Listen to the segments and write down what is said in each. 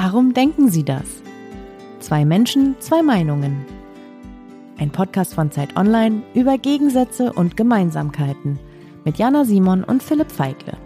Warum denken Sie das? Zwei Menschen, zwei Meinungen. Ein Podcast von Zeit Online über Gegensätze und Gemeinsamkeiten mit Jana Simon und Philipp Feigle.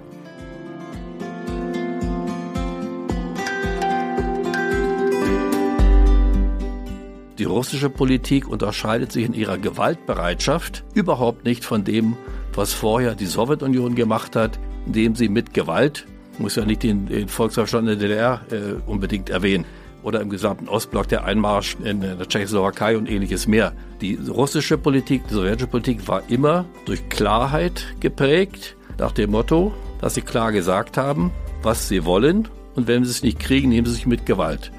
Die russische Politik unterscheidet sich in ihrer Gewaltbereitschaft überhaupt nicht von dem, was vorher die Sowjetunion gemacht hat, indem sie mit Gewalt muss ja nicht den, den Volksverstand der DDR äh, unbedingt erwähnen oder im gesamten Ostblock der Einmarsch in der Tschechoslowakei und ähnliches mehr. Die russische Politik, die sowjetische Politik war immer durch Klarheit geprägt, nach dem Motto, dass sie klar gesagt haben, was sie wollen und wenn sie es nicht kriegen, nehmen sie sich mit Gewalt.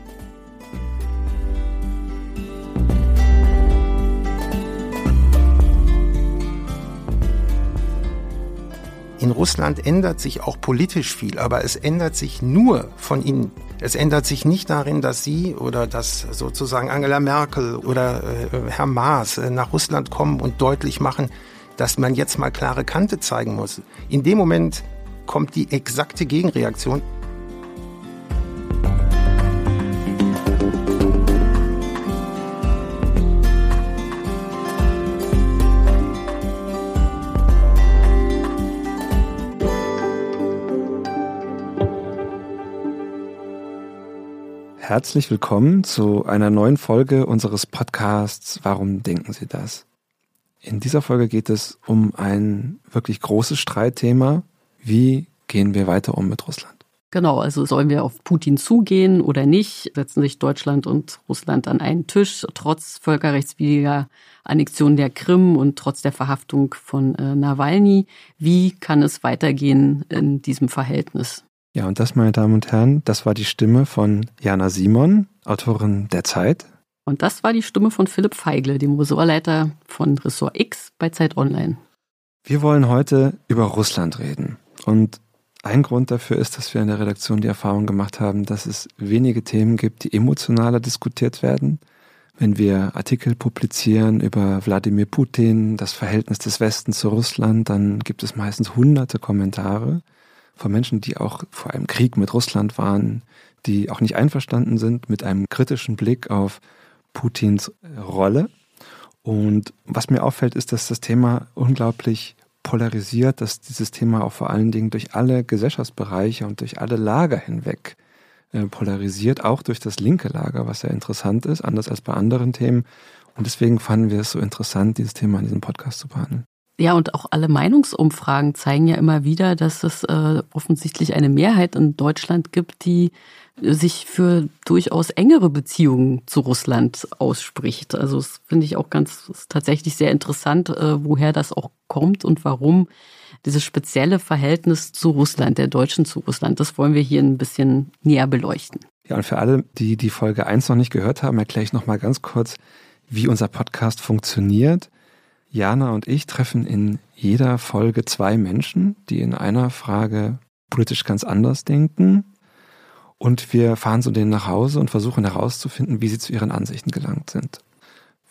In Russland ändert sich auch politisch viel, aber es ändert sich nur von innen. Es ändert sich nicht darin, dass Sie oder dass sozusagen Angela Merkel oder äh, Herr Maas äh, nach Russland kommen und deutlich machen, dass man jetzt mal klare Kante zeigen muss. In dem Moment kommt die exakte Gegenreaktion. Herzlich willkommen zu einer neuen Folge unseres Podcasts Warum denken Sie das? In dieser Folge geht es um ein wirklich großes Streitthema. Wie gehen wir weiter um mit Russland? Genau, also sollen wir auf Putin zugehen oder nicht? Setzen sich Deutschland und Russland an einen Tisch, trotz völkerrechtswidriger Annexion der Krim und trotz der Verhaftung von äh, Nawalny. Wie kann es weitergehen in diesem Verhältnis? Ja, und das, meine Damen und Herren, das war die Stimme von Jana Simon, Autorin der Zeit. Und das war die Stimme von Philipp Feigle, dem Ressortleiter von Ressort X bei Zeit Online. Wir wollen heute über Russland reden. Und ein Grund dafür ist, dass wir in der Redaktion die Erfahrung gemacht haben, dass es wenige Themen gibt, die emotionaler diskutiert werden. Wenn wir Artikel publizieren über Wladimir Putin, das Verhältnis des Westens zu Russland, dann gibt es meistens hunderte Kommentare von Menschen, die auch vor einem Krieg mit Russland waren, die auch nicht einverstanden sind mit einem kritischen Blick auf Putins Rolle. Und was mir auffällt, ist, dass das Thema unglaublich polarisiert, dass dieses Thema auch vor allen Dingen durch alle Gesellschaftsbereiche und durch alle Lager hinweg äh, polarisiert, auch durch das linke Lager, was sehr interessant ist, anders als bei anderen Themen. Und deswegen fanden wir es so interessant, dieses Thema in diesem Podcast zu behandeln. Ja, und auch alle Meinungsumfragen zeigen ja immer wieder, dass es äh, offensichtlich eine Mehrheit in Deutschland gibt, die sich für durchaus engere Beziehungen zu Russland ausspricht. Also das finde ich auch ganz tatsächlich sehr interessant, äh, woher das auch kommt und warum dieses spezielle Verhältnis zu Russland, der Deutschen zu Russland, das wollen wir hier ein bisschen näher beleuchten. Ja, und für alle, die die Folge 1 noch nicht gehört haben, erkläre ich noch mal ganz kurz, wie unser Podcast funktioniert. Jana und ich treffen in jeder Folge zwei Menschen, die in einer Frage politisch ganz anders denken. Und wir fahren zu denen nach Hause und versuchen herauszufinden, wie sie zu ihren Ansichten gelangt sind.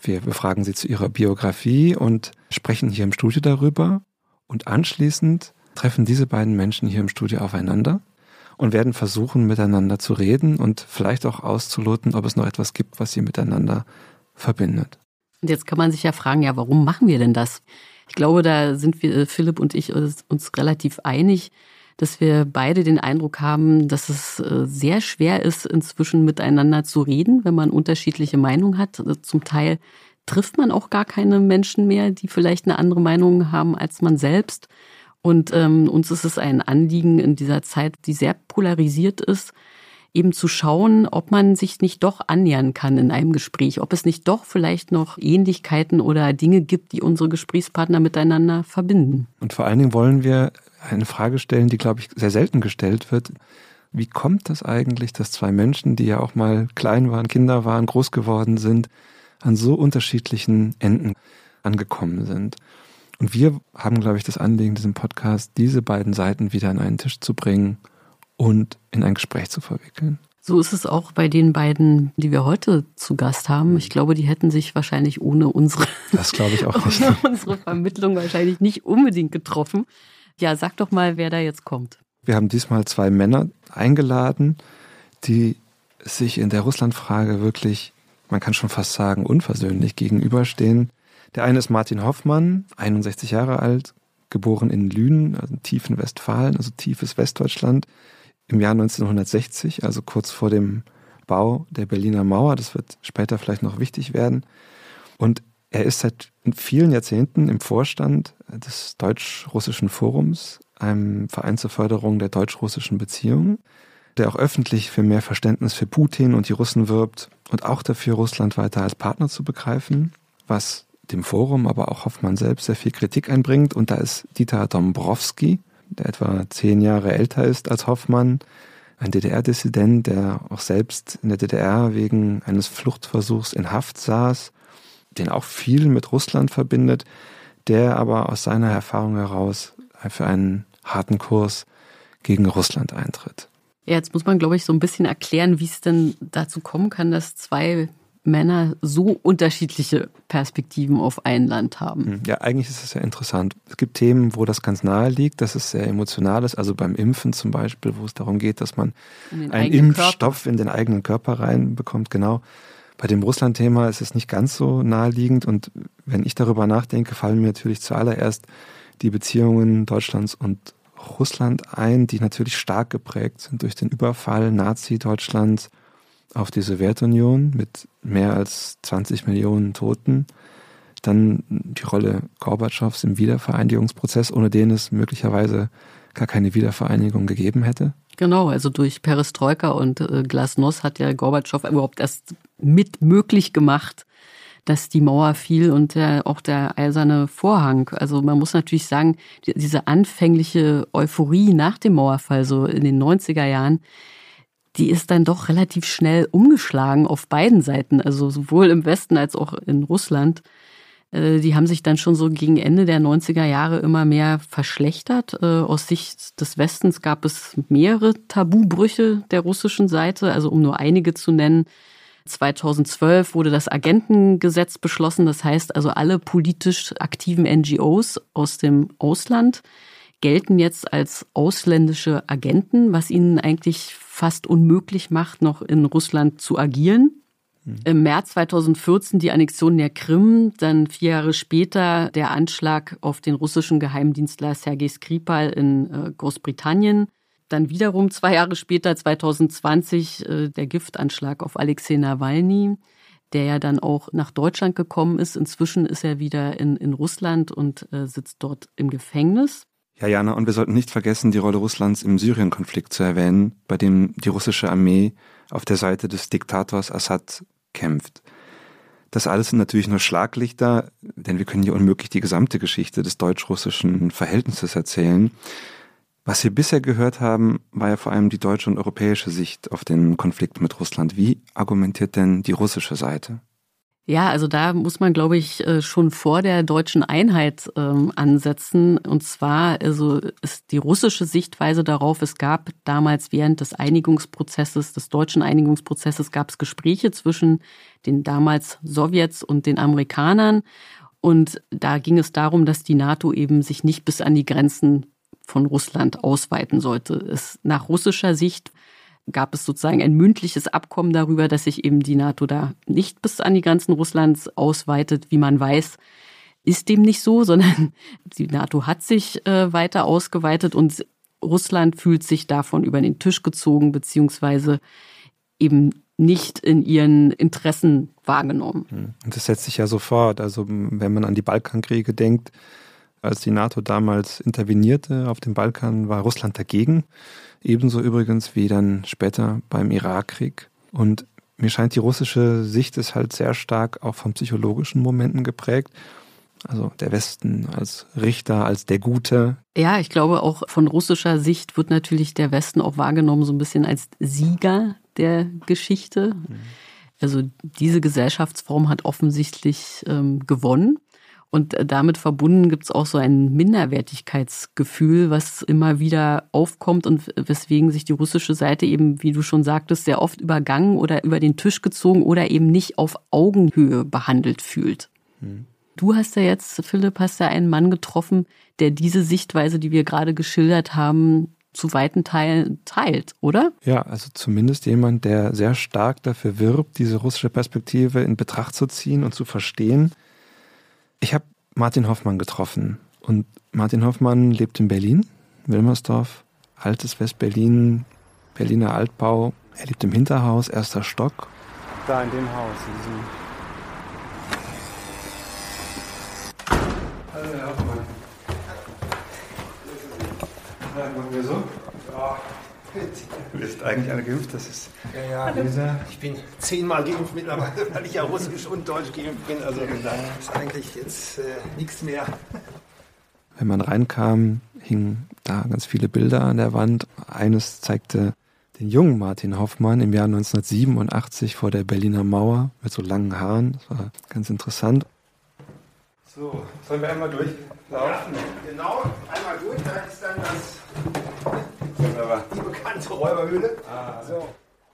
Wir befragen sie zu ihrer Biografie und sprechen hier im Studio darüber. Und anschließend treffen diese beiden Menschen hier im Studio aufeinander und werden versuchen, miteinander zu reden und vielleicht auch auszuloten, ob es noch etwas gibt, was sie miteinander verbindet. Und jetzt kann man sich ja fragen, ja, warum machen wir denn das? Ich glaube, da sind wir, Philipp und ich, uns relativ einig, dass wir beide den Eindruck haben, dass es äh, sehr schwer ist, inzwischen miteinander zu reden, wenn man unterschiedliche Meinungen hat. Also zum Teil trifft man auch gar keine Menschen mehr, die vielleicht eine andere Meinung haben als man selbst. Und ähm, uns ist es ein Anliegen in dieser Zeit, die sehr polarisiert ist, eben zu schauen, ob man sich nicht doch annähern kann in einem Gespräch, ob es nicht doch vielleicht noch Ähnlichkeiten oder Dinge gibt, die unsere Gesprächspartner miteinander verbinden. Und vor allen Dingen wollen wir eine Frage stellen, die, glaube ich, sehr selten gestellt wird. Wie kommt das eigentlich, dass zwei Menschen, die ja auch mal klein waren, Kinder waren, groß geworden sind, an so unterschiedlichen Enden angekommen sind? Und wir haben, glaube ich, das Anliegen, diesem Podcast diese beiden Seiten wieder an einen Tisch zu bringen und in ein Gespräch zu verwickeln. So ist es auch bei den beiden, die wir heute zu Gast haben. Ich glaube, die hätten sich wahrscheinlich ohne unsere, das glaube ich auch nicht. ohne unsere Vermittlung wahrscheinlich nicht unbedingt getroffen. Ja, sag doch mal, wer da jetzt kommt. Wir haben diesmal zwei Männer eingeladen, die sich in der Russlandfrage wirklich, man kann schon fast sagen, unversöhnlich gegenüberstehen. Der eine ist Martin Hoffmann, 61 Jahre alt, geboren in Lünen, also tief in Westfalen, also tiefes Westdeutschland, im Jahr 1960, also kurz vor dem Bau der Berliner Mauer. Das wird später vielleicht noch wichtig werden. Und er ist seit vielen Jahrzehnten im Vorstand des Deutsch-Russischen Forums, einem Verein zur Förderung der deutsch-russischen Beziehungen, der auch öffentlich für mehr Verständnis für Putin und die Russen wirbt und auch dafür, Russland weiter als Partner zu begreifen, was dem Forum, aber auch Hoffmann selbst sehr viel Kritik einbringt. Und da ist Dieter Dombrowski, der etwa zehn Jahre älter ist als Hoffmann, ein DDR-Dissident, der auch selbst in der DDR wegen eines Fluchtversuchs in Haft saß, den auch viel mit Russland verbindet, der aber aus seiner Erfahrung heraus für einen harten Kurs gegen Russland eintritt. Jetzt muss man, glaube ich, so ein bisschen erklären, wie es denn dazu kommen kann, dass zwei Männer so unterschiedliche Perspektiven auf ein Land haben. Hm, ja, eigentlich ist es ja interessant. Es gibt Themen, wo das ganz nahe liegt, dass es sehr emotional ist. Also beim Impfen zum Beispiel, wo es darum geht, dass man einen Impfstoff Körper. in den eigenen Körper reinbekommt. Genau. Bei dem Russland-Thema ist es nicht ganz so naheliegend. Und wenn ich darüber nachdenke, fallen mir natürlich zuallererst die Beziehungen Deutschlands und Russland ein, die natürlich stark geprägt sind durch den Überfall Nazi-Deutschlands auf die Sowjetunion mit mehr als 20 Millionen Toten. Dann die Rolle Gorbatschows im Wiedervereinigungsprozess, ohne den es möglicherweise gar keine Wiedervereinigung gegeben hätte. Genau, also durch Perestroika und äh, Glasnost hat ja Gorbatschow überhaupt erst mit möglich gemacht, dass die Mauer fiel und der, auch der eiserne Vorhang. Also man muss natürlich sagen, diese anfängliche Euphorie nach dem Mauerfall, so in den 90er Jahren, die ist dann doch relativ schnell umgeschlagen auf beiden Seiten, also sowohl im Westen als auch in Russland. Äh, die haben sich dann schon so gegen Ende der 90er Jahre immer mehr verschlechtert. Äh, aus Sicht des Westens gab es mehrere Tabubrüche der russischen Seite, also um nur einige zu nennen. 2012 wurde das Agentengesetz beschlossen. Das heißt also, alle politisch aktiven NGOs aus dem Ausland gelten jetzt als ausländische Agenten, was ihnen eigentlich fast unmöglich macht, noch in Russland zu agieren. Mhm. Im März 2014 die Annexion der Krim, dann vier Jahre später der Anschlag auf den russischen Geheimdienstler Sergei Skripal in äh, Großbritannien. Dann wiederum zwei Jahre später, 2020, äh, der Giftanschlag auf Alexei Nawalny, der ja dann auch nach Deutschland gekommen ist. Inzwischen ist er wieder in, in Russland und äh, sitzt dort im Gefängnis. Ja, Jana, und wir sollten nicht vergessen, die Rolle Russlands im Syrien-Konflikt zu erwähnen, bei dem die russische Armee auf der Seite des Diktators Assad kämpft. Das alles sind natürlich nur Schlaglichter, denn wir können hier unmöglich die gesamte Geschichte des deutsch-russischen Verhältnisses erzählen. Was wir bisher gehört haben, war ja vor allem die deutsche und europäische Sicht auf den Konflikt mit Russland. Wie argumentiert denn die russische Seite? Ja, also da muss man, glaube ich, äh, schon vor der deutschen Einheit ähm, ansetzen. Und zwar also ist die russische Sichtweise darauf, es gab damals während des Einigungsprozesses, des deutschen Einigungsprozesses, gab es Gespräche zwischen den damals Sowjets und den Amerikanern. Und da ging es darum, dass die NATO eben sich nicht bis an die Grenzen von Russland ausweiten sollte. Es, nach russischer Sicht gab es sozusagen ein mündliches Abkommen darüber, dass sich eben die NATO da nicht bis an die Grenzen Russlands ausweitet, wie man weiß. Ist dem nicht so, sondern die NATO hat sich äh, weiter ausgeweitet und Russland fühlt sich davon über den Tisch gezogen, beziehungsweise eben nicht in ihren Interessen wahrgenommen. Hm. Und das setzt sich ja sofort. Also wenn man an die Balkankriege denkt, als die NATO damals intervenierte auf dem Balkan, war Russland dagegen. Ebenso übrigens wie dann später beim Irakkrieg. Und mir scheint, die russische Sicht ist halt sehr stark auch von psychologischen Momenten geprägt. Also der Westen als Richter, als der Gute. Ja, ich glaube auch von russischer Sicht wird natürlich der Westen auch wahrgenommen so ein bisschen als Sieger der Geschichte. Mhm. Also diese Gesellschaftsform hat offensichtlich ähm, gewonnen. Und äh, damit verbunden gibt es auch so ein Minderwertigkeitsgefühl, was immer wieder aufkommt und weswegen sich die russische Seite eben, wie du schon sagtest, sehr oft übergangen oder über den Tisch gezogen oder eben nicht auf Augenhöhe behandelt fühlt. Hm. Du hast ja jetzt, Philipp, hast ja einen Mann getroffen, der diese Sichtweise, die wir gerade geschildert haben, zu weiten Teilen teilt, oder? Ja, also zumindest jemand, der sehr stark dafür wirbt, diese russische Perspektive in Betracht zu ziehen und zu verstehen. Ich habe Martin Hoffmann getroffen und Martin Hoffmann lebt in Berlin, Wilmersdorf, altes West-Berlin, Berliner Altbau. Er lebt im Hinterhaus, erster Stock. Da in dem Haus, in diesem Hallo, Herr Hoffmann. Ja, machen wir so? Ja. Du bist eigentlich alle geimpft, das ist. Ja, ja, ich bin zehnmal geimpft mittlerweile, weil ich ja russisch und deutsch geimpft bin. Also ist eigentlich jetzt äh, nichts mehr. Wenn man reinkam, hingen da ganz viele Bilder an der Wand. Eines zeigte den jungen Martin Hoffmann im Jahr 1987 vor der Berliner Mauer mit so langen Haaren. Das war ganz interessant. So, sollen wir einmal durchlaufen? Ja, genau, einmal durch, da ist dann das, die bekannte Räuberhöhle. Ah, So.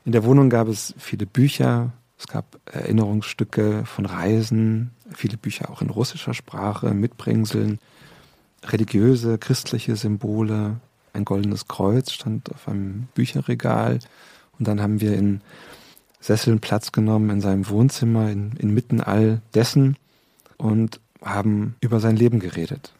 In der Wohnung gab es viele Bücher, es gab Erinnerungsstücke von Reisen, viele Bücher auch in russischer Sprache, Mitbringseln, religiöse, christliche Symbole, ein goldenes Kreuz stand auf einem Bücherregal und dann haben wir in Sesseln Platz genommen in seinem Wohnzimmer in, inmitten all dessen und haben über sein Leben geredet.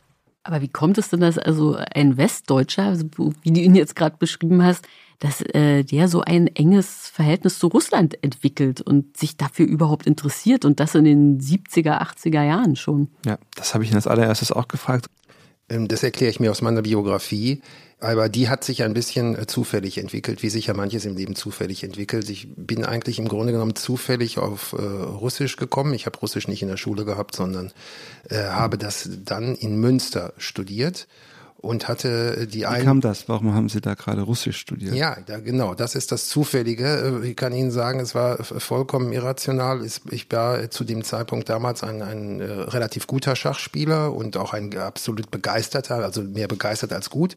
Aber wie kommt es denn, dass also ein Westdeutscher, also wie du ihn jetzt gerade beschrieben hast, dass äh, der so ein enges Verhältnis zu Russland entwickelt und sich dafür überhaupt interessiert und das in den 70er, 80er Jahren schon? Ja, das habe ich ihn als allererstes auch gefragt. Ähm, Das erkläre ich mir aus meiner Biografie. Aber die hat sich ein bisschen äh, zufällig entwickelt, wie sich ja manches im Leben zufällig entwickelt. Ich bin eigentlich im Grunde genommen zufällig auf äh, Russisch gekommen. Ich habe Russisch nicht in der Schule gehabt, sondern äh, habe das dann in Münster studiert und hatte die Wie ein kam das? Warum haben Sie da gerade Russisch studiert? ja, da, genau, das ist das Zufällige. Ich kann Ihnen sagen, es war vollkommen irrational. Ich war zu dem Zeitpunkt damals ein, ein relativ guter Schachspieler und auch ein absolut begeisterter, also mehr begeistert als gut.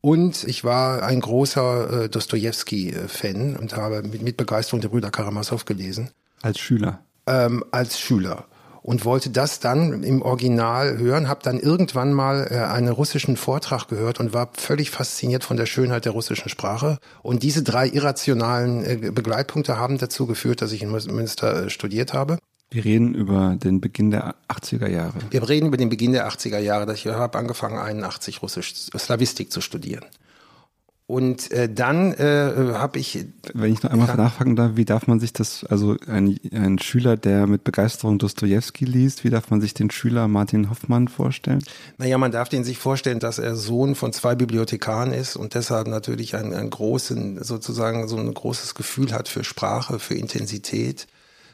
Und ich war ein großer äh, Dostoevsky-Fan und habe mit, mit Begeisterung der Brüder Karamasow gelesen Als Schüler. ähm, als Schüler und wollte das dann im Original hören, habe dann irgendwann mal äh, einen russischen Vortrag gehört und war völlig fasziniert von der Schönheit der russischen Sprache. Und diese drei irrationalen äh, Begleitpunkte haben dazu geführt, dass ich in Münster äh, studiert habe. Wir reden über den Beginn der 80er Jahre. Wir reden über den Beginn der 80er Jahre. Ich habe angefangen, 81 Russisch, Slavistik zu studieren. Und äh, dann äh, habe ich Wenn ich noch einmal nachfragen darf, wie darf man sich das, also ein, ein Schüler, der mit Begeisterung Dostoevsky liest, wie darf man sich den Schüler Martin Hoffmann vorstellen? Naja, man darf den sich vorstellen, dass er Sohn von zwei Bibliothekaren ist und deshalb natürlich einen, einen großen, sozusagen so ein großes Gefühl hat für Sprache, für Intensität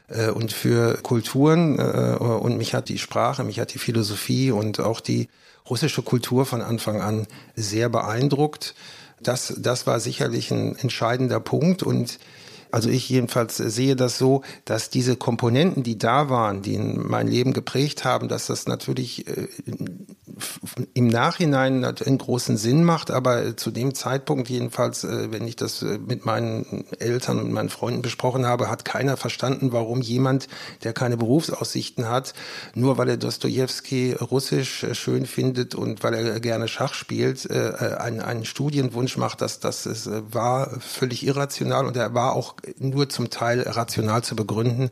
und für Kulturen. Äh, und mich hat die Sprache, mich hat die Philosophie und auch die russische Kultur von Anfang an sehr beeindruckt. Das, das war sicherlich ein entscheidender Punkt und also ich jedenfalls sehe das so, dass diese Komponenten, die da waren, die mein Leben geprägt haben, dass das natürlich äh, im Nachhinein einen großen Sinn macht, aber zu dem Zeitpunkt jedenfalls, äh, wenn ich das äh, mit meinen Eltern und meinen Freunden besprochen habe, hat keiner verstanden, warum jemand, der keine Berufsaussichten hat, nur weil er Dostoevsky Russisch äh, schön findet und weil er gerne Schach spielt, einen, einen Studienwunsch macht. Das, das war völlig irrational und er war auch nur zum Teil rational zu begründen.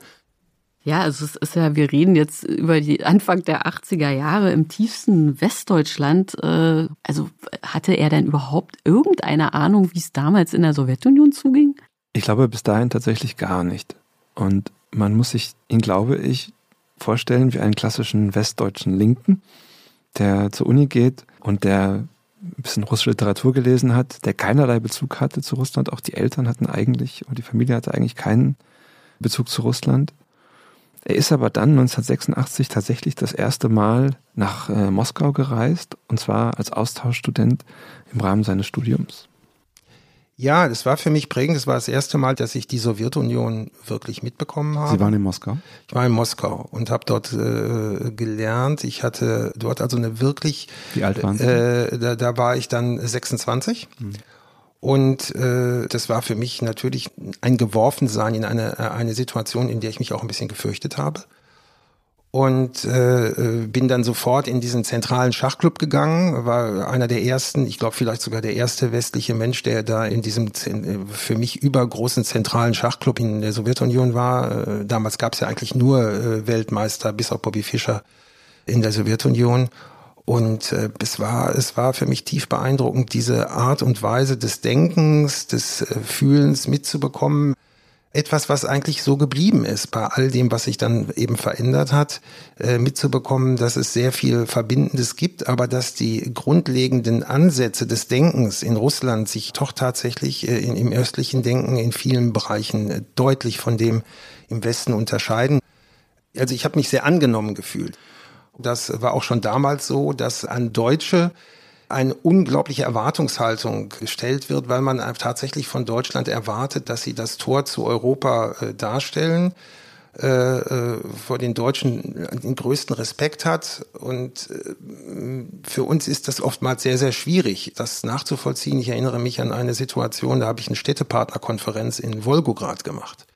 Ja, also es ist ja, wir reden jetzt über die Anfang der 80er Jahre im tiefsten Westdeutschland. Äh, Also hatte er denn überhaupt irgendeine Ahnung, wie es damals in der Sowjetunion zuging? Ich glaube bis dahin tatsächlich gar nicht. Und man muss sich ihn, glaube ich, vorstellen wie einen klassischen westdeutschen Linken, der zur Uni geht und der ein bisschen russische Literatur gelesen hat, der keinerlei Bezug hatte zu Russland. Auch die Eltern hatten eigentlich, und die Familie hatte eigentlich keinen Bezug zu Russland. Er ist aber dann 1986 tatsächlich das erste Mal nach äh, Moskau gereist, und zwar als Austauschstudent im Rahmen seines Studiums. Ja, das war für mich prägend. Das war das erste Mal, dass ich die Sowjetunion wirklich mitbekommen habe. Sie waren in Moskau? Ich war in Moskau und habe dort äh, gelernt. Ich hatte dort also eine wirklich. Wie alt waren Sie? Äh, da, da war ich dann 26. Und äh, das war für mich natürlich ein Geworfensein in eine, äh, eine Situation, in der ich mich auch ein bisschen gefürchtet habe. und äh, äh, bin dann sofort in diesen zentralen Schachclub gegangen, war einer der ersten, ich glaube vielleicht sogar der erste westliche Mensch, der da in diesem äh, für mich übergroßen zentralen Schachclub in der Sowjetunion war. Damals gab es ja eigentlich nur Weltmeister, bis auf Bobby Fischer in der Sowjetunion. Und äh, es war es war für mich tief beeindruckend, diese Art und Weise des Denkens, des äh, Fühlens mitzubekommen etwas, was eigentlich so geblieben ist bei all dem, was sich dann eben verändert hat, äh, mitzubekommen, dass es sehr viel Verbindendes gibt, aber dass die grundlegenden Ansätze des Denkens in Russland sich doch tatsächlich äh, in, im östlichen Denken in vielen Bereichen äh, deutlich von dem im Westen unterscheiden. Also ich habe mich sehr angenommen gefühlt. Das war auch schon damals so, dass an Deutsche eine unglaubliche Erwartungshaltung gestellt wird, weil man tatsächlich von Deutschland erwartet, dass sie das Tor zu Europa äh, darstellen, äh, äh, vor den Deutschen den größten Respekt hat. Und äh, für uns ist das oftmals sehr, sehr schwierig, das nachzuvollziehen. Ich erinnere mich an eine Situation, da habe ich eine Städtepartnerkonferenz in Wolgograd gemacht.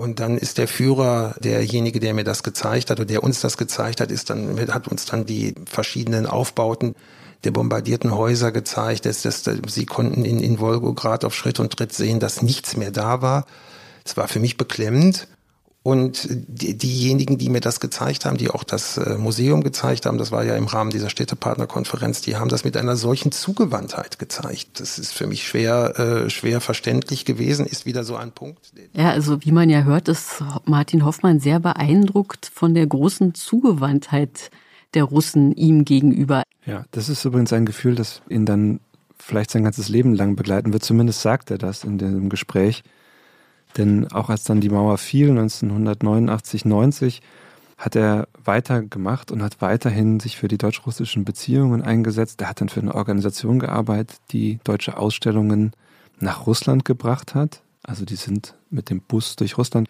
Und dann ist der Führer derjenige, der mir das gezeigt hat oder der uns das gezeigt hat, ist dann, hat uns dann die verschiedenen Aufbauten der bombardierten Häuser gezeigt. Dass, dass, sie konnten in, in Wolgograd auf Schritt und Tritt sehen, dass nichts mehr da war. Es war für mich beklemmend. Und die, diejenigen, die mir das gezeigt haben, die auch das äh, Museum gezeigt haben, das war ja im Rahmen dieser Städtepartnerkonferenz, die haben das mit einer solchen Zugewandtheit gezeigt. Das ist für mich schwer, äh, schwer verständlich gewesen, ist wieder so ein Punkt. Ja, also wie man ja hört, ist Martin Hoffmann sehr beeindruckt von der großen Zugewandtheit der Russen ihm gegenüber. Ja, das ist übrigens ein Gefühl, das ihn dann vielleicht sein ganzes Leben lang begleiten wird. Zumindest sagt er das in dem Gespräch. Denn auch als dann die Mauer fiel, 1989, 90, hat er weitergemacht und hat weiterhin sich für die deutsch-russischen Beziehungen eingesetzt. Er hat dann für eine Organisation gearbeitet, die deutsche Ausstellungen nach Russland gebracht hat. Also die sind mit dem Bus durch Russland,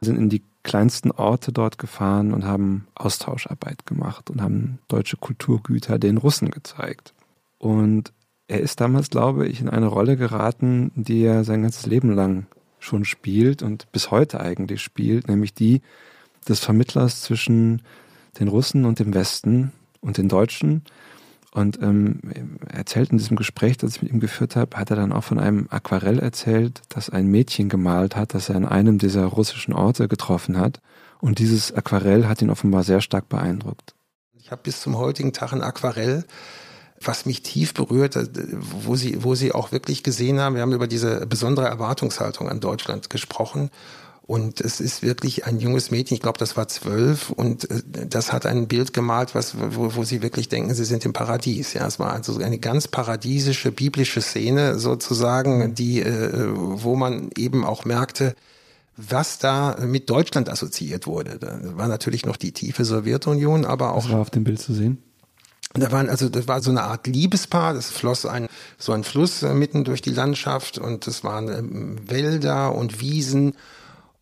sind in die kleinsten Orte dort gefahren und haben Austauscharbeit gemacht und haben deutsche Kulturgüter den Russen gezeigt. Und er ist damals, glaube ich, in eine Rolle geraten, die er sein ganzes Leben lang schon spielt und bis heute eigentlich spielt, nämlich die des Vermittlers zwischen den Russen und dem Westen und den Deutschen und ähm, er erzählt in diesem Gespräch, das ich mit ihm geführt habe, hat er dann auch von einem Aquarell erzählt, das ein Mädchen gemalt hat, das er an einem dieser russischen Orte getroffen hat. Und dieses Aquarell hat ihn offenbar sehr stark beeindruckt. Ich habe bis zum heutigen Tag ein Aquarell, was mich tief berührt, äh, wo sie, wo sie auch wirklich gesehen haben, wir haben über diese besondere Erwartungshaltung an Deutschland gesprochen. Und es ist wirklich ein junges Mädchen, ich glaube, das war zwölf, und äh, das hat ein Bild gemalt, was, wo, wo sie wirklich denken, sie sind im Paradies. Ja, es war also eine ganz paradiesische, biblische Szene sozusagen, die, äh, wo man eben auch merkte, was da mit Deutschland assoziiert wurde. Da war natürlich noch die tiefe Sowjetunion, aber auch. Was war auf dem Bild zu sehen? Da waren also das war so eine Art Liebespaar. Das floss ein so ein Fluss äh, mitten durch die Landschaft und es waren ähm, Wälder und Wiesen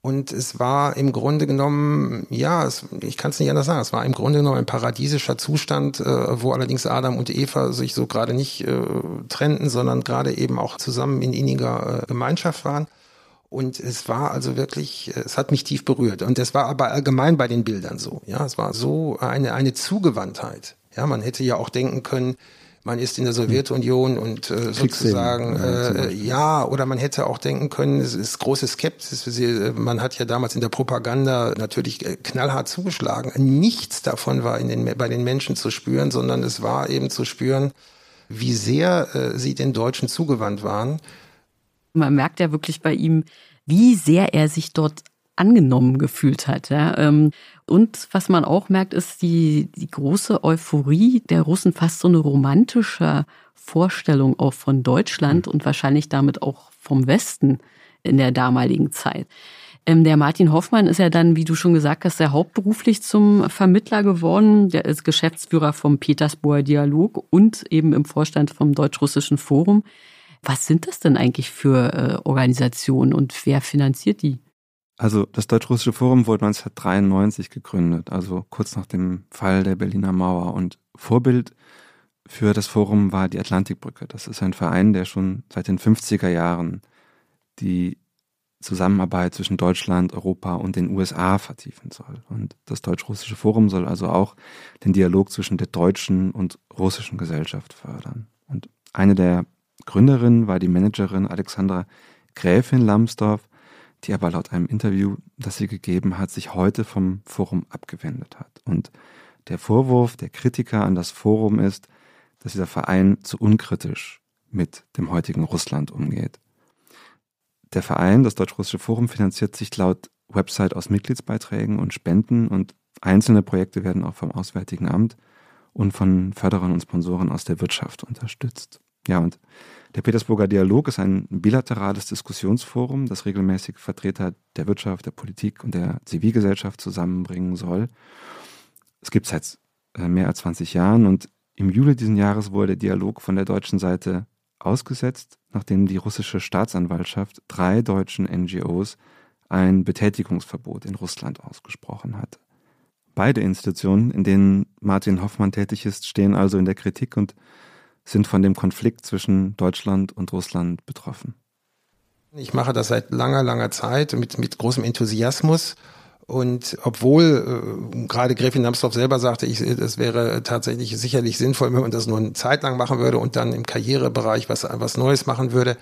und es war im Grunde genommen, ja, es, ich kann es nicht anders sagen, es war im Grunde genommen ein paradiesischer Zustand, äh, wo allerdings Adam und Eva sich so gerade nicht äh, trennten, sondern gerade eben auch zusammen in inniger äh, Gemeinschaft waren. Und es war also wirklich, äh, es hat mich tief berührt. Und es war aber allgemein bei den Bildern so. Ja, es war so eine, eine Zugewandtheit. Ja, man hätte ja auch denken können, man ist in der Sowjetunion und äh, sozusagen äh, ja, oder man hätte auch denken können, es ist große Skepsis. Man hat ja damals in der Propaganda natürlich äh, knallhart zugeschlagen. Nichts davon war in den, bei den Menschen zu spüren, sondern es war eben zu spüren, wie sehr äh, sie den Deutschen zugewandt waren. Man merkt ja wirklich bei ihm, wie sehr er sich dort angenommen gefühlt hat. Ja. Ähm, und was man auch merkt, ist die, die große Euphorie der Russen, fast so eine romantische Vorstellung auch von Deutschland und wahrscheinlich damit auch vom Westen in der damaligen Zeit. Ähm, der Martin Hoffmann ist ja dann, wie du schon gesagt hast, sehr hauptberuflich zum Vermittler geworden. Der ist Geschäftsführer vom Petersburger Dialog und eben im Vorstand vom Deutsch-Russischen Forum. Was sind das denn eigentlich für äh, Organisationen und wer finanziert die? Also das Deutsch-Russische Forum wurde 1993 gegründet, also kurz nach dem Fall der Berliner Mauer. Und Vorbild für das Forum war die Atlantikbrücke. Das ist ein Verein, der schon seit den 50er Jahren die Zusammenarbeit zwischen Deutschland, Europa und den USA vertiefen soll. Und das Deutsch-Russische Forum soll also auch den Dialog zwischen der deutschen und russischen Gesellschaft fördern. Und eine der Gründerinnen war die Managerin Alexandra Gräfin Lambsdorff, die aber laut einem Interview, das sie gegeben hat, sich heute vom Forum abgewendet hat. Und der Vorwurf der Kritiker an das Forum ist, dass dieser Verein zu unkritisch mit dem heutigen Russland umgeht. Der Verein, das Deutsch-Russische Forum, finanziert sich laut Website aus Mitgliedsbeiträgen und Spenden und einzelne Projekte werden auch vom Auswärtigen Amt und von Förderern und Sponsoren aus der Wirtschaft unterstützt. Ja, und der Petersburger Dialog ist ein bilaterales Diskussionsforum, das regelmäßig Vertreter der Wirtschaft, der Politik und der Zivilgesellschaft zusammenbringen soll. Es gibt seit äh, mehr als 20 Jahren und im Juli diesen Jahres wurde der Dialog von der deutschen Seite ausgesetzt, nachdem die russische Staatsanwaltschaft drei deutschen NGOs ein Betätigungsverbot in Russland ausgesprochen hat. Beide Institutionen, in denen Martin Hoffmann tätig ist, stehen also in der Kritik und sind von dem Konflikt zwischen Deutschland und Russland betroffen. Ich mache das seit langer, langer Zeit mit, mit großem Enthusiasmus und obwohl äh, gerade Gräfin Lambsdorff selber sagte, ich, es wäre tatsächlich sicherlich sinnvoll, wenn man das nur eine Zeit lang machen würde und dann im Karrierebereich was, was Neues machen würde,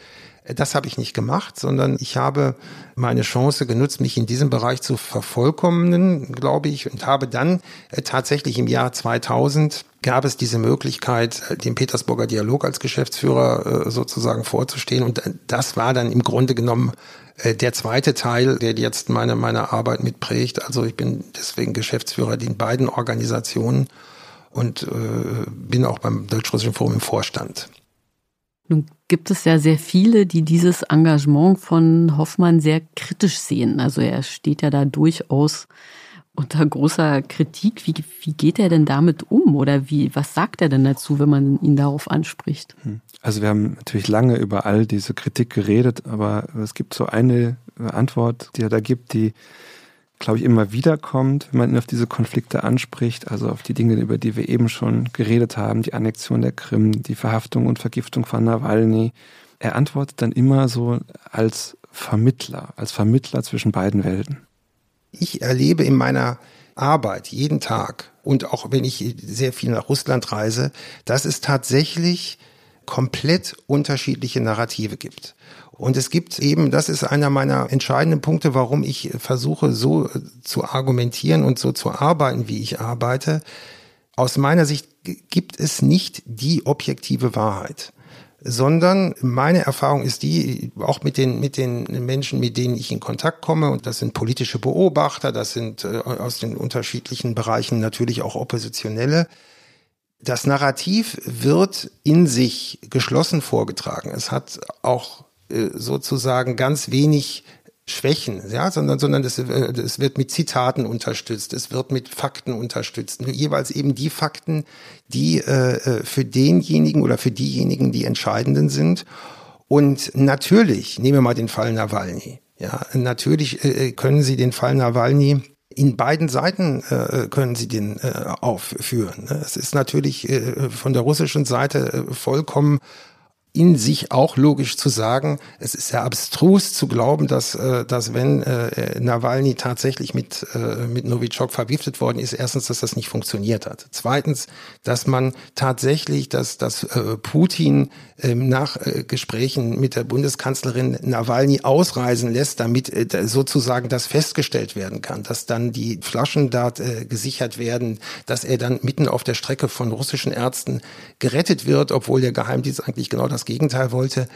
das habe ich nicht gemacht, sondern ich habe meine Chance genutzt, mich in diesem Bereich zu vervollkommnen, glaube ich, und habe dann äh, tatsächlich im Jahr 2000 gab es diese Möglichkeit, äh, den Petersburger Dialog als Geschäftsführer sozusagen vorzustehen. Und das war dann im Grunde genommen äh, der zweite Teil, der jetzt meine, meine Arbeit mitprägt, also ich bin deswegen Geschäftsführer in beiden Organisationen und äh, bin auch beim Deutsch-Russischen Forum im Vorstand. Nun gibt es ja sehr viele, die dieses Engagement von Hoffmann sehr kritisch sehen. Also er steht ja da durchaus unter großer Kritik. Wie, wie geht er denn damit um oder wie, was sagt er denn dazu, wenn man ihn darauf anspricht? Hm. Also wir haben natürlich lange über all diese Kritik geredet, aber es gibt so eine Antwort, die er da gibt, die, glaube ich, immer wieder kommt, wenn man ihn auf diese Konflikte anspricht, also auf die Dinge, über die wir eben schon geredet haben, die Annexion der Krim, die Verhaftung und Vergiftung von Nawalny. Er antwortet dann immer so als Vermittler, als Vermittler zwischen beiden Welten. Ich erlebe in meiner Arbeit jeden Tag und auch wenn ich sehr viel nach Russland reise, dass es tatsächlich komplett unterschiedliche Narrative gibt. Und es gibt eben, das ist einer meiner entscheidenden Punkte, warum ich versuche, so zu argumentieren und so zu arbeiten, wie ich arbeite. Aus meiner Sicht gibt es nicht die objektive Wahrheit sondern meine Erfahrung ist die, auch mit den, mit den Menschen, mit denen ich in Kontakt komme, und das sind politische Beobachter, das sind äh, aus den unterschiedlichen Bereichen natürlich auch Oppositionelle, das Narrativ wird in sich geschlossen vorgetragen. Es hat auch äh, sozusagen ganz wenig Schwächen, ja, sondern, sondern es, äh, es wird mit Zitaten unterstützt, es wird mit Fakten unterstützt. Jeweils eben die Fakten, die äh, äh, für denjenigen oder für diejenigen, die entscheidenden sind. Und natürlich, nehmen wir mal den Fall Nawalny. Ja, natürlich äh, können Sie den Fall Nawalny in beiden Seiten äh, können Sie den äh, aufführen. Ne? Es ist natürlich äh, von der russischen Seite äh, vollkommen in sich auch logisch zu sagen, es ist ja abstrus zu glauben, dass, äh, dass wenn äh, Nawalny tatsächlich mit, äh, mit Novichok vergiftet worden ist, erstens, dass das nicht funktioniert hat. Zweitens, dass man tatsächlich, dass, dass äh, Putin nach äh, Gesprächen mit der Bundeskanzlerin Nawalny ausreisen lässt, damit äh, sozusagen das festgestellt werden kann, dass dann die Flaschen dort äh, gesichert werden, dass er dann mitten auf der Strecke von russischen Ärzten gerettet wird, obwohl der Geheimdienst eigentlich genau das Gegenteil wollte.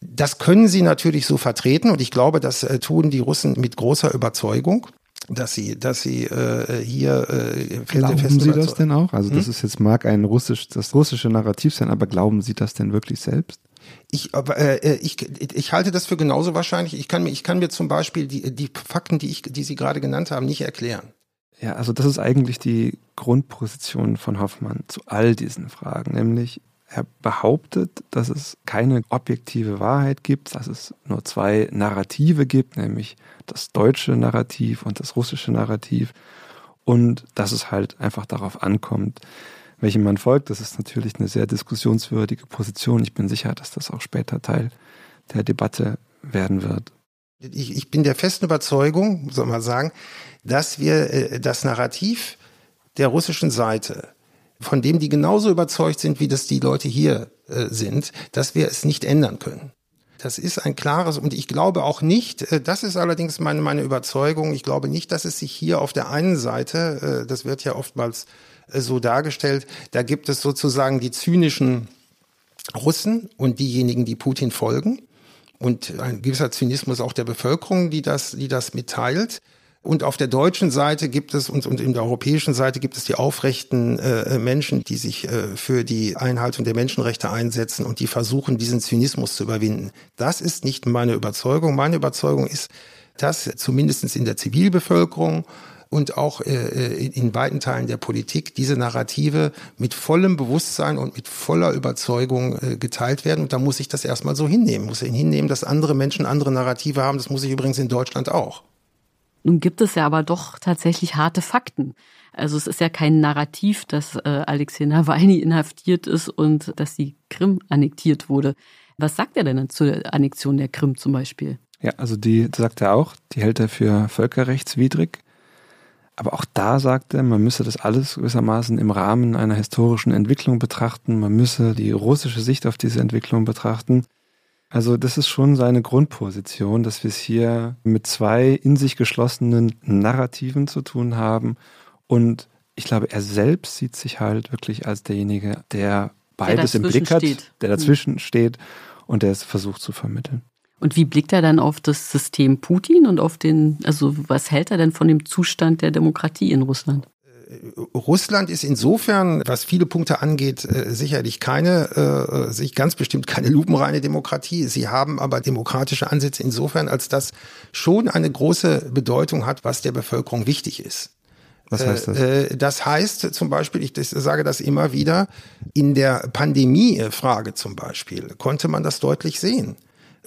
Das können sie natürlich so vertreten und ich glaube, das tun die Russen mit großer Überzeugung dass sie, dass sie äh, hier äh, glauben Sie das denn auch? Also das hm? ist jetzt mag ein russisch, das russische Narrativ sein, aber glauben Sie das denn wirklich selbst? Ich, aber, äh, ich, ich halte das für genauso wahrscheinlich. Ich kann mir, ich kann mir zum Beispiel die, die Fakten, die ich, die Sie gerade genannt haben, nicht erklären. Ja, also das ist eigentlich die Grundposition von Hoffmann zu all diesen Fragen, nämlich er behauptet, dass es keine objektive Wahrheit gibt, dass es nur zwei Narrative gibt, nämlich das deutsche Narrativ und das russische Narrativ und dass es halt einfach darauf ankommt, welchem man folgt. Das ist natürlich eine sehr diskussionswürdige Position. Ich bin sicher, dass das auch später Teil der Debatte werden wird. Ich, ich bin der festen Überzeugung, soll man sagen, dass wir äh, das Narrativ der russischen Seite, von dem die genauso überzeugt sind, wie das die Leute hier äh, sind, dass wir es nicht ändern können. Das ist ein klares, und ich glaube auch nicht, äh, das ist allerdings meine, meine Überzeugung, ich glaube nicht, dass es sich hier auf der einen Seite, äh, das wird ja oftmals äh, so dargestellt, da gibt es sozusagen die zynischen Russen und diejenigen, die Putin folgen und ein gewisser Zynismus auch der Bevölkerung, die das, die das mitteilt. Und auf der deutschen Seite gibt es und, und in der europäischen Seite gibt es die aufrechten äh, Menschen, die sich äh, für die Einhaltung der Menschenrechte einsetzen und die versuchen, diesen Zynismus zu überwinden. Das ist nicht meine Überzeugung. Meine Überzeugung ist, dass zumindest in der Zivilbevölkerung und auch äh, in weiten Teilen der Politik diese Narrative mit vollem Bewusstsein und mit voller Überzeugung äh, geteilt werden. Und da muss ich das erstmal so hinnehmen. Muss ich hinnehmen, dass andere Menschen andere Narrative haben. Das muss ich übrigens in Deutschland auch. Nun gibt es ja aber doch tatsächlich harte Fakten. Also es ist ja kein Narrativ, dass äh, Alexei Nawalny inhaftiert ist und dass die Krim annektiert wurde. Was sagt er denn zur Annexion der Krim zum Beispiel? Ja, also die sagt er auch, die hält er für völkerrechtswidrig. Aber auch da sagt er, man müsse das alles gewissermaßen im Rahmen einer historischen Entwicklung betrachten, man müsse die russische Sicht auf diese Entwicklung betrachten. Also das ist schon seine Grundposition, dass wir es hier mit zwei in sich geschlossenen Narrativen zu tun haben. Und ich glaube, er selbst sieht sich halt wirklich als derjenige, der beides der im Blick hat, steht. der dazwischen mhm. steht und der es versucht zu vermitteln. Und wie blickt er dann auf das System Putin und auf den, also was hält er denn von dem Zustand der Demokratie in Russland? Russland ist insofern, was viele Punkte angeht, äh, sicherlich keine, äh, sich ganz bestimmt keine lupenreine Demokratie. Sie haben aber demokratische Ansätze insofern, als das schon eine große Bedeutung hat, was der Bevölkerung wichtig ist. Was heißt das? Äh, das heißt zum Beispiel, ich sage das immer wieder, in der Pandemiefrage zum Beispiel konnte man das deutlich sehen.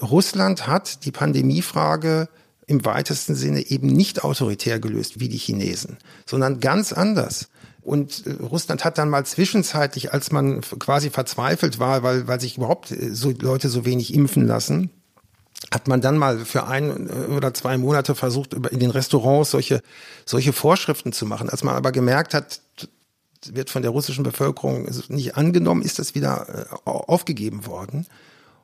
Russland hat die Pandemiefrage im weitesten Sinne eben nicht autoritär gelöst wie die Chinesen, sondern ganz anders. Und äh, Russland hat dann mal zwischenzeitlich, als man quasi verzweifelt war, weil, weil sich überhaupt äh, so Leute so wenig impfen lassen, hat man dann mal für ein äh, oder zwei Monate versucht, in den Restaurants solche, solche Vorschriften zu machen. Als man aber gemerkt hat, wird von der russischen Bevölkerung nicht angenommen, ist das wieder aufgegeben worden.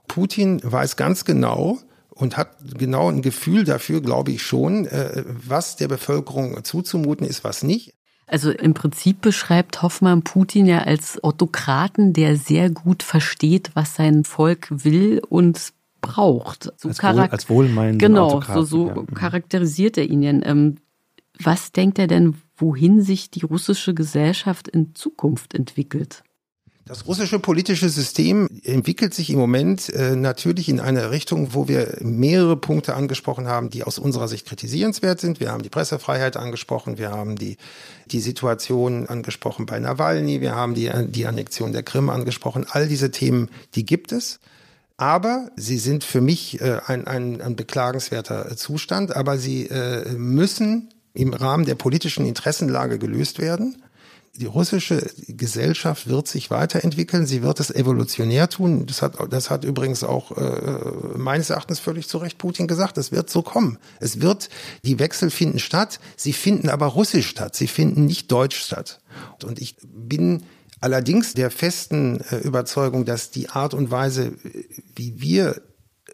Putin weiß ganz genau, und hat genau ein Gefühl dafür, glaube ich schon, äh, was der Bevölkerung zuzumuten ist, was nicht. Also im Prinzip beschreibt Hoffmann Putin ja als Autokraten, der sehr gut versteht, was sein Volk will und braucht. So als, wohl, als wohlmeinenden Genau, Autokraten, so, so ja. Mhm. charakterisiert er ihn ja. Ähm, was denkt er denn, wohin sich die russische Gesellschaft in Zukunft entwickelt? Das russische politische System entwickelt sich im Moment äh, natürlich in eine Richtung, wo wir mehrere Punkte angesprochen haben, die aus unserer Sicht kritisierenswert sind. Wir haben die Pressefreiheit angesprochen, wir haben die, die Situation angesprochen bei Nawalny, wir haben die, die Annexion der Krim angesprochen. All diese Themen, die gibt es. Aber sie sind für mich äh, ein, ein, ein beklagenswerter Zustand, aber sie äh, müssen im Rahmen der politischen Interessenlage gelöst werden die russische Gesellschaft wird sich weiterentwickeln, sie wird es evolutionär tun. Das hat, das hat übrigens auch äh, meines Erachtens völlig zu Recht Putin gesagt. Es wird so kommen. Es wird, die Wechsel finden statt, sie finden aber russisch statt, sie finden nicht deutsch statt. Und ich bin allerdings der festen äh, Überzeugung, dass die Art und Weise, wie wir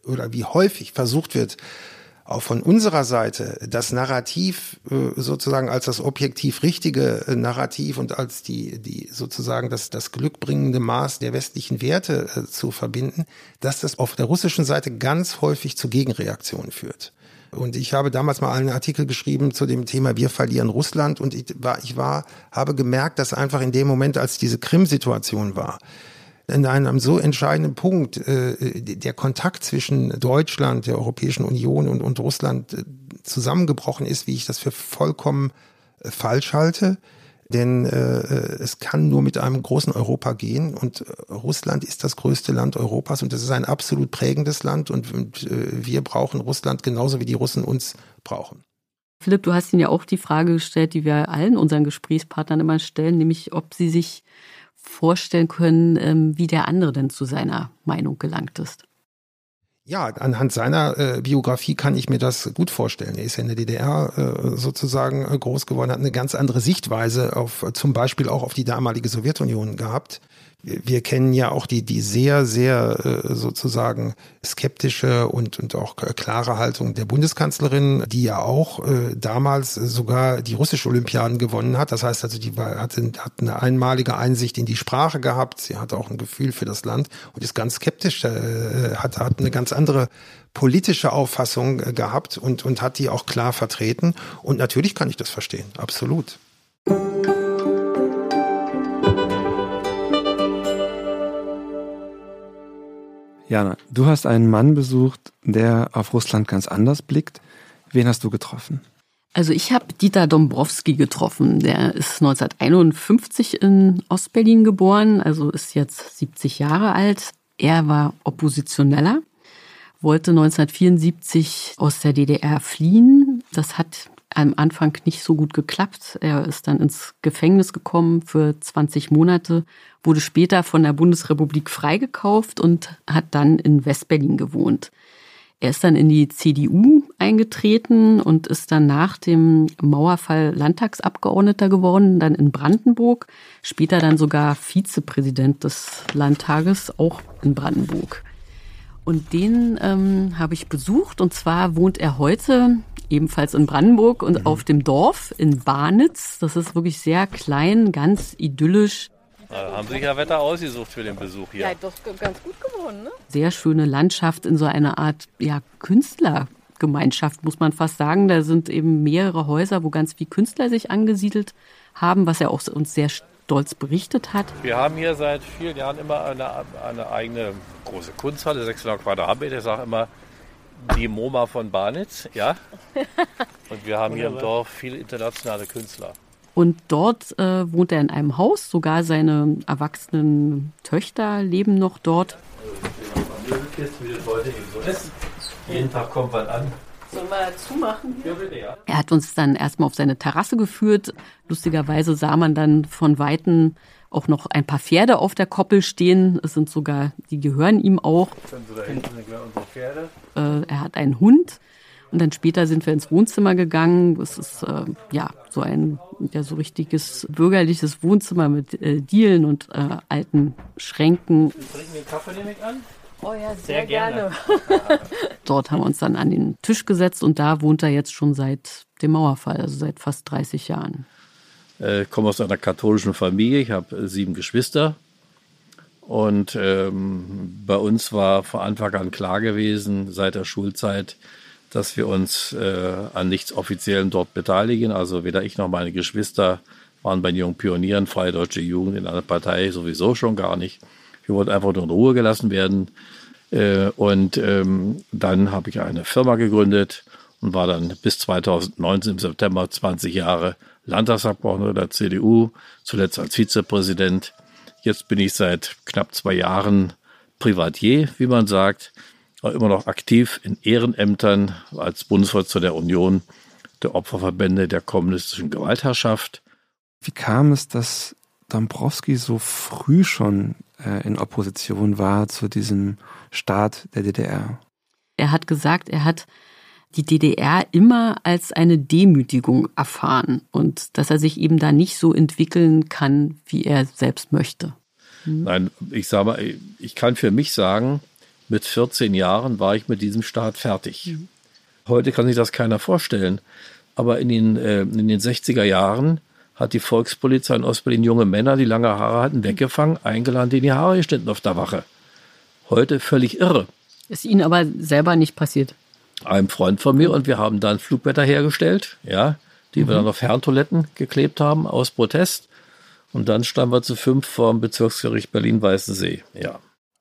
oder wie häufig versucht wird, auch von unserer Seite das Narrativ äh, sozusagen als das objektiv richtige äh, Narrativ und als die, die sozusagen das, das glückbringende Maß der westlichen Werte äh, zu verbinden, dass das auf der russischen Seite ganz häufig zu Gegenreaktionen führt. Und ich habe damals mal einen Artikel geschrieben zu dem Thema Wir verlieren Russland und ich war, ich war, habe gemerkt, dass einfach in dem Moment, als diese Krim-Situation war, in einem so entscheidenden Punkt äh, der Kontakt zwischen Deutschland, der Europäischen Union und, und Russland äh, zusammengebrochen ist, wie ich das für vollkommen äh, falsch halte. Denn äh, es kann nur mit einem großen Europa gehen und äh, Russland ist das größte Land Europas und es ist ein absolut prägendes Land und, und äh, wir brauchen Russland genauso wie die Russen uns brauchen. Philipp, du hast Ihnen ja auch die Frage gestellt, die wir allen unseren Gesprächspartnern immer stellen, nämlich ob sie sich vorstellen können, ähm, wie der andere denn zu seiner Meinung gelangt ist. Ja, anhand seiner äh, Biografie kann ich mir das gut vorstellen. Er ist ja in der DDR äh, sozusagen äh, groß geworden, hat eine ganz andere Sichtweise auf zum Beispiel auch auf die damalige Sowjetunion gehabt wir kennen ja auch die, die sehr, sehr äh, sozusagen skeptische und, und auch klare Haltung der Bundeskanzlerin, die ja auch äh, damals sogar die russische Olympiaden gewonnen hat. Das heißt also, die hat, hat eine einmalige Einsicht in die Sprache gehabt. Sie hat auch ein Gefühl für das Land und ist ganz skeptisch, äh, hat, hat eine ganz andere politische Auffassung gehabt und, und hat die auch klar vertreten. Und natürlich kann ich das verstehen, absolut. Jana, du hast einen Mann besucht, der auf Russland ganz anders blickt. Wen hast du getroffen? Also ich habe Dieter Dombrowski getroffen. Der ist 1951 in Ostberlin geboren, also ist jetzt 70 Jahre alt. Er war Oppositioneller, wollte 1974 aus der DDR fliehen. Das hat am Anfang nicht so gut geklappt. Er ist dann ins Gefängnis gekommen für 20 Monate, wurde später von der Bundesrepublik freigekauft und hat dann in Westberlin gewohnt. Er ist dann in die CDU eingetreten und ist dann nach dem Mauerfall Landtagsabgeordneter geworden, dann in Brandenburg, später dann sogar Vizepräsident des Landtages, auch in Brandenburg. Und den ähm, habe ich besucht und zwar wohnt er heute ebenfalls in Brandenburg und mhm. auf dem Dorf in Barnitz. Das ist wirklich sehr klein, ganz idyllisch. Da haben sich ja Wetter ausgesucht für den Besuch hier. Ja, doch ganz gut geworden, ne? Sehr schöne Landschaft in so einer Art ja, Künstlergemeinschaft, muss man fast sagen. Da sind eben mehrere Häuser, wo ganz viele Künstler sich angesiedelt haben, was er auch uns sehr stolz berichtet hat. Wir haben hier seit vielen Jahren immer eine, eine eigene große Kunsthalle, 600 Quadratmeter. Ich sage immer, die MoMA von Barnitz, ja. Und wir haben hier im Dorf viele internationale Künstler. Und dort äh, wohnt er in einem Haus, sogar seine erwachsenen Töchter leben noch dort. Jeden Tag kommt was an. Sollen wir zumachen? Ja, bitte, ja. Er hat uns dann erstmal auf seine Terrasse geführt. Lustigerweise sah man dann von Weitem auch noch ein paar Pferde auf der Koppel stehen. Es sind sogar, die gehören ihm auch. Äh, er hat einen Hund. Und dann später sind wir ins Wohnzimmer gegangen. Es ist äh, ja so ein ja so richtiges bürgerliches Wohnzimmer mit äh, Dielen und äh, alten Schränken. Trinken den Kaffee ich an? Oh ja, sehr, sehr gerne. gerne. Dort haben wir uns dann an den Tisch gesetzt und da wohnt er jetzt schon seit dem Mauerfall, also seit fast 30 Jahren. Äh, komme aus einer katholischen Familie, ich habe äh, sieben Geschwister. Und ähm, bei uns war von Anfang an klar gewesen, seit der Schulzeit, dass wir uns äh, an nichts Offiziellen dort beteiligen. Also weder ich noch meine Geschwister waren bei den jungen Pionieren, Freie Deutsche Jugend in einer Partei sowieso schon gar nicht. Wir wollten einfach nur in Ruhe gelassen werden. Äh, und ähm, dann habe ich eine Firma gegründet und war dann bis 2019 im September 20 Jahre Landtagsabgeordneter der CDU, zuletzt als Vizepräsident. Jetzt bin ich seit knapp zwei Jahren Privatier, wie man sagt, aber immer noch aktiv in Ehrenämtern als Bundesvorsitzender der Union der Opferverbände der kommunistischen Gewaltherrschaft. Wie kam es, dass Dombrowski so früh schon äh, in Opposition war zu diesem Staat der DDR? Er hat gesagt, er hat die DDR immer als eine Demütigung erfahren und dass er sich eben da nicht so entwickeln kann, wie er selbst möchte. Mhm. Nein, ich sage mal, ich kann für mich sagen, mit 14 Jahren war ich mit diesem Staat fertig. Mhm. Heute kann sich das keiner vorstellen. Aber in den, äh, in den 60er Jahren hat die Volkspolizei in Ostberlin junge Männer, die lange Haare hatten, weggefangen, eingeladen, die in die Haare geschnitten auf der Wache. Heute völlig irre. Ist Ihnen aber selber nicht passiert? Einem Freund von mir und wir haben dann Flugblätter hergestellt, ja, die mhm. wir dann auf Herrentoiletten geklebt haben aus Protest. Und dann standen wir zu fünf vor dem Bezirksgericht Berlin-Weißensee, ja.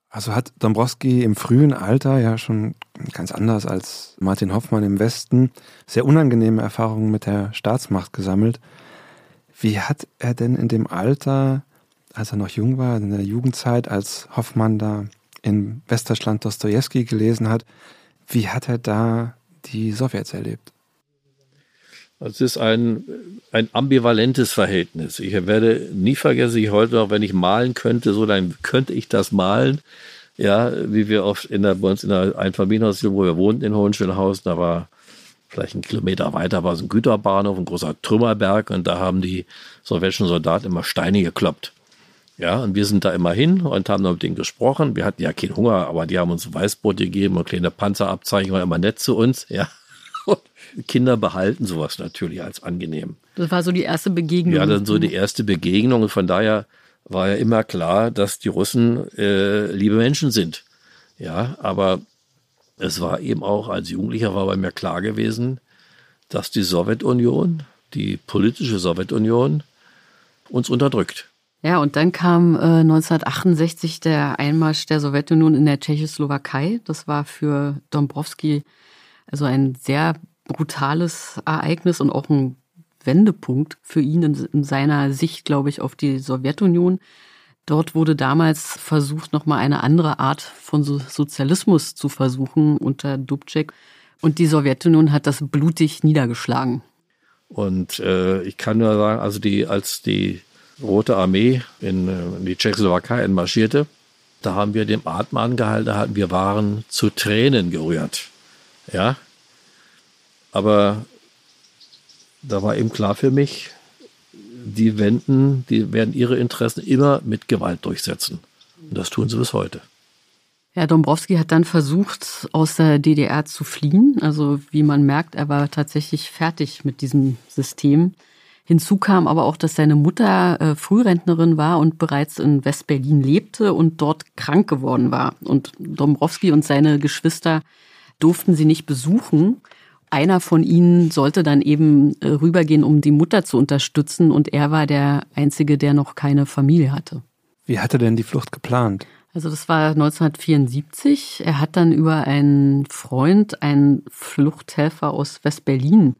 Also hat Dombrowski im frühen Alter ja schon ganz anders als Martin Hoffmann im Westen sehr unangenehme Erfahrungen mit der Staatsmacht gesammelt. Wie hat er denn in dem Alter, als er noch jung war, in der Jugendzeit, als Hoffmann da in Westerschland Dostoevsky gelesen hat, wie hat er da die Sowjets erlebt? Es ist ein, ein ambivalentes Verhältnis. Ich werde nie vergessen, ich heute noch, wenn ich malen könnte, so dann könnte ich das malen. Ja, wie wir oft in der, bei uns in der Einfamilienhaus, wo wir wohnten in Hohenschönhausen, da war vielleicht einen Kilometer weiter war so ein Güterbahnhof, ein großer Trümmerberg und da haben die sowjetischen Soldaten immer Steine gekloppt. Ja, und wir sind da immer hin und haben mit denen gesprochen. Wir hatten ja keinen Hunger, aber die haben uns Weißbrot gegeben und kleine Panzerabzeichen, war immer nett zu uns, ja. Und Kinder behalten sowas natürlich als angenehm. Das war so die erste Begegnung. Ja, dann so die erste Begegnung und von daher war ja immer klar, dass die Russen äh, liebe Menschen sind. Ja, aber es war eben auch, als Jugendlicher war bei mir klar gewesen, dass die Sowjetunion, die politische Sowjetunion, uns unterdrückt. Ja, und dann kam äh, 1968 der Einmarsch der Sowjetunion in der Tschechoslowakei. Das war für Dombrowski also ein sehr brutales Ereignis und auch ein Wendepunkt für ihn in, in seiner Sicht, glaube ich, auf die Sowjetunion. Dort wurde damals versucht, nochmal eine andere Art von Sozialismus zu versuchen unter Dubček. Und die Sowjetunion hat das blutig niedergeschlagen. Und äh, ich kann nur sagen, also die, als die Rote Armee in, äh, in die Tschechoslowakei entmarschierte, da haben wir den Atem angehalten, wir waren zu Tränen gerührt. Ja. Aber da war eben klar für mich, die wenden, die werden ihre Interessen immer mit Gewalt durchsetzen. Und das tun sie bis heute. Ja, Dombrowski hat dann versucht, aus der DDR zu fliehen. Also wie man merkt, er war tatsächlich fertig mit diesem System. Hinzu kam aber auch, dass seine Mutter äh, Frührentnerin war und bereits in Westberlin lebte und dort krank geworden war. Und Dombrowski und seine Geschwister durften sie nicht besuchen. Einer von ihnen sollte dann eben äh, rübergehen, um die Mutter zu unterstützen und er war der Einzige, der noch keine Familie hatte. Wie hat er denn die Flucht geplant? Also das war 1974. Er hat dann über einen Freund einen Fluchthelfer aus Westberlin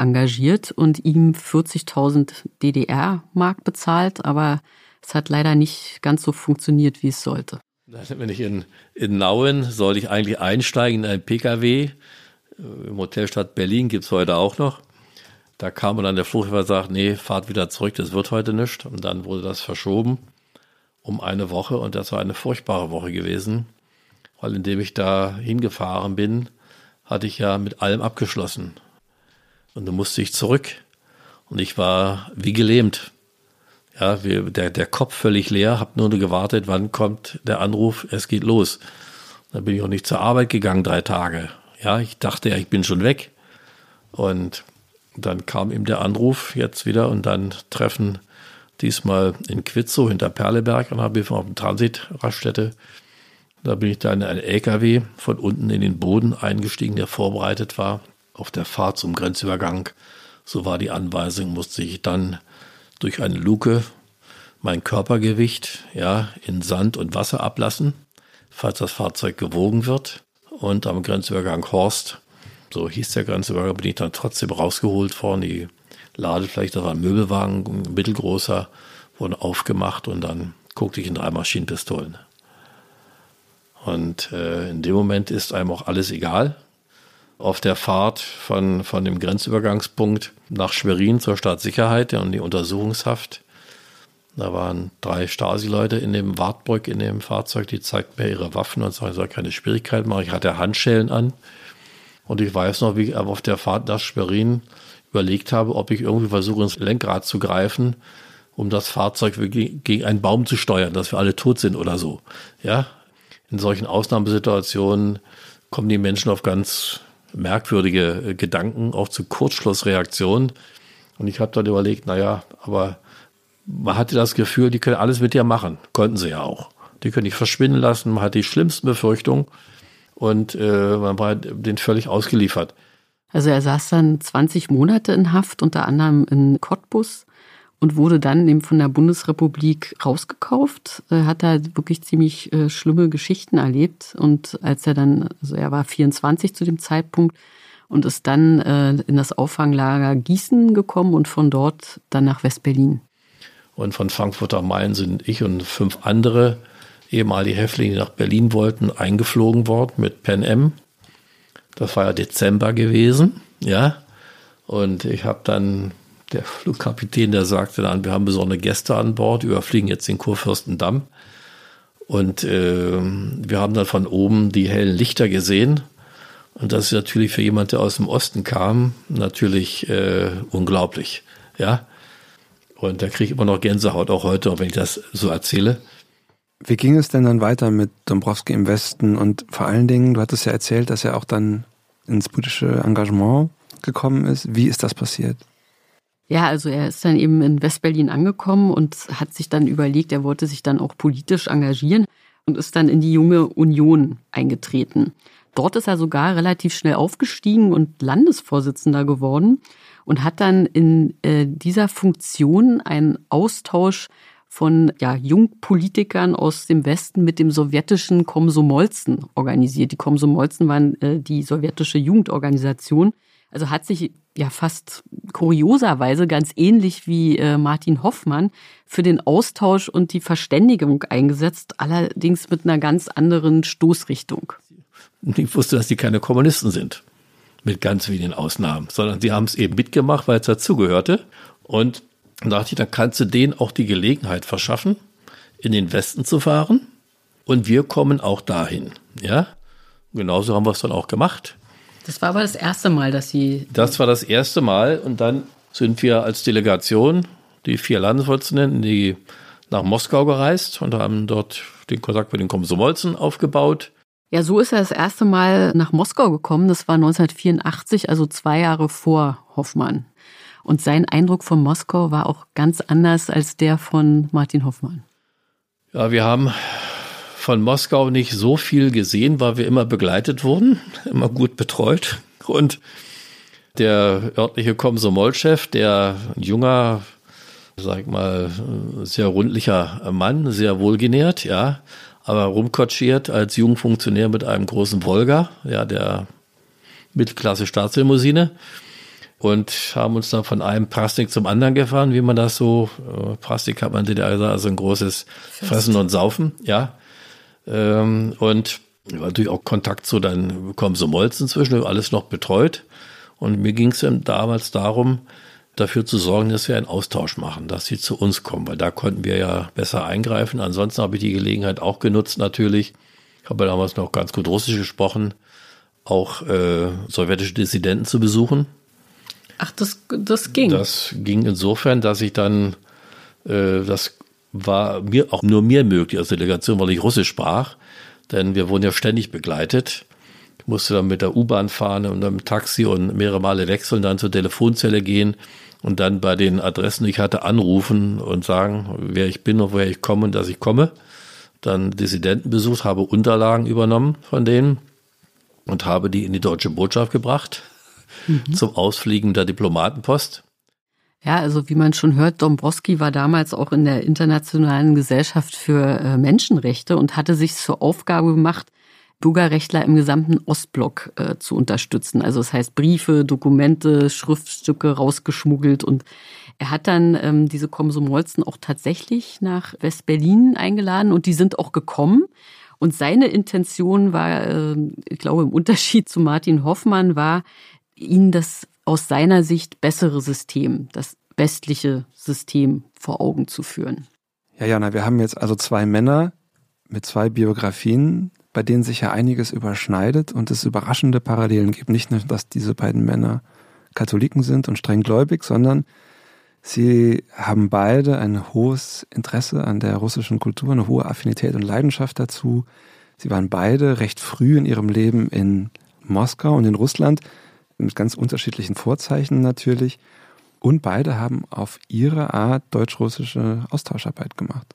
engagiert und ihm 40.000 DDR-Mark bezahlt, aber es hat leider nicht ganz so funktioniert, wie es sollte. Wenn ich in, in Nauen sollte ich eigentlich einsteigen in ein Pkw. Im Hotelstadt Berlin gibt es heute auch noch. Da kam dann der Fluchthelfer und sagt, nee, fahrt wieder zurück, das wird heute nicht. Und dann wurde das verschoben um eine Woche und das war eine furchtbare Woche gewesen, weil indem ich da hingefahren bin, hatte ich ja mit allem abgeschlossen. Und dann musste ich zurück und ich war wie gelähmt. Ja, wir, der, der Kopf völlig leer, habe nur gewartet, wann kommt der Anruf, es geht los. Dann bin ich auch nicht zur Arbeit gegangen, drei Tage. Ja, ich dachte ja, ich bin schon weg. Und dann kam ihm der Anruf jetzt wieder und dann treffen diesmal in Quitzow hinter Perleberg und habe auf dem Transitraststätte. Da bin ich dann in einen LKW von unten in den Boden eingestiegen, der vorbereitet war auf der Fahrt zum Grenzübergang. So war die Anweisung, musste ich dann durch eine Luke mein Körpergewicht ja, in Sand und Wasser ablassen, falls das Fahrzeug gewogen wird. Und am Grenzübergang Horst, so hieß der Grenzübergang, bin ich dann trotzdem rausgeholt worden. Die Ladefläche, da war ein Möbelwagen, ein mittelgroßer, wurden aufgemacht und dann guckte ich in drei Maschinenpistolen. Und äh, in dem Moment ist einem auch alles egal auf der Fahrt von, von dem Grenzübergangspunkt nach Schwerin zur Staatssicherheit und die Untersuchungshaft. Da waren drei Stasi-Leute in dem Wartburg, in dem Fahrzeug, die zeigten mir ihre Waffen und sagten, ich soll keine Schwierigkeiten machen. Ich hatte Handschellen an. Und ich weiß noch, wie ich auf der Fahrt nach Schwerin überlegt habe, ob ich irgendwie versuche, ins Lenkrad zu greifen, um das Fahrzeug gegen einen Baum zu steuern, dass wir alle tot sind oder so. Ja, in solchen Ausnahmesituationen kommen die Menschen auf ganz merkwürdige äh, Gedanken, auch zu Kurzschlussreaktionen. Und ich habe dann überlegt, naja, aber man hatte das Gefühl, die können alles mit dir machen. Konnten sie ja auch. Die können dich verschwinden lassen. Man hat die schlimmsten Befürchtungen und äh, man war den völlig ausgeliefert. Also er saß dann 20 Monate in Haft, unter anderem in Cottbus und wurde dann eben von der Bundesrepublik rausgekauft. Hat da wirklich ziemlich äh, schlimme Geschichten erlebt. Und als er dann, also er war 24 zu dem Zeitpunkt und ist dann äh, in das Auffanglager Gießen gekommen und von dort dann nach Westberlin. Und von Frankfurt am Main sind ich und fünf andere ehemalige Häftlinge, die nach Berlin wollten, eingeflogen worden mit Pen M. Das war ja Dezember gewesen, ja. Und ich habe dann der Flugkapitän, der sagte dann, wir haben besondere Gäste an Bord, überfliegen jetzt den Kurfürstendamm. Und äh, wir haben dann von oben die hellen Lichter gesehen. Und das ist natürlich für jemand, der aus dem Osten kam, natürlich äh, unglaublich. Ja. Und da kriege ich immer noch Gänsehaut, auch heute, wenn ich das so erzähle. Wie ging es denn dann weiter mit Dombrowski im Westen? Und vor allen Dingen, du hattest ja erzählt, dass er auch dann ins politische Engagement gekommen ist. Wie ist das passiert? Ja, also er ist dann eben in Westberlin angekommen und hat sich dann überlegt, er wollte sich dann auch politisch engagieren und ist dann in die junge Union eingetreten. Dort ist er sogar relativ schnell aufgestiegen und Landesvorsitzender geworden und hat dann in äh, dieser Funktion einen Austausch von ja, Jungpolitikern aus dem Westen mit dem sowjetischen Komsomolzen organisiert. Die Komsomolzen waren äh, die sowjetische Jugendorganisation. Also hat sich ja fast kurioserweise ganz ähnlich wie äh, Martin Hoffmann für den Austausch und die Verständigung eingesetzt, allerdings mit einer ganz anderen Stoßrichtung. Ich wusste, dass die keine Kommunisten sind, mit ganz wenigen Ausnahmen, sondern sie haben es eben mitgemacht, weil es dazugehörte. Und und dachte ich, dann kannst du denen auch die Gelegenheit verschaffen, in den Westen zu fahren. Und wir kommen auch dahin. Ja, genauso haben wir es dann auch gemacht. Das war aber das erste Mal, dass Sie. Das war das erste Mal. Und dann sind wir als Delegation, die vier Landesvorsitzenden, die nach Moskau gereist und haben dort den Kontakt mit den Komsomolzen aufgebaut. Ja, so ist er das erste Mal nach Moskau gekommen. Das war 1984, also zwei Jahre vor Hoffmann. Und sein Eindruck von Moskau war auch ganz anders als der von Martin Hoffmann. Ja, wir haben von Moskau nicht so viel gesehen, weil wir immer begleitet wurden, immer gut betreut. Und der örtliche Komsomolchef, der ein junger, sag ich mal, sehr rundlicher Mann, sehr wohlgenährt, ja, aber rumkotschiert als Jugendfunktionär mit einem großen Volga, ja, der Mittelklasse Staatslimousine und haben uns dann von einem Plastik zum anderen gefahren, wie man das so, äh, Plastik hat man in also ein großes Fressen und Saufen, ja. Ähm, und natürlich auch Kontakt zu dann bekommen so Molzen zwischen, alles noch betreut. Und mir ging es damals darum, dafür zu sorgen, dass wir einen Austausch machen, dass sie zu uns kommen, weil da konnten wir ja besser eingreifen. Ansonsten habe ich die Gelegenheit auch genutzt natürlich. Ich habe damals noch ganz gut Russisch gesprochen, auch äh, sowjetische Dissidenten zu besuchen Ach, das, das ging. Das ging insofern, dass ich dann, äh, das war mir auch nur mir möglich als Delegation, weil ich Russisch sprach, denn wir wurden ja ständig begleitet. Ich musste dann mit der U-Bahn fahren und dann mit dem Taxi und mehrere Male wechseln, dann zur Telefonzelle gehen und dann bei den Adressen, die ich hatte, anrufen und sagen, wer ich bin und woher ich komme und dass ich komme. Dann Dissidenten besucht, habe Unterlagen übernommen von denen und habe die in die deutsche Botschaft gebracht mhm. zum Ausfliegen der Diplomatenpost. Ja, also wie man schon hört, Dombrowski war damals auch in der Internationalen Gesellschaft für äh, Menschenrechte und hatte sich zur Aufgabe gemacht, Bürgerrechtler im gesamten Ostblock äh, zu unterstützen. Also das heißt Briefe, Dokumente, Schriftstücke rausgeschmuggelt und er hat dann ähm, diese Komsomolzen auch tatsächlich nach West-Berlin eingeladen und die sind auch gekommen. Und seine Intention war, äh, ich glaube, im Unterschied zu Martin Hoffmann war, ihnen das aus seiner Sicht bessere System, das westliche System vor Augen zu führen. Ja, Jana, wir haben jetzt also zwei Männer mit zwei Biografien, bei denen sich ja einiges überschneidet und es überraschende Parallelen gibt. Nicht nur, dass diese beiden Männer Katholiken sind und streng gläubig, sondern sie haben beide ein hohes Interesse an der russischen Kultur, eine hohe Affinität und Leidenschaft dazu. Sie waren beide recht früh in ihrem Leben in Moskau und in Russland mit ganz unterschiedlichen Vorzeichen natürlich. Und beide haben auf ihre Art deutsch-russische Austauscharbeit gemacht.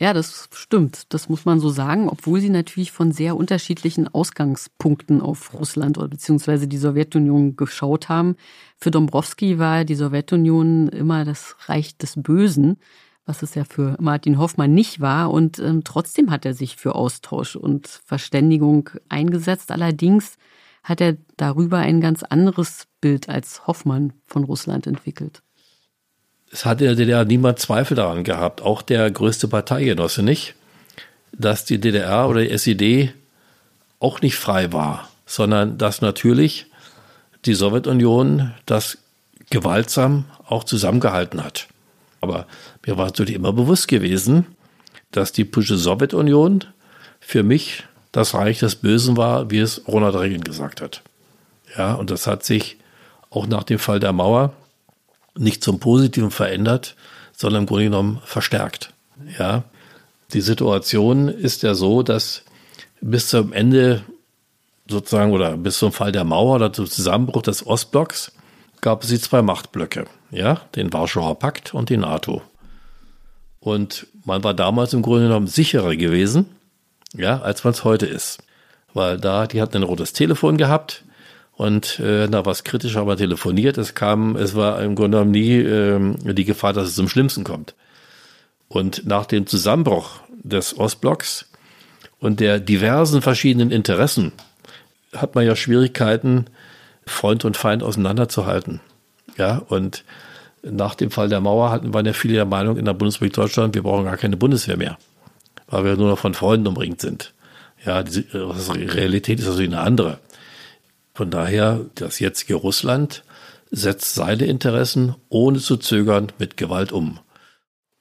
Ja, das stimmt. Das muss man so sagen, obwohl sie natürlich von sehr unterschiedlichen Ausgangspunkten auf Russland oder beziehungsweise die Sowjetunion geschaut haben. Für Dombrowski war die Sowjetunion immer das Reich des Bösen, was es ja für Martin Hoffmann nicht war. Und ähm, trotzdem hat er sich für Austausch und Verständigung eingesetzt. Allerdings hat er darüber ein ganz anderes Bild als Hoffmann von Russland entwickelt. Es hat in der DDR niemand Zweifel daran gehabt, auch der größte Parteigenosse nicht, dass die DDR oder die SED auch nicht frei war, sondern dass natürlich die Sowjetunion das gewaltsam auch zusammengehalten hat. Aber mir war natürlich immer bewusst gewesen, dass die politische Sowjetunion für mich das Reich des Bösen war, wie es Ronald Reagan gesagt hat. Ja, und das hat sich auch nach dem Fall der Mauer nicht zum Positiven verändert, sondern im Grunde genommen verstärkt. Ja, die Situation ist ja so, dass bis zum Ende sozusagen oder bis zum Fall der Mauer oder zum Zusammenbruch des Ostblocks gab es die zwei Machtblöcke, ja, den Warschauer Pakt und die NATO. Und man war damals im Grunde genommen sicherer gewesen, ja, als man es heute ist. Weil da, die hatten ein rotes Telefon gehabt und äh, da was kritisch aber telefoniert. Es kam, es war im Grunde genommen nie äh, die Gefahr, dass es zum Schlimmsten kommt. Und nach dem Zusammenbruch des Ostblocks und der diversen verschiedenen Interessen hat man ja Schwierigkeiten, Freund und Feind auseinanderzuhalten. Ja, und nach dem Fall der Mauer hatten waren ja viele der Meinung in der Bundesrepublik Deutschland, wir brauchen gar keine Bundeswehr mehr, weil wir nur noch von Freunden umringt sind. Ja, die Realität ist also eine andere. Von daher, das jetzige Russland setzt seine Interessen ohne zu zögern mit Gewalt um.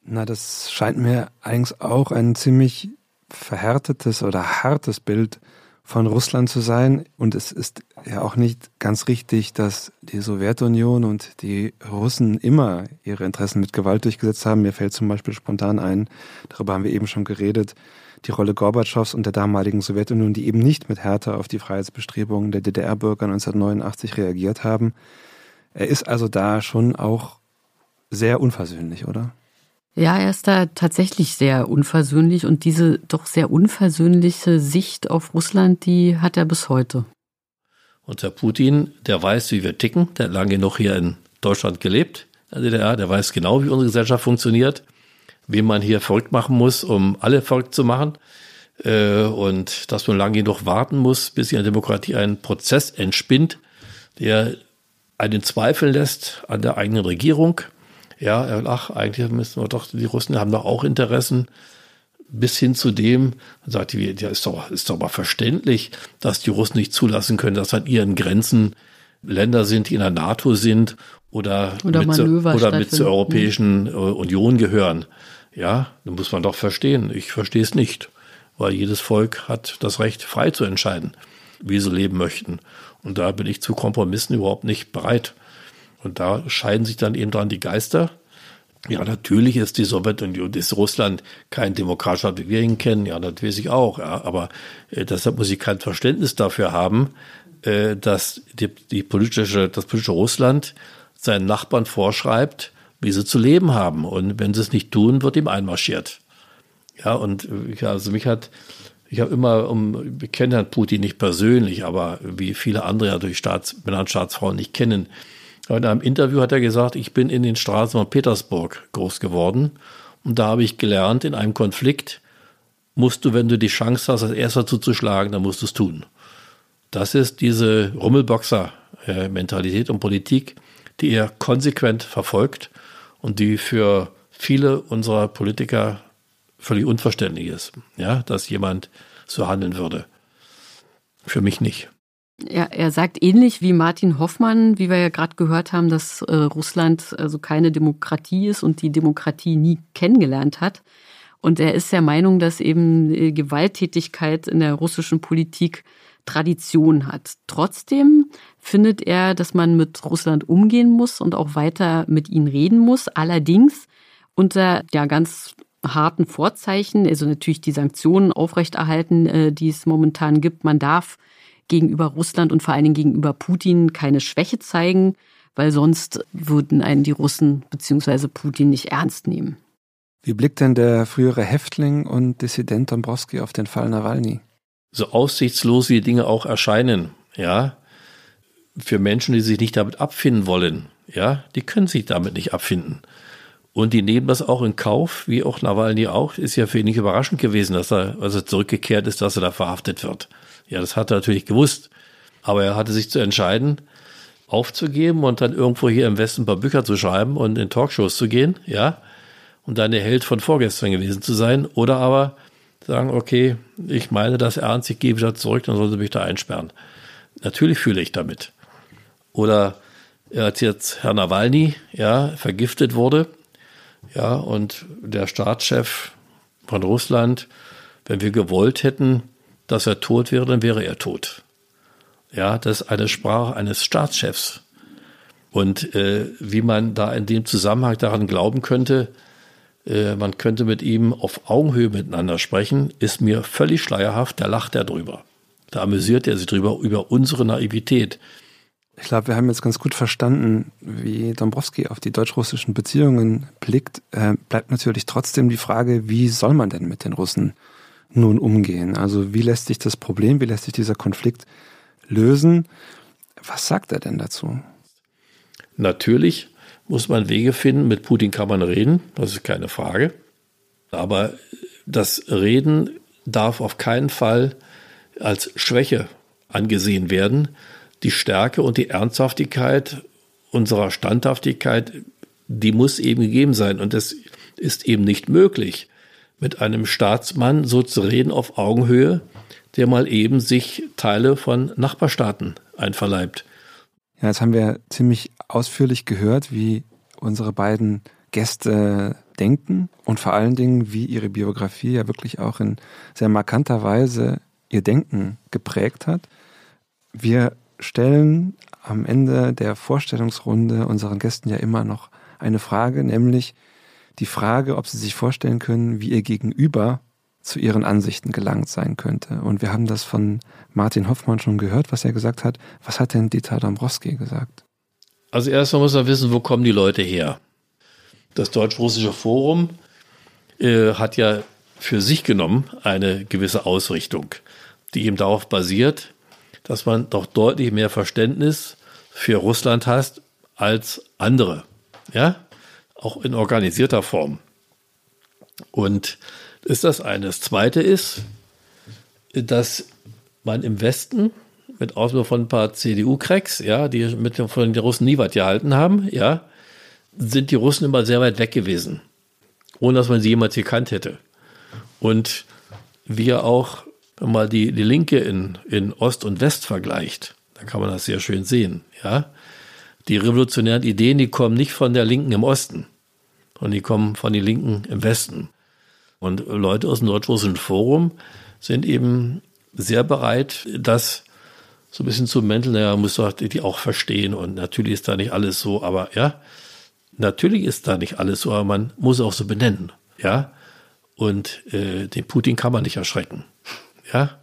Na, das scheint mir allerdings auch ein ziemlich verhärtetes oder hartes Bild von Russland zu sein. Und es ist ja auch nicht ganz richtig, dass die Sowjetunion und die Russen immer ihre Interessen mit Gewalt durchgesetzt haben. Mir fällt zum Beispiel spontan ein, darüber haben wir eben schon geredet, die Rolle Gorbatschows und der damaligen Sowjetunion, die eben nicht mit Härte auf die Freiheitsbestrebungen der DDR-Bürger 1989 reagiert haben. Er ist also da schon auch sehr unversöhnlich, oder? Ja, er ist da tatsächlich sehr unversöhnlich und diese doch sehr unversöhnliche Sicht auf Russland, die hat er bis heute. Und der Putin, der weiß, wie wir ticken, der hat lange genug hier in Deutschland gelebt, in der DDR, der weiß genau, wie unsere Gesellschaft funktioniert, wie man hier verrückt machen muss, um alle verrückt zu machen. Äh, und dass man lange genug warten muss, bis in der Demokratie ein Prozess entspinnt, der einen Zweifel lässt an der eigenen Regierung, ja, ach, eigentlich müssen wir doch, die Russen haben doch auch Interessen. Bis hin zu dem, sagt die, ja, ist doch, ist doch mal verständlich, dass die Russen nicht zulassen können, dass an ihren Grenzen Länder sind, die in der NATO sind oder, oder mit, zur, oder mit zur Europäischen äh, Union gehören. Ja, dann muss man doch verstehen. Ich verstehe es nicht, weil jedes Volk hat das Recht, frei zu entscheiden, wie sie leben möchten. Und da bin ich zu Kompromissen überhaupt nicht bereit. Und da scheiden sich dann eben dran die Geister. Ja, natürlich ist die Sowjetunion, ist Russland kein demokratischer, wie wir ihn kennen. Ja, das weiß ich auch. Ja, aber äh, deshalb muss ich kein Verständnis dafür haben, äh, dass die, die politische, das politische Russland seinen Nachbarn vorschreibt, wie sie zu leben haben. Und wenn sie es nicht tun, wird ihm einmarschiert. Ja, und äh, ja, also mich hat, ich habe immer, um, wir kennen Herrn Putin nicht persönlich, aber wie viele andere ja durch Staats, Männer und Staatsfrauen nicht kennen, in einem Interview hat er gesagt, ich bin in den Straßen von Petersburg groß geworden und da habe ich gelernt, in einem Konflikt musst du, wenn du die Chance hast, als erster zuzuschlagen, dann musst du es tun. Das ist diese Rummelboxer-Mentalität und Politik, die er konsequent verfolgt und die für viele unserer Politiker völlig unverständlich ist, ja, dass jemand so handeln würde. Für mich nicht. Ja, er sagt ähnlich wie Martin Hoffmann, wie wir ja gerade gehört haben, dass äh, Russland also keine Demokratie ist und die Demokratie nie kennengelernt hat. Und er ist der Meinung, dass eben äh, Gewalttätigkeit in der russischen Politik Tradition hat. Trotzdem findet er, dass man mit Russland umgehen muss und auch weiter mit ihnen reden muss. Allerdings unter ja ganz harten Vorzeichen, also natürlich die Sanktionen aufrechterhalten, äh, die es momentan gibt. Man darf gegenüber Russland und vor allen Dingen gegenüber Putin keine Schwäche zeigen, weil sonst würden einen die Russen bzw. Putin nicht ernst nehmen. Wie blickt denn der frühere Häftling und Dissident Dombrowski auf den Fall Nawalny? So aussichtslos wie die Dinge auch erscheinen, ja, für Menschen, die sich nicht damit abfinden wollen, ja, die können sich damit nicht abfinden. Und die nehmen das auch in Kauf, wie auch Nawalny auch. Ist ja für ihn nicht überraschend gewesen, dass er, als er zurückgekehrt ist, dass er da verhaftet wird. Ja, das hat er natürlich gewusst. Aber er hatte sich zu entscheiden, aufzugeben und dann irgendwo hier im Westen ein paar Bücher zu schreiben und in Talkshows zu gehen, ja, und dann der Held von vorgestern gewesen zu sein. Oder aber sagen, okay, ich meine das ernst, ich gehe wieder zurück, dann sollen sie mich da einsperren. Natürlich fühle ich damit. Oder als jetzt Herr Nawalny, ja, vergiftet wurde, ja, und der Staatschef von Russland, wenn wir gewollt hätten, dass er tot wäre, dann wäre er tot. Ja, das ist eine Sprache eines Staatschefs. Und äh, wie man da in dem Zusammenhang daran glauben könnte, äh, man könnte mit ihm auf Augenhöhe miteinander sprechen, ist mir völlig schleierhaft. Da lacht er drüber. Da amüsiert er sich drüber, über unsere Naivität. Ich glaube, wir haben jetzt ganz gut verstanden, wie Dombrowski auf die deutsch-russischen Beziehungen blickt. Äh, bleibt natürlich trotzdem die Frage, wie soll man denn mit den Russen nun umgehen? Also wie lässt sich das Problem, wie lässt sich dieser Konflikt lösen? Was sagt er denn dazu? Natürlich muss man Wege finden. Mit Putin kann man reden, das ist keine Frage. Aber das Reden darf auf keinen Fall als Schwäche angesehen werden. Die Stärke und die Ernsthaftigkeit unserer Standhaftigkeit, die muss eben gegeben sein. Und es ist eben nicht möglich, mit einem Staatsmann so zu reden auf Augenhöhe, der mal eben sich Teile von Nachbarstaaten einverleibt. Ja, jetzt haben wir ziemlich ausführlich gehört, wie unsere beiden Gäste denken und vor allen Dingen, wie ihre Biografie ja wirklich auch in sehr markanter Weise ihr Denken geprägt hat. Wir stellen am Ende der Vorstellungsrunde unseren Gästen ja immer noch eine Frage, nämlich die Frage, ob sie sich vorstellen können, wie ihr Gegenüber zu ihren Ansichten gelangt sein könnte. Und wir haben das von Martin Hoffmann schon gehört, was er gesagt hat. Was hat denn Dieter Dombrowski gesagt? Also erstmal muss man wissen, wo kommen die Leute her? Das Deutsch-Russische Forum äh, hat ja für sich genommen eine gewisse Ausrichtung, die eben darauf basiert, dass man doch deutlich mehr Verständnis für Russland hat als andere. Ja, auch in organisierter Form. Und ist das eine. Das zweite ist, dass man im Westen, mit Ausnahme von ein paar CDU-Cracks, ja, die mit von den Russen nie was gehalten haben, ja, sind die Russen immer sehr weit weg gewesen, ohne dass man sie jemals gekannt hätte. Und wir auch, man die, die Linke in, in Ost und West vergleicht, dann kann man das sehr schön sehen, ja. Die revolutionären Ideen, die kommen nicht von der Linken im Osten, sondern die kommen von den Linken im Westen. Und Leute aus dem Deutsch-Russischen Forum sind eben sehr bereit, das so ein bisschen zu mänteln. Naja, muss doch die auch verstehen. Und natürlich ist da nicht alles so, aber ja, natürlich ist da nicht alles so, aber man muss auch so benennen. Ja. Und äh, den Putin kann man nicht erschrecken. Ja.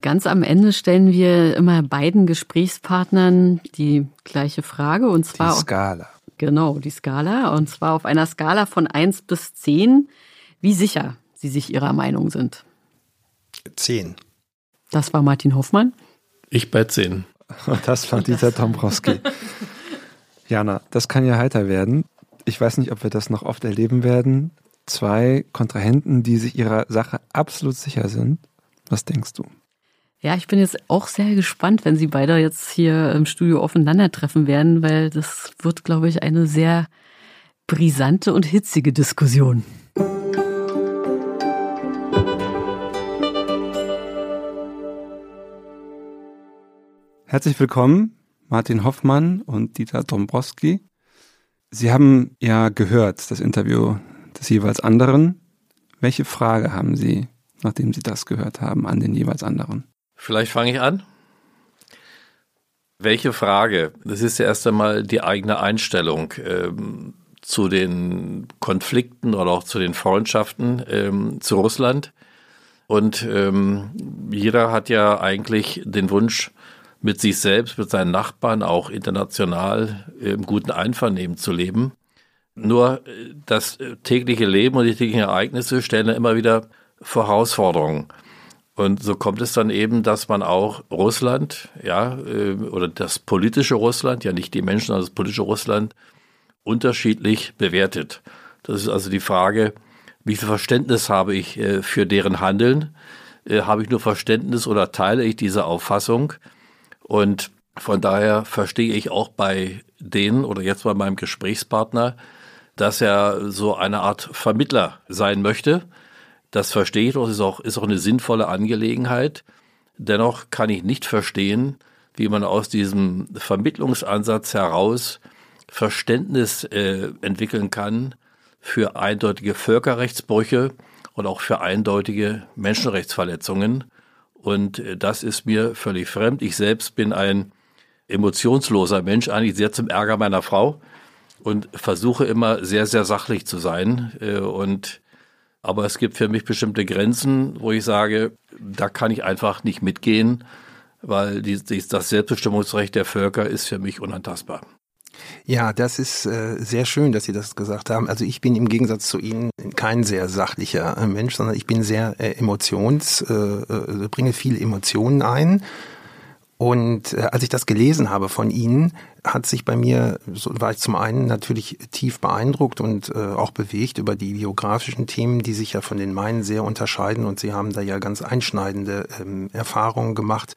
Ganz am Ende stellen wir immer beiden Gesprächspartnern die gleiche Frage und zwar. Die Skala. Genau, die Skala. Und zwar auf einer Skala von 1 bis 10 wie sicher Sie sich Ihrer Meinung sind. Zehn. Das war Martin Hoffmann. Ich bei zehn. Und das war Dieter Dombrowski. Jana, das kann ja heiter werden. Ich weiß nicht, ob wir das noch oft erleben werden. Zwei Kontrahenten, die sich ihrer Sache absolut sicher sind. Was denkst du? Ja, ich bin jetzt auch sehr gespannt, wenn Sie beide jetzt hier im Studio aufeinandertreffen werden, weil das wird, glaube ich, eine sehr brisante und hitzige Diskussion. Herzlich willkommen, Martin Hoffmann und Dieter Dombrowski. Sie haben ja gehört, das Interview des jeweils anderen. Welche Frage haben Sie, nachdem Sie das gehört haben, an den jeweils anderen? Vielleicht fange ich an. Welche Frage? Das ist ja erst einmal die eigene Einstellung ähm, zu den Konflikten oder auch zu den Freundschaften ähm, zu Russland. Und ähm, jeder hat ja eigentlich den Wunsch, mit sich selbst, mit seinen Nachbarn, auch international im guten Einvernehmen zu leben. Nur äh, das tägliche Leben und die täglichen Ereignisse stellen immer wieder vor Herausforderungen. Und so kommt es dann eben, dass man auch Russland, ja, äh, oder das politische Russland, ja nicht die Menschen, sondern das politische Russland, unterschiedlich bewertet. Das ist also die Frage, wie viel Verständnis habe ich äh, für deren Handeln? Habe ich nur Verständnis oder teile ich diese Auffassung? Und von daher verstehe ich auch bei denen oder jetzt bei meinem Gesprächspartner, dass er so eine Art Vermittler sein möchte. Das verstehe ich doch, ist auch, ist auch eine sinnvolle Angelegenheit. Dennoch kann ich nicht verstehen, wie man aus diesem Vermittlungsansatz heraus Verständnis äh, entwickeln kann für eindeutige Völkerrechtsbrüche und auch für eindeutige Menschenrechtsverletzungen. Und äh, das ist mir völlig fremd. Ich selbst bin ein emotionsloser Mensch, eigentlich sehr zum Ärger meiner Frau und versuche immer sehr, sehr sachlich zu sein. Äh, und aber es gibt für mich bestimmte Grenzen, wo ich sage, da kann ich einfach nicht mitgehen, weil die, das Selbstbestimmungsrecht der Völker ist für mich unantastbar. Ja, das ist äh, sehr schön, dass Sie das gesagt haben. Also ich bin im Gegensatz zu Ihnen kein sehr sachlicher äh, Mensch, sondern ich bin sehr äh, emotions, äh, äh, bringe viele Emotionen ein. Und äh, als ich das gelesen habe von Ihnen, hat sich bei mir, so war ich zum einen natürlich tief beeindruckt und äh, auch bewegt über die biografischen Themen, die sich ja von den meinen sehr unterscheiden. Und Sie haben da ja ganz einschneidende ähm, Erfahrungen gemacht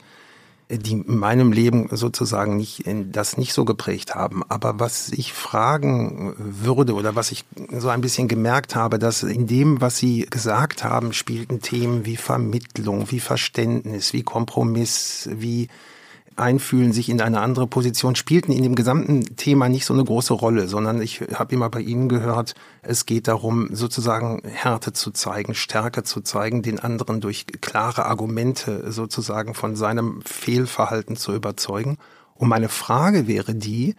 die in meinem Leben sozusagen nicht, das nicht so geprägt haben. Aber was ich fragen würde oder was ich so ein bisschen gemerkt habe, dass in dem, was Sie gesagt haben, spielten Themen wie Vermittlung, wie Verständnis, wie Kompromiss, wie Einfühlen, sich in eine andere Position, spielten in dem gesamten Thema nicht so eine große Rolle, sondern ich habe immer bei Ihnen gehört, es geht darum, sozusagen Härte zu zeigen, Stärke zu zeigen, den anderen durch klare Argumente sozusagen von seinem Fehlverhalten zu überzeugen. Und meine Frage wäre die,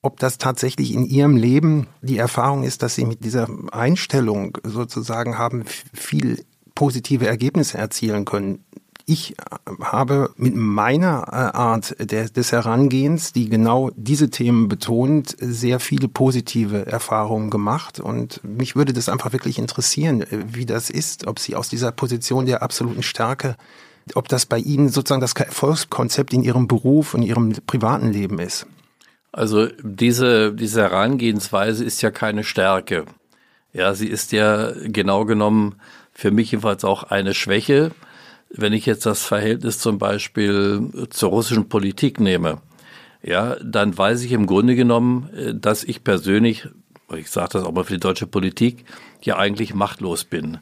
ob das tatsächlich in Ihrem Leben die Erfahrung ist, dass Sie mit dieser Einstellung sozusagen haben viel positive Ergebnisse erzielen können ich habe mit meiner äh, Art des Herangehens, die genau diese Themen betont, sehr viele positive Erfahrungen gemacht. Und mich würde das einfach wirklich interessieren, äh, wie das ist, ob Sie aus dieser Position der absoluten Stärke, ob das bei Ihnen sozusagen das Erfolgskonzept in Ihrem Beruf und Ihrem privaten Leben ist. Also diese, diese Herangehensweise ist ja keine Stärke. Ja, sie ist ja genau genommen für mich jedenfalls auch eine Schwäche wenn ich jetzt das Verhältnis zum Beispiel zur russischen Politik nehme, ja, dann weiß ich im Grunde genommen, äh, dass ich persönlich, ich sage das auch mal für die deutsche Politik, ja eigentlich machtlos bin.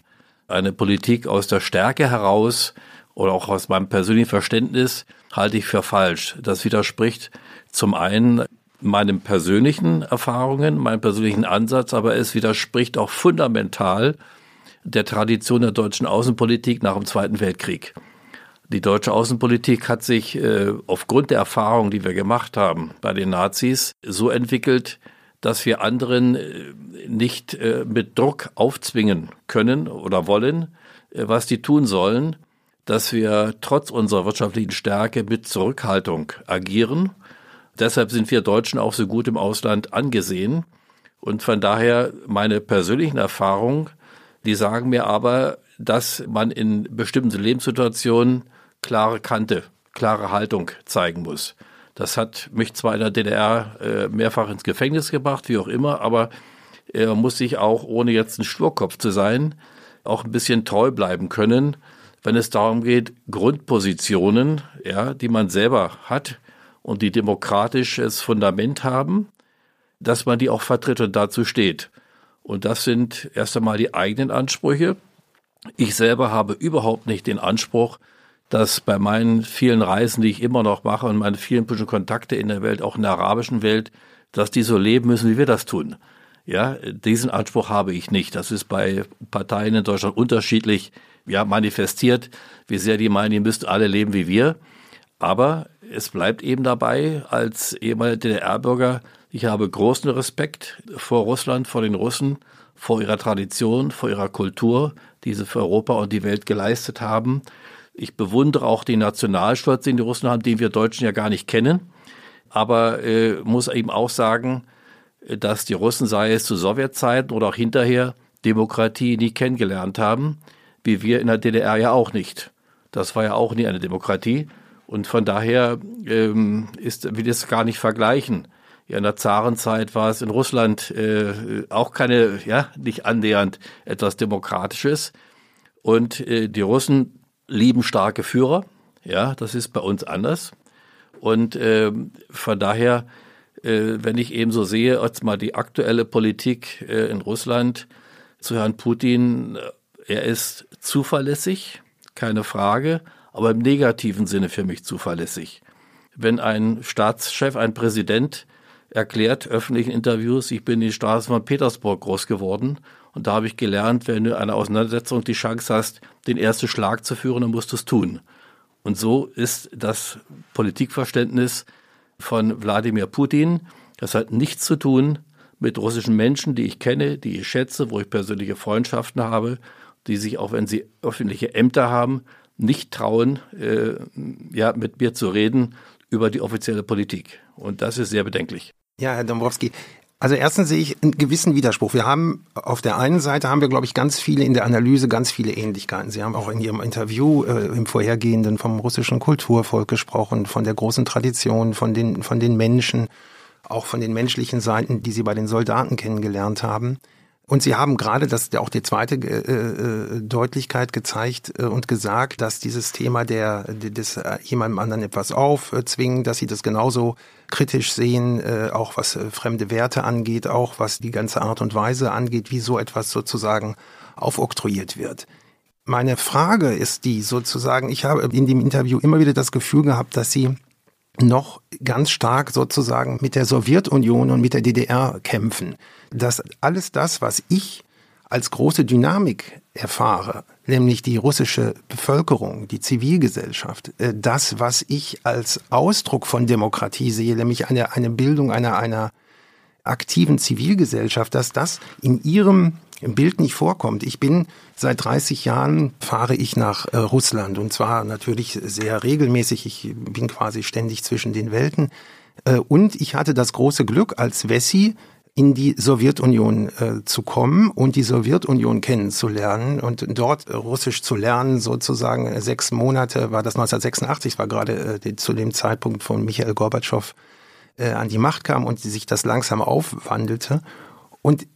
Eine Politik aus der Stärke heraus oder auch aus meinem persönlichen Verständnis halte ich für falsch. Das widerspricht zum einen meinen persönlichen Erfahrungen, meinem persönlichen Ansatz, aber es widerspricht auch fundamental der Tradition der deutschen Außenpolitik nach dem Zweiten Weltkrieg. Die deutsche Außenpolitik hat sich äh, aufgrund der Erfahrungen, die wir gemacht haben bei den Nazis, so entwickelt, dass wir anderen äh, nicht äh, mit Druck aufzwingen können oder wollen, äh, was die tun sollen, dass wir trotz unserer wirtschaftlichen Stärke mit Zurückhaltung agieren. Deshalb sind wir Deutschen auch so gut im Ausland angesehen. Und von daher meine persönlichen Erfahrungen die sagen mir aber, dass man in bestimmten Lebenssituationen klare Kante, klare Haltung zeigen muss. Das hat mich zwar in der DDR äh, mehrfach ins Gefängnis gebracht, wie auch immer, aber äh, muss sich auch, ohne jetzt ein Sturkopf zu sein, auch ein bisschen treu bleiben können, wenn es darum geht, Grundpositionen, ja, die man selber hat und die demokratisches Fundament haben, dass man die auch vertritt und dazu steht. Und das sind erst einmal die eigenen Ansprüche. Ich selber habe überhaupt nicht den Anspruch, dass bei meinen vielen Reisen, die ich immer noch mache und meine vielen politischen Kontakte in der Welt, auch in der arabischen Welt, dass die so leben müssen, wie wir das tun. Ja, diesen Anspruch habe ich nicht. Das ist bei Parteien in Deutschland unterschiedlich ja, manifestiert, wie sehr die meinen, die müssten alle leben wie wir. Aber es bleibt eben dabei, als ehemaliger DDR-Bürger ich habe großen Respekt vor Russland, vor den Russen, vor ihrer Tradition, vor ihrer Kultur, die sie für Europa und die Welt geleistet haben. Ich bewundere auch den Nationalstolz, den die Russen haben, den wir Deutschen ja gar nicht kennen. Aber äh, muss eben auch sagen, dass die Russen, sei es zu Sowjetzeiten oder auch hinterher, Demokratie nie kennengelernt haben, wie wir in der DDR ja auch nicht. Das war ja auch nie eine Demokratie. Und von daher ähm, ist, will ich es gar nicht vergleichen. Ja, in der Zarenzeit war es in Russland äh, auch keine, ja, nicht annähernd etwas Demokratisches. Und äh, die Russen lieben starke Führer. Ja, das ist bei uns anders. Und äh, von daher, äh, wenn ich eben so sehe, jetzt mal die aktuelle Politik äh, in Russland zu Herrn Putin, äh, er ist zuverlässig, keine Frage, aber im negativen Sinne für mich zuverlässig. Wenn ein Staatschef, ein Präsident erklärt öffentlichen Interviews, ich bin in den Straßen von Petersburg groß geworden Und da habe ich gelernt, wenn du eine Auseinandersetzung die Chance hast, den ersten Schlag zu führen, dann musst du es tun. Und so ist das Politikverständnis von Wladimir Putin. Das hat nichts zu tun mit russischen Menschen, die ich kenne, die ich schätze, wo ich persönliche Freundschaften habe, die sich, auch wenn sie öffentliche Ämter haben, nicht trauen, äh, ja, mit mir zu reden über die offizielle Politik. Und das ist sehr bedenklich. Ja, Herr Dombrowski, also erstens sehe ich einen gewissen Widerspruch. Wir haben auf der einen Seite haben wir, glaube ich, ganz viele in der Analyse, ganz viele Ähnlichkeiten. Sie haben auch in Ihrem Interview äh, im vorhergehenden vom russischen Kulturvolk gesprochen, von der großen Tradition, von den, von den Menschen, auch von den menschlichen Seiten, die Sie bei den Soldaten kennengelernt haben. Und Sie haben gerade, das ja auch die zweite äh, äh, Deutlichkeit gezeigt äh, und gesagt, dass dieses Thema der, des äh, jemandem anderen etwas aufzwingen, dass Sie das genauso kritisch sehen, äh, auch was äh, fremde Werte angeht, auch was die ganze Art und Weise angeht, wie so etwas sozusagen aufoktroyiert wird. Meine Frage ist die sozusagen, ich habe in dem Interview immer wieder das Gefühl gehabt, dass Sie noch ganz stark sozusagen mit der Sowjetunion und mit der DDR kämpfen. Dass alles das, was ich als große Dynamik erfahre, nämlich die russische Bevölkerung, die Zivilgesellschaft, äh, das, was ich als Ausdruck von Demokratie sehe, nämlich eine, eine Bildung einer, einer aktiven Zivilgesellschaft, dass das in ihrem Bild nicht vorkommt. Ich bin seit 30 Jahren fahre ich nach äh, Russland und zwar natürlich sehr regelmäßig. Ich bin quasi ständig zwischen den Welten. Äh, und ich hatte das große Glück, als Wessi in die Sowjetunion äh, zu kommen und die Sowjetunion kennenzulernen und dort äh, Russisch zu lernen, sozusagen äh, sechs Monate, war das 1986, war gerade äh, zu dem Zeitpunkt von Michael Gorbatschow äh, an die Macht kam und sich das langsam aufwandelte. Und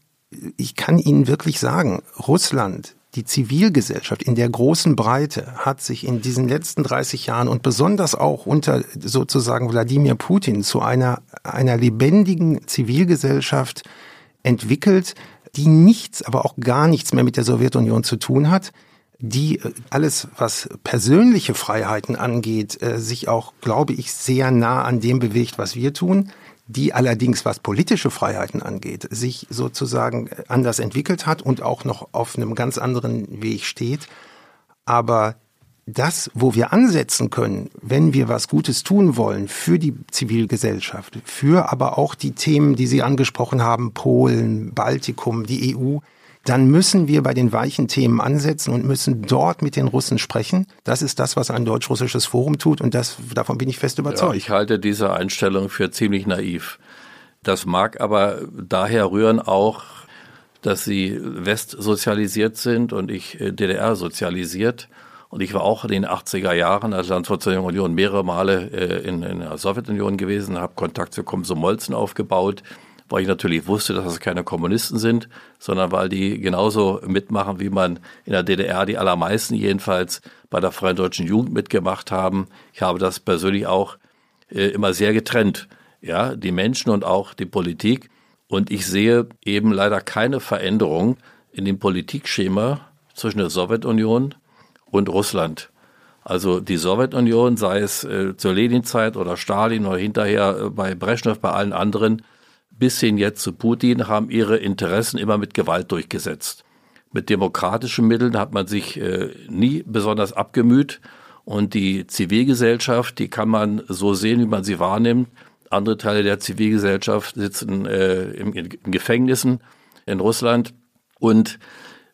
ich kann Ihnen wirklich sagen, Russland, die Zivilgesellschaft in der großen Breite hat sich in diesen letzten 30 Jahren und besonders auch unter sozusagen Wladimir Putin zu einer, einer lebendigen Zivilgesellschaft entwickelt, die nichts, aber auch gar nichts mehr mit der Sowjetunion zu tun hat, die äh, alles, was persönliche Freiheiten angeht, äh, sich auch, glaube ich, sehr nah an dem bewegt, was wir tun die allerdings, was politische Freiheiten angeht, sich sozusagen anders entwickelt hat und auch noch auf einem ganz anderen Weg steht. Aber das, wo wir ansetzen können, wenn wir was Gutes tun wollen für die Zivilgesellschaft, für aber auch die Themen, die Sie angesprochen haben, Polen, Baltikum, die EU, dann müssen wir bei den weichen Themen ansetzen und müssen dort mit den Russen sprechen. Das ist das, was ein deutsch-russisches Forum tut und das, davon bin ich fest überzeugt. Ja, ich halte diese Einstellung für ziemlich naiv. Das mag aber daher rühren auch, dass sie westsozialisiert sind und ich äh, DDR sozialisiert. Und ich war auch in den 80er Jahren als Landwirtschaftliche Union mehrere Male äh, in, in der Sowjetunion gewesen, habe Kontakt zu Komsomolzen aufgebaut weil ich natürlich wusste, dass es keine Kommunisten sind, sondern weil die genauso mitmachen, wie man in der DDR die allermeisten jedenfalls bei der Freien Deutschen Jugend mitgemacht haben. Ich habe das persönlich auch äh, immer sehr getrennt. Ja, die Menschen und auch die Politik. Und ich sehe eben leider keine Veränderung in dem Politikschema zwischen der Sowjetunion und Russland. Also die Sowjetunion, sei es äh, zur Lenin-Zeit oder Stalin oder hinterher äh, bei Brezhnev, bei allen anderen, bis hin jetzt zu Putin haben ihre Interessen immer mit Gewalt durchgesetzt. Mit demokratischen Mitteln hat man sich äh, nie besonders abgemüht und die Zivilgesellschaft, die kann man so sehen, wie man sie wahrnimmt. Andere Teile der Zivilgesellschaft sitzen äh, in, in Gefängnissen in Russland und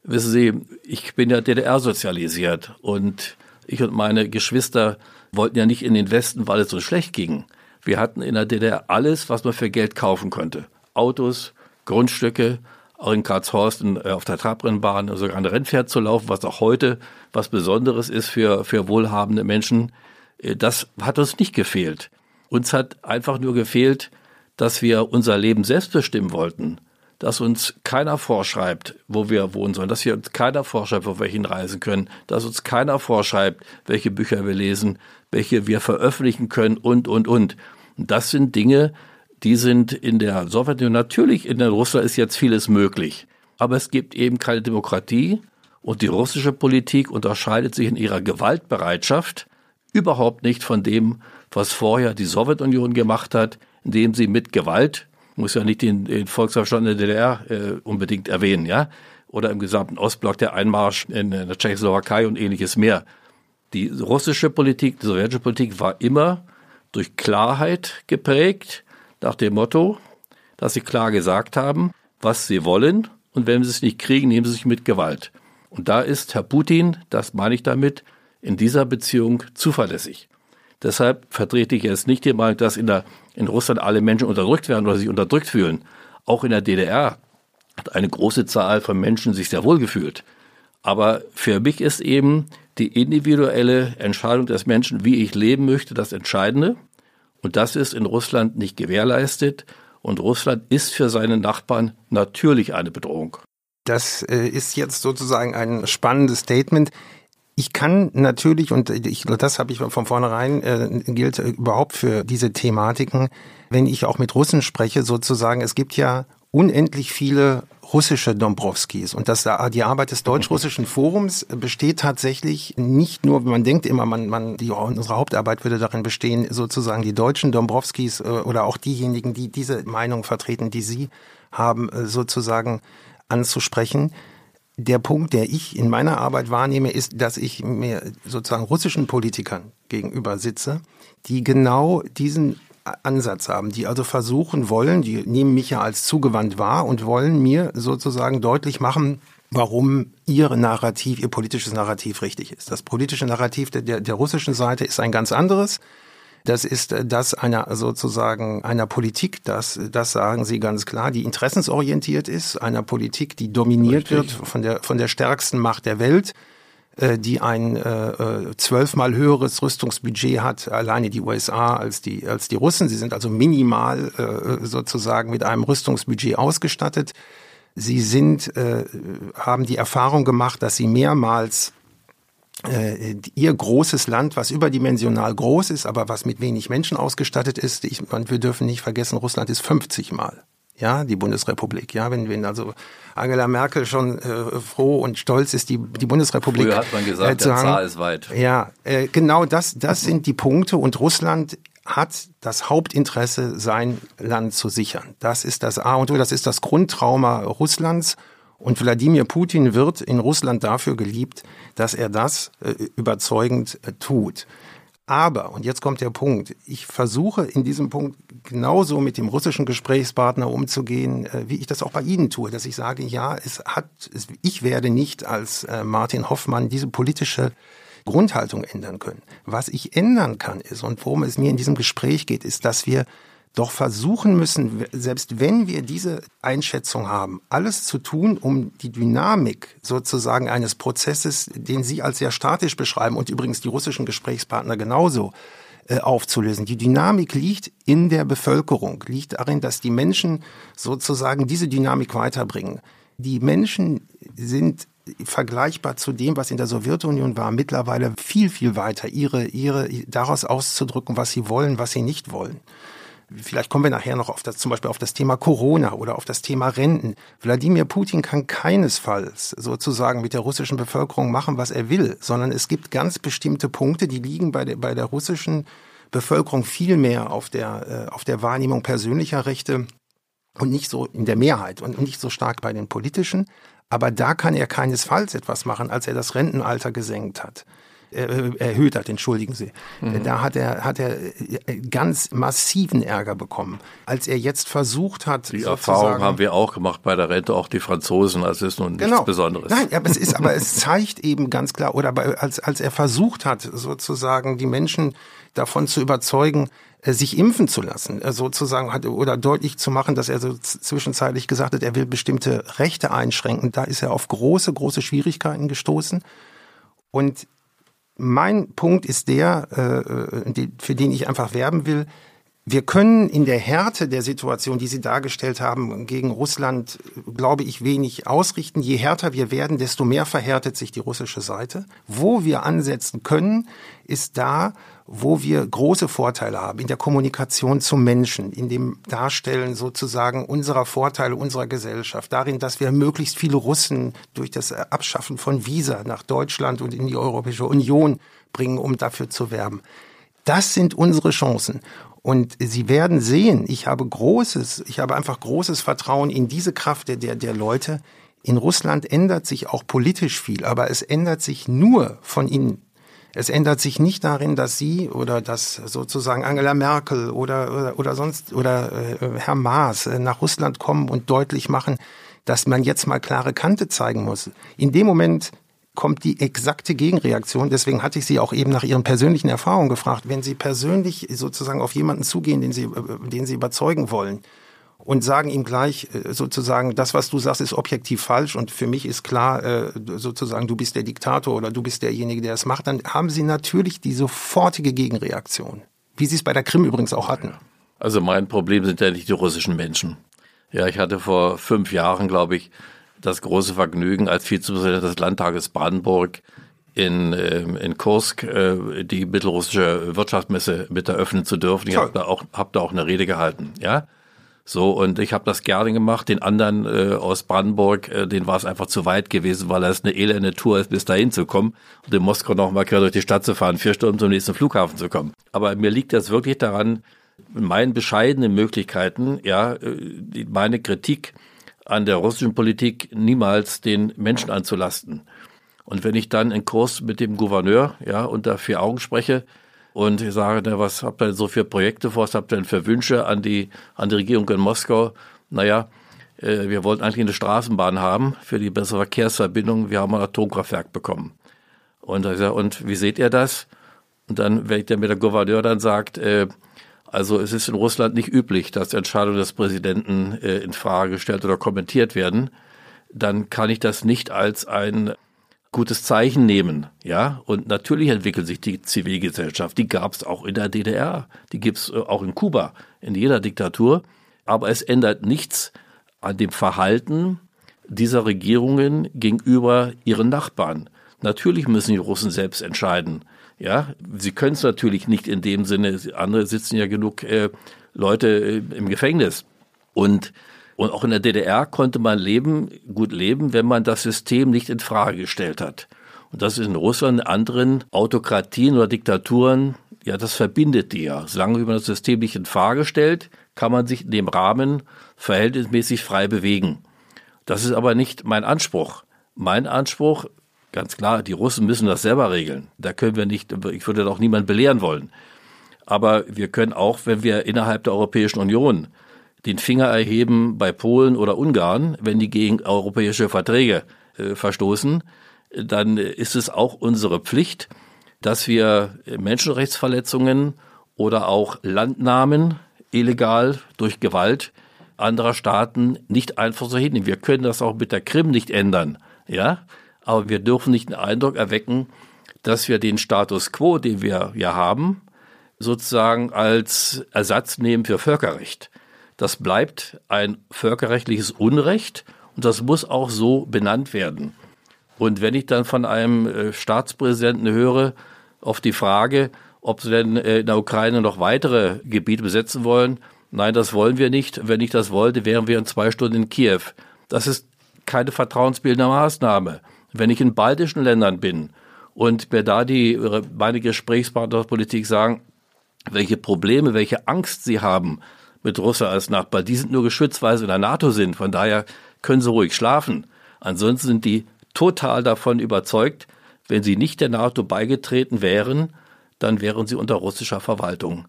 wissen Sie, ich bin ja DDR sozialisiert und ich und meine Geschwister wollten ja nicht in den Westen, weil es so schlecht ging. Wir hatten in der DDR alles, was man für Geld kaufen konnte. Autos, Grundstücke, auch in Karlshorst äh, auf der Trabrennbahn, sogar ein Rennpferd zu laufen, was auch heute was Besonderes ist für, für wohlhabende Menschen. Äh, das hat uns nicht gefehlt. Uns hat einfach nur gefehlt, dass wir unser Leben selbst bestimmen wollten. Dass uns keiner vorschreibt, wo wir wohnen sollen, dass wir uns keiner vorschreibt, wo wir hinreisen können, dass uns keiner vorschreibt, welche Bücher wir lesen, welche wir veröffentlichen können und, und, und. Das sind Dinge, die sind in der Sowjetunion, natürlich in der Russland ist jetzt vieles möglich, aber es gibt eben keine Demokratie und die russische Politik unterscheidet sich in ihrer Gewaltbereitschaft überhaupt nicht von dem, was vorher die Sowjetunion gemacht hat, indem sie mit Gewalt, muss ja nicht den, den Volksverstand der DDR äh, unbedingt erwähnen, ja, oder im gesamten Ostblock der Einmarsch in der Tschechoslowakei und ähnliches mehr. Die russische Politik, die sowjetische Politik war immer durch Klarheit geprägt, nach dem Motto, dass sie klar gesagt haben, was sie wollen und wenn sie es nicht kriegen, nehmen sie sich mit Gewalt. Und da ist Herr Putin, das meine ich damit, in dieser Beziehung zuverlässig. Deshalb vertrete ich jetzt nicht die Meinung, dass in, der, in Russland alle Menschen unterdrückt werden oder sich unterdrückt fühlen. Auch in der DDR hat eine große Zahl von Menschen sich sehr wohl gefühlt. Aber für mich ist eben die individuelle Entscheidung des Menschen, wie ich leben möchte, das Entscheidende. Und das ist in Russland nicht gewährleistet. Und Russland ist für seine Nachbarn natürlich eine Bedrohung. Das äh, ist jetzt sozusagen ein spannendes Statement. Ich kann natürlich, und ich, das habe ich von vornherein, äh, gilt überhaupt für diese Thematiken, wenn ich auch mit Russen spreche, sozusagen, es gibt ja unendlich viele russische Dombrowskis. Und das, die Arbeit des Deutsch-Russischen Forums besteht tatsächlich nicht nur, man denkt immer, man, man, die, unsere Hauptarbeit würde darin bestehen, sozusagen die deutschen Dombrowskis äh, oder auch diejenigen, die diese Meinung vertreten, die Sie haben, äh, sozusagen anzusprechen. Der Punkt, der ich in meiner Arbeit wahrnehme, ist, dass ich mir sozusagen russischen Politikern gegenüber sitze, die genau diesen Ansatz haben, die also versuchen wollen, die nehmen mich ja als zugewandt wahr und wollen mir sozusagen deutlich machen, warum ihr Narrativ, ihr politisches Narrativ richtig ist. Das politische Narrativ der, der, russischen Seite ist ein ganz anderes. Das ist das einer sozusagen einer Politik, das, das sagen Sie ganz klar, die interessensorientiert ist, einer Politik, die dominiert Richtig. wird von der, von der stärksten Macht der Welt die ein äh, äh, zwölfmal höheres Rüstungsbudget hat, alleine die USA als die, als die Russen. Sie sind also minimal äh, sozusagen mit einem Rüstungsbudget ausgestattet. Sie sind, äh, haben die Erfahrung gemacht, dass sie mehrmals äh, ihr großes Land, was überdimensional groß ist, aber was mit wenig Menschen ausgestattet ist. Ich, wir dürfen nicht vergessen, Russland ist 50 Mal ja, die Bundesrepublik. Ja, wenn, wenn also Angela Merkel schon äh, froh und stolz ist, die, die Bundesrepublik. Früher hat man gesagt, äh, zu der haben, Zahl ist weit. Ja, äh, genau das, das sind die Punkte und Russland hat das Hauptinteresse, sein Land zu sichern. Das ist das A und O, das ist das Grundtrauma Russlands. Und Wladimir Putin wird in Russland dafür geliebt, dass er das äh, überzeugend äh, tut. Aber, und jetzt kommt der Punkt, ich versuche in diesem Punkt genauso mit dem russischen Gesprächspartner umzugehen, äh, wie ich das auch bei Ihnen tue, dass ich sage, ja, es hat, ich werde nicht als äh, Martin Hoffmann diese politische Grundhaltung ändern können. Was ich ändern kann ist, und worum es mir in diesem Gespräch geht, ist, dass wir doch versuchen müssen, selbst wenn wir diese Einschätzung haben, alles zu tun, um die Dynamik sozusagen eines Prozesses, den Sie als sehr statisch beschreiben und übrigens die russischen Gesprächspartner genauso, äh, aufzulösen. Die Dynamik liegt in der Bevölkerung, liegt darin, dass die Menschen sozusagen diese Dynamik weiterbringen. Die Menschen sind vergleichbar zu dem, was in der Sowjetunion war, mittlerweile viel, viel weiter, ihre, ihre, daraus auszudrücken, was sie wollen, was sie nicht wollen. Vielleicht kommen wir nachher noch auf das, zum Beispiel auf das Thema Corona oder auf das Thema Renten. Wladimir Putin kann keinesfalls sozusagen mit der russischen Bevölkerung machen, was er will, sondern es gibt ganz bestimmte Punkte, die liegen bei der, bei der russischen Bevölkerung viel mehr auf der, äh, auf der Wahrnehmung persönlicher Rechte und nicht so in der Mehrheit und nicht so stark bei den politischen. Aber da kann er keinesfalls etwas machen, als er das Rentenalter gesenkt hat. Äh, erhöht hat, entschuldigen Sie. Mhm. Da hat er, hat er äh, ganz massiven Ärger bekommen. Als er jetzt versucht hat. Die Erfahrung haben wir auch gemacht bei der Rente, auch die Franzosen, also es ist nun nichts genau. Besonderes. Nein, aber es ist, aber es zeigt eben ganz klar, oder bei, als, als er versucht hat, sozusagen die Menschen davon zu überzeugen, äh, sich impfen zu lassen, sozusagen hat oder deutlich zu machen, dass er so zwischenzeitlich gesagt hat, er will bestimmte Rechte einschränken. Da ist er auf große, große Schwierigkeiten gestoßen. Und mein Punkt ist der, äh, äh für den ich einfach werben will. Wir können in der Härte der Situation, die Sie dargestellt haben, gegen Russland, glaube ich, wenig ausrichten. Je härter wir werden, desto mehr verhärtet sich die russische Seite. Wo wir ansetzen können, ist da, wo wir große Vorteile haben in der Kommunikation zum Menschen, in dem Darstellen sozusagen unserer Vorteile unserer Gesellschaft, darin, dass wir möglichst viele Russen durch das Abschaffen von Visa nach Deutschland und in die Europäische Union bringen, um dafür zu werben. Das sind unsere Chancen. Und Sie werden sehen, ich habe großes, ich habe einfach großes Vertrauen in diese Kraft der, der, der Leute, In Russland ändert sich auch politisch viel, aber es ändert sich nur von innen. Es ändert sich nicht darin, dass Sie oder dass sozusagen Angela Merkel oder, oder, oder sonst oder äh, Herr Maas äh, nach Russland kommen und deutlich machen, dass man jetzt mal klare Kante zeigen muss. In dem Moment kommt die exakte Gegenreaktion. Deswegen hatte ich Sie auch eben nach Ihren persönlichen Erfahrungen gefragt. Wenn Sie persönlich sozusagen auf jemanden zugehen, den Sie, äh, den Sie überzeugen wollen, und sagen ihm gleich äh, sozusagen, das, was du sagst, ist objektiv falsch und für mich ist klar, äh, sozusagen, du bist der Diktator oder du bist derjenige, der es macht, dann haben sie natürlich die sofortige Gegenreaktion. Wie sie es bei der Krim übrigens auch hatten. Also mein Problem sind ja nicht die russischen Menschen. Ja, ich hatte vor fünf Jahren, glaube ich, das große Vergnügen, als Vizepräsident des Landtages Brandenburg in, ähm, in Kursk äh, die mittelrussische Wirtschaftsmesse mit eröffnen zu dürfen. Ich habe da, auch, hab da auch eine Rede gehalten. Ja, so, und ich habe das gerne gemacht. Den anderen äh, aus Brandenburg, äh, den war es einfach zu weit gewesen, weil es eine elende Tour ist, bis dahin zu kommen und in Moskau noch mal quer durch die Stadt zu fahren, vier Stunden zum nächsten Flughafen zu kommen. Aber mir liegt das wirklich daran, in meinen bescheidenen Möglichkeiten, ja, äh, meine Kritik an der russischen Politik niemals den Menschen anzulasten. Und wenn ich dann in Kurs mit dem Gouverneur, ja, unter vier Augen spreche, und ich sage, na, was habt ihr denn so für Projekte vor, was habt ihr denn für Wünsche an die, an die Regierung in Moskau? Naja, äh, wir wollten eigentlich eine Straßenbahn haben für die bessere Verkehrsverbindung. Wir haben ein Atomkraftwerk bekommen. Und, ich sage, und wie seht ihr das? Und dann, wenn der mit der Gouverneur dann sagt, äh, also es ist in Russland nicht üblich, dass Entscheidungen des Präsidenten äh, in Frage gestellt oder kommentiert werden, dann kann ich das nicht als ein gutes Zeichen nehmen. Ja, und natürlich entwickelt sich die Zivilgesellschaft. Die gab es auch in der DDR, die gibt es äh, auch in Kuba, in jeder Diktatur. Aber es ändert nichts an dem Verhalten dieser Regierungen gegenüber ihren Nachbarn. Natürlich müssen die Russen selbst entscheiden. Ja, sie können es natürlich nicht in dem Sinne. Andere sitzen ja genug äh, Leute äh, im Gefängnis. Und und auch in der DDR konnte man leben, gut leben, wenn man das System nicht in Frage gestellt hat. Und das ist in Russland, in anderen Autokratien oder Diktaturen, ja, das verbindet die ja. Solange man das System nicht in Frage stellt, kann man sich in dem Rahmen verhältnismäßig frei bewegen. Das ist aber nicht mein Anspruch. Mein Anspruch, ganz klar, die Russen müssen das selber regeln. Da können wir nicht, ich würde doch niemand belehren wollen. Aber wir können auch, wenn wir innerhalb der Europäischen Union den Finger erheben bei Polen oder Ungarn, wenn die gegen europäische Verträge äh, verstoßen, dann ist es auch unsere Pflicht, dass wir Menschenrechtsverletzungen oder auch Landnahmen illegal durch Gewalt anderer Staaten nicht einfach so hinnehmen. Wir können das auch mit der Krim nicht ändern, ja, aber wir dürfen nicht den Eindruck erwecken, dass wir den Status quo, den wir ja haben, sozusagen als Ersatz nehmen für Völkerrecht. Das bleibt ein völkerrechtliches Unrecht und das muss auch so benannt werden. Und wenn ich dann von einem äh, Staatspräsidenten höre auf die Frage, ob sie denn äh, in der Ukraine noch weitere Gebiete besetzen wollen, nein, das wollen wir nicht. Wenn ich das wollte, wären wir in zwei Stunden in Kiew. Das ist keine vertrauensbildende Maßnahme. Wenn ich in baltischen Ländern bin und mir da die, meine Gesprächspartner aus Politik sagen, welche Probleme, welche Angst sie haben, mit Russland als Nachbar. Die sind nur geschützt, weil sie in der NATO sind. Von daher können sie ruhig schlafen. Ansonsten sind die total davon überzeugt, wenn sie nicht der NATO beigetreten wären, dann wären sie unter russischer Verwaltung.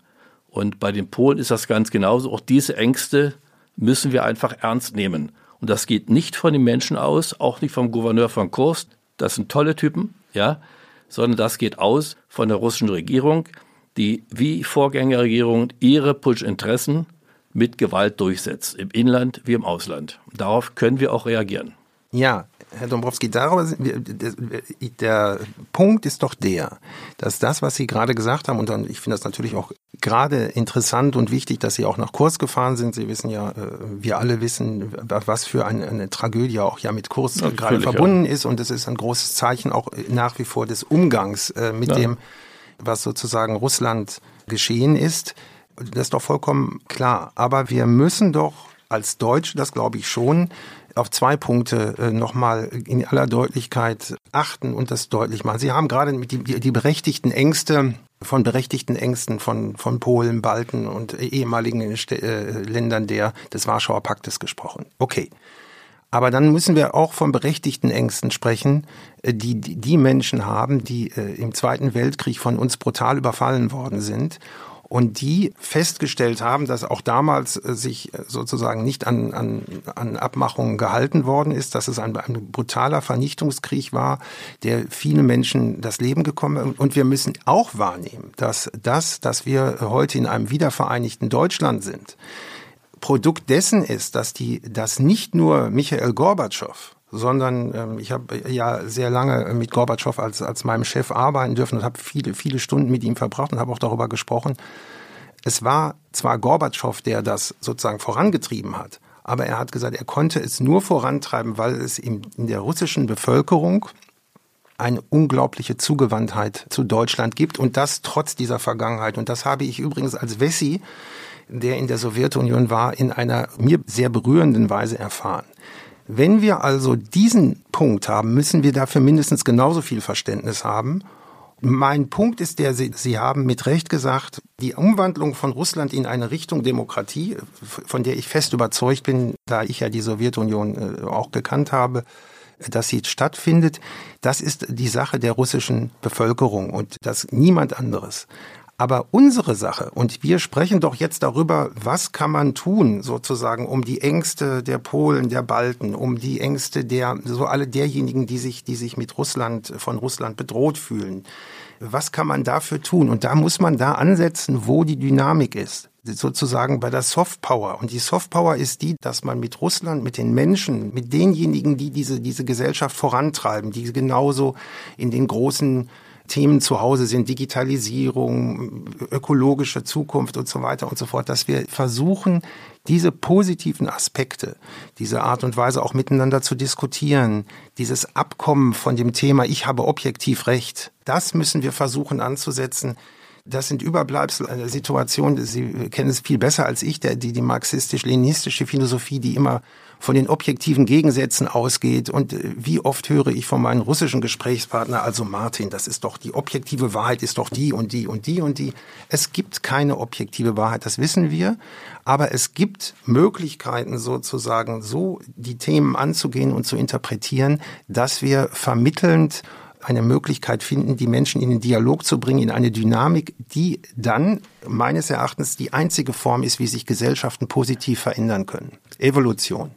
Und bei den Polen ist das ganz genauso. Auch diese Ängste müssen wir einfach ernst nehmen. Und das geht nicht von den Menschen aus, auch nicht vom Gouverneur von Kursk. Das sind tolle Typen, ja, sondern das geht aus von der russischen Regierung, die wie Vorgängerregierung ihre Putschinteressen mit Gewalt durchsetzt, im Inland wie im Ausland. Darauf können wir auch reagieren. Ja, Herr Dombrowski, darüber der Punkt ist doch der, dass das, was Sie gerade gesagt haben, und dann, ich finde das natürlich auch gerade interessant und wichtig, dass Sie auch nach Kurs gefahren sind. Sie wissen ja, äh, wir alle wissen, was für eine, eine Tragödie auch ja mit Kurs ja, gerade verbunden ja. ist. Und es ist ein großes Zeichen auch nach wie vor des Umgangs äh, mit ja. dem, was sozusagen Russland geschehen ist. Das ist doch vollkommen klar. Aber wir müssen doch als Deutsche, das glaube ich schon, auf zwei Punkte äh, nochmal in aller Deutlichkeit achten und das deutlich machen. Sie haben gerade die, die berechtigten Ängste von berechtigten Ängsten von, von Polen, Balten und ehemaligen äh, Ländern der, des Warschauer Paktes gesprochen. Okay. Aber dann müssen wir auch von berechtigten Ängsten sprechen, äh, die die Menschen haben, die äh, im Zweiten Weltkrieg von uns brutal überfallen worden sind und die festgestellt haben, dass auch damals äh, sich sozusagen nicht an, an, an Abmachungen gehalten worden ist, dass es ein, ein brutaler Vernichtungskrieg war, der viele Menschen das Leben gekommen und wir müssen auch wahrnehmen, dass das, dass wir heute in einem wiedervereinigten Deutschland sind, Produkt dessen ist, dass die, dass nicht nur Michael Gorbatschow, sondern ähm, ich habe ja sehr lange mit Gorbatschow als, als meinem Chef arbeiten dürfen und habe viele, viele Stunden mit ihm verbracht und habe auch darüber gesprochen. Es war zwar Gorbatschow, der das sozusagen vorangetrieben hat, aber er hat gesagt, er konnte es nur vorantreiben, weil es in, in der russischen Bevölkerung eine unglaubliche Zugewandtheit zu Deutschland gibt und das trotz dieser Vergangenheit. Und das habe ich übrigens als Wessi der in der Sowjetunion war, in einer mir sehr berührenden Weise erfahren. Wenn wir also diesen Punkt haben, müssen wir dafür mindestens genauso viel Verständnis haben. Mein Punkt ist der, Sie, Sie haben mit Recht gesagt, die Umwandlung von Russland in eine Richtung Demokratie, von der ich fest überzeugt bin, da ich ja die Sowjetunion äh, auch gekannt habe, dass sie stattfindet, das ist die Sache der russischen Bevölkerung und das niemand anderes. Aber unsere Sache, und wir sprechen doch jetzt darüber, was kann man tun, sozusagen, um die Ängste der Polen, der Balten, um die Ängste der, so alle derjenigen, die sich, die sich mit Russland, von Russland bedroht fühlen. Was kann man dafür tun? Und da muss man da ansetzen, wo die Dynamik ist sozusagen bei der Softpower. Und die Softpower ist die, dass man mit Russland, mit den Menschen, mit denjenigen, die diese, diese Gesellschaft vorantreiben, die genauso in den großen Themen zu Hause sind, Digitalisierung, ökologische Zukunft und so weiter und so fort, dass wir versuchen, diese positiven Aspekte, diese Art und Weise auch miteinander zu diskutieren, dieses Abkommen von dem Thema, ich habe objektiv Recht, das müssen wir versuchen anzusetzen. Das sind Überbleibsel einer Situation, Sie kennen es viel besser als ich, der, die, die marxistisch-leninistische Philosophie, die immer von den objektiven Gegensätzen ausgeht. Und äh, wie oft höre ich von meinen russischen Gesprächspartner, also Martin, das ist doch die objektive Wahrheit, ist doch die und die und die und die. Es gibt keine objektive Wahrheit, das wissen wir. Aber es gibt Möglichkeiten sozusagen, so die Themen anzugehen und zu interpretieren, dass wir vermittelnd eine Möglichkeit finden, die Menschen in den Dialog zu bringen, in eine Dynamik, die dann meines Erachtens die einzige Form ist, wie sich Gesellschaften positiv verändern können. Evolution.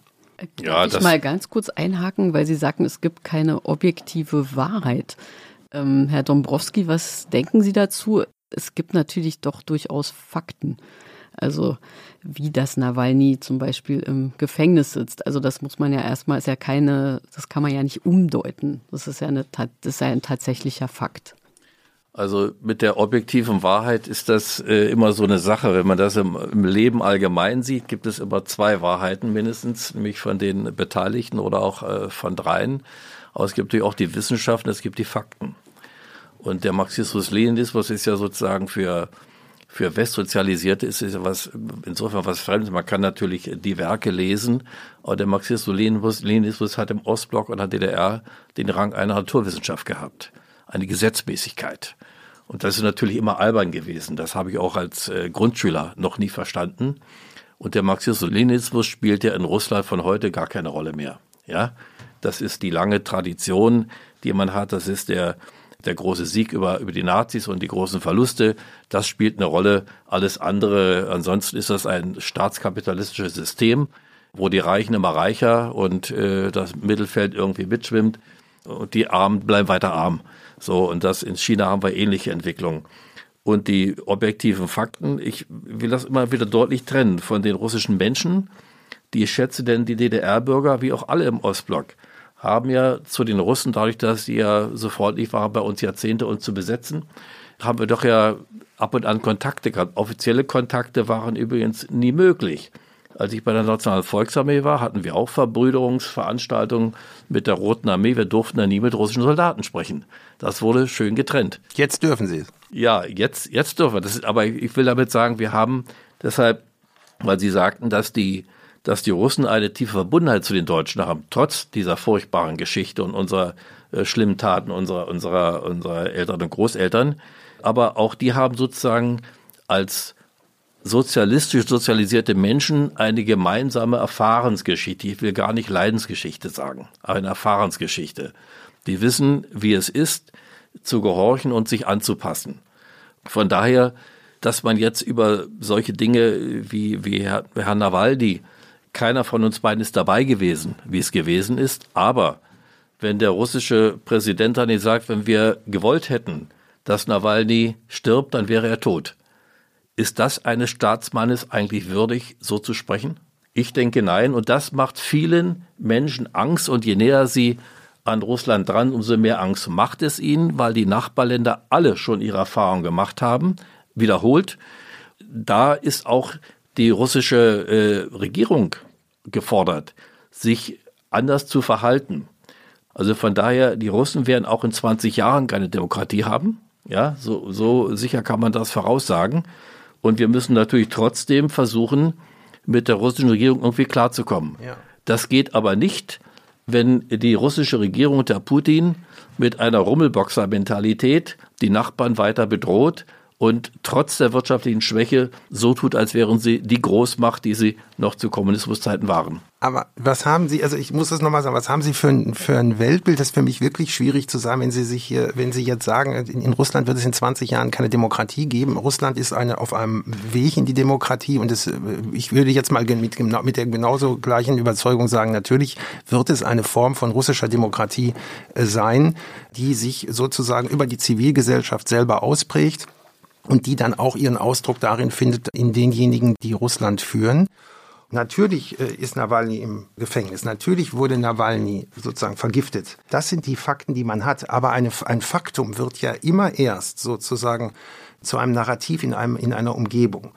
Ja, ich mal ganz kurz einhaken, weil Sie sagten, es gibt keine objektive Wahrheit. Ähm, Herr Dombrowski, was denken Sie dazu? Es gibt natürlich doch durchaus Fakten. Also wie das Nawalny zum Beispiel im Gefängnis sitzt. Also das muss man ja erstmal, ist ja keine, das kann man ja nicht umdeuten. Das ist ja, eine, das ist ja ein tatsächlicher Fakt. Also mit der objektiven Wahrheit ist das äh, immer so eine Sache. Wenn man das im, im, Leben allgemein sieht, gibt es immer zwei Wahrheiten mindestens, nämlich von den Beteiligten oder auch äh, von dreien. Aber es gibt natürlich auch die Wissenschaften, es gibt die Fakten. Und der Marxismus-Leninismus ist ja sozusagen für für Westsozialisierte ist es was, insofern was Fremdes. Man kann natürlich die Werke lesen, aber der Marxismus-Leninismus hat im Ostblock und der DDR den Rang einer Naturwissenschaft gehabt. Eine Gesetzmäßigkeit. Und das ist natürlich immer albern gewesen. Das habe ich auch als äh, Grundschüler noch nie verstanden. Und der Marxismus-Leninismus spielt ja in Russland von heute gar keine Rolle mehr. Ja, das ist die lange Tradition, die man hat. Das ist der der große Sieg über, über die Nazis und die großen Verluste, das spielt eine Rolle. Alles andere, ansonsten ist das ein staatskapitalistisches System, wo die Reichen immer reicher und äh, das Mittelfeld irgendwie mitschwimmt und die Armen bleiben weiter arm. So, und das in China haben wir ähnliche Entwicklungen. Und die objektiven Fakten, ich will das immer wieder deutlich trennen von den russischen Menschen. Die schätze denn die DDR-Bürger wie auch alle im Ostblock haben ja zu den Russen, dadurch, dass sie ja so freundlich waren, bei uns Jahrzehnte uns zu besetzen, haben wir doch ja ab und an Kontakte gehabt. Offizielle Kontakte waren übrigens nie möglich. Als ich bei der Nationalen Volksarmee war, hatten wir auch Verbrüderungsveranstaltungen mit der Roten Armee. Wir durften da nie mit russischen Soldaten sprechen. Das wurde schön getrennt. Jetzt dürfen Sie es. Ja, jetzt, jetzt dürfen wir. Das ist, aber ich will damit sagen, wir haben deshalb, weil Sie sagten, dass die dass die Russen eine tiefe Verbundenheit zu den Deutschen haben, trotz dieser furchtbaren Geschichte und unserer äh, schlimmen Taten unserer, unserer, unserer Eltern und Großeltern. Aber auch die haben sozusagen als sozialistisch sozialisierte Menschen eine gemeinsame Erfahrensgeschichte. Ich will gar nicht Leidensgeschichte sagen, aber eine Erfahrensgeschichte. Die wissen, wie es ist, zu gehorchen und sich anzupassen. Von daher, dass man jetzt über solche Dinge wie, wie Herr, Herr Nawalny, keiner von uns beiden ist dabei gewesen, wie es gewesen ist, aber wenn der russische Präsident dann sagt, wenn wir gewollt hätten, dass Nawalny stirbt, dann wäre er tot. Ist das eines Staatsmannes eigentlich würdig, so zu sprechen? Ich denke nein. Und das macht vielen Menschen Angst. Und je näher sie an Russland dran, umso mehr Angst macht es ihnen, weil die Nachbarländer alle schon ihre Erfahrungen gemacht haben. Wiederholt. Da ist auch die russische äh, Regierung gefordert, sich anders zu verhalten. Also von daher, die Russen werden auch in 20 Jahren keine Demokratie haben. Ja, so, so sicher kann man das voraussagen. Und wir müssen natürlich trotzdem versuchen, mit der russischen Regierung irgendwie klarzukommen. Ja. Das geht aber nicht, wenn die russische Regierung unter Putin mit einer Rummelboxer-Mentalität die Nachbarn weiter bedroht und trotz der wirtschaftlichen Schwäche so tut, als wären sie die Großmacht, die sie noch zu Kommunismuszeiten waren. Aber was haben Sie, also ich muss das nochmal sagen, was haben Sie für ein, für ein Weltbild? Das ist für mich wirklich schwierig zu sagen, wenn Sie sich hier, wenn Sie jetzt sagen, in, in Russland wird es in 20 Jahren keine Demokratie geben. Russland ist eine, auf einem Weg in die Demokratie und es, ich würde jetzt mal mit, mit der genauso gleichen Überzeugung sagen, natürlich wird es eine Form von russischer Demokratie äh, sein, die sich sozusagen über die Zivilgesellschaft selber ausprägt und die dann auch ihren Ausdruck darin findet, in denjenigen, die Russland führen. Natürlich äh, ist Nawalny im Gefängnis. Natürlich wurde Nawalny sozusagen vergiftet. Das sind die Fakten, die man hat. Aber eine, ein Faktum wird ja immer erst sozusagen zu einem Narrativ in, einem, in einer Umgebung.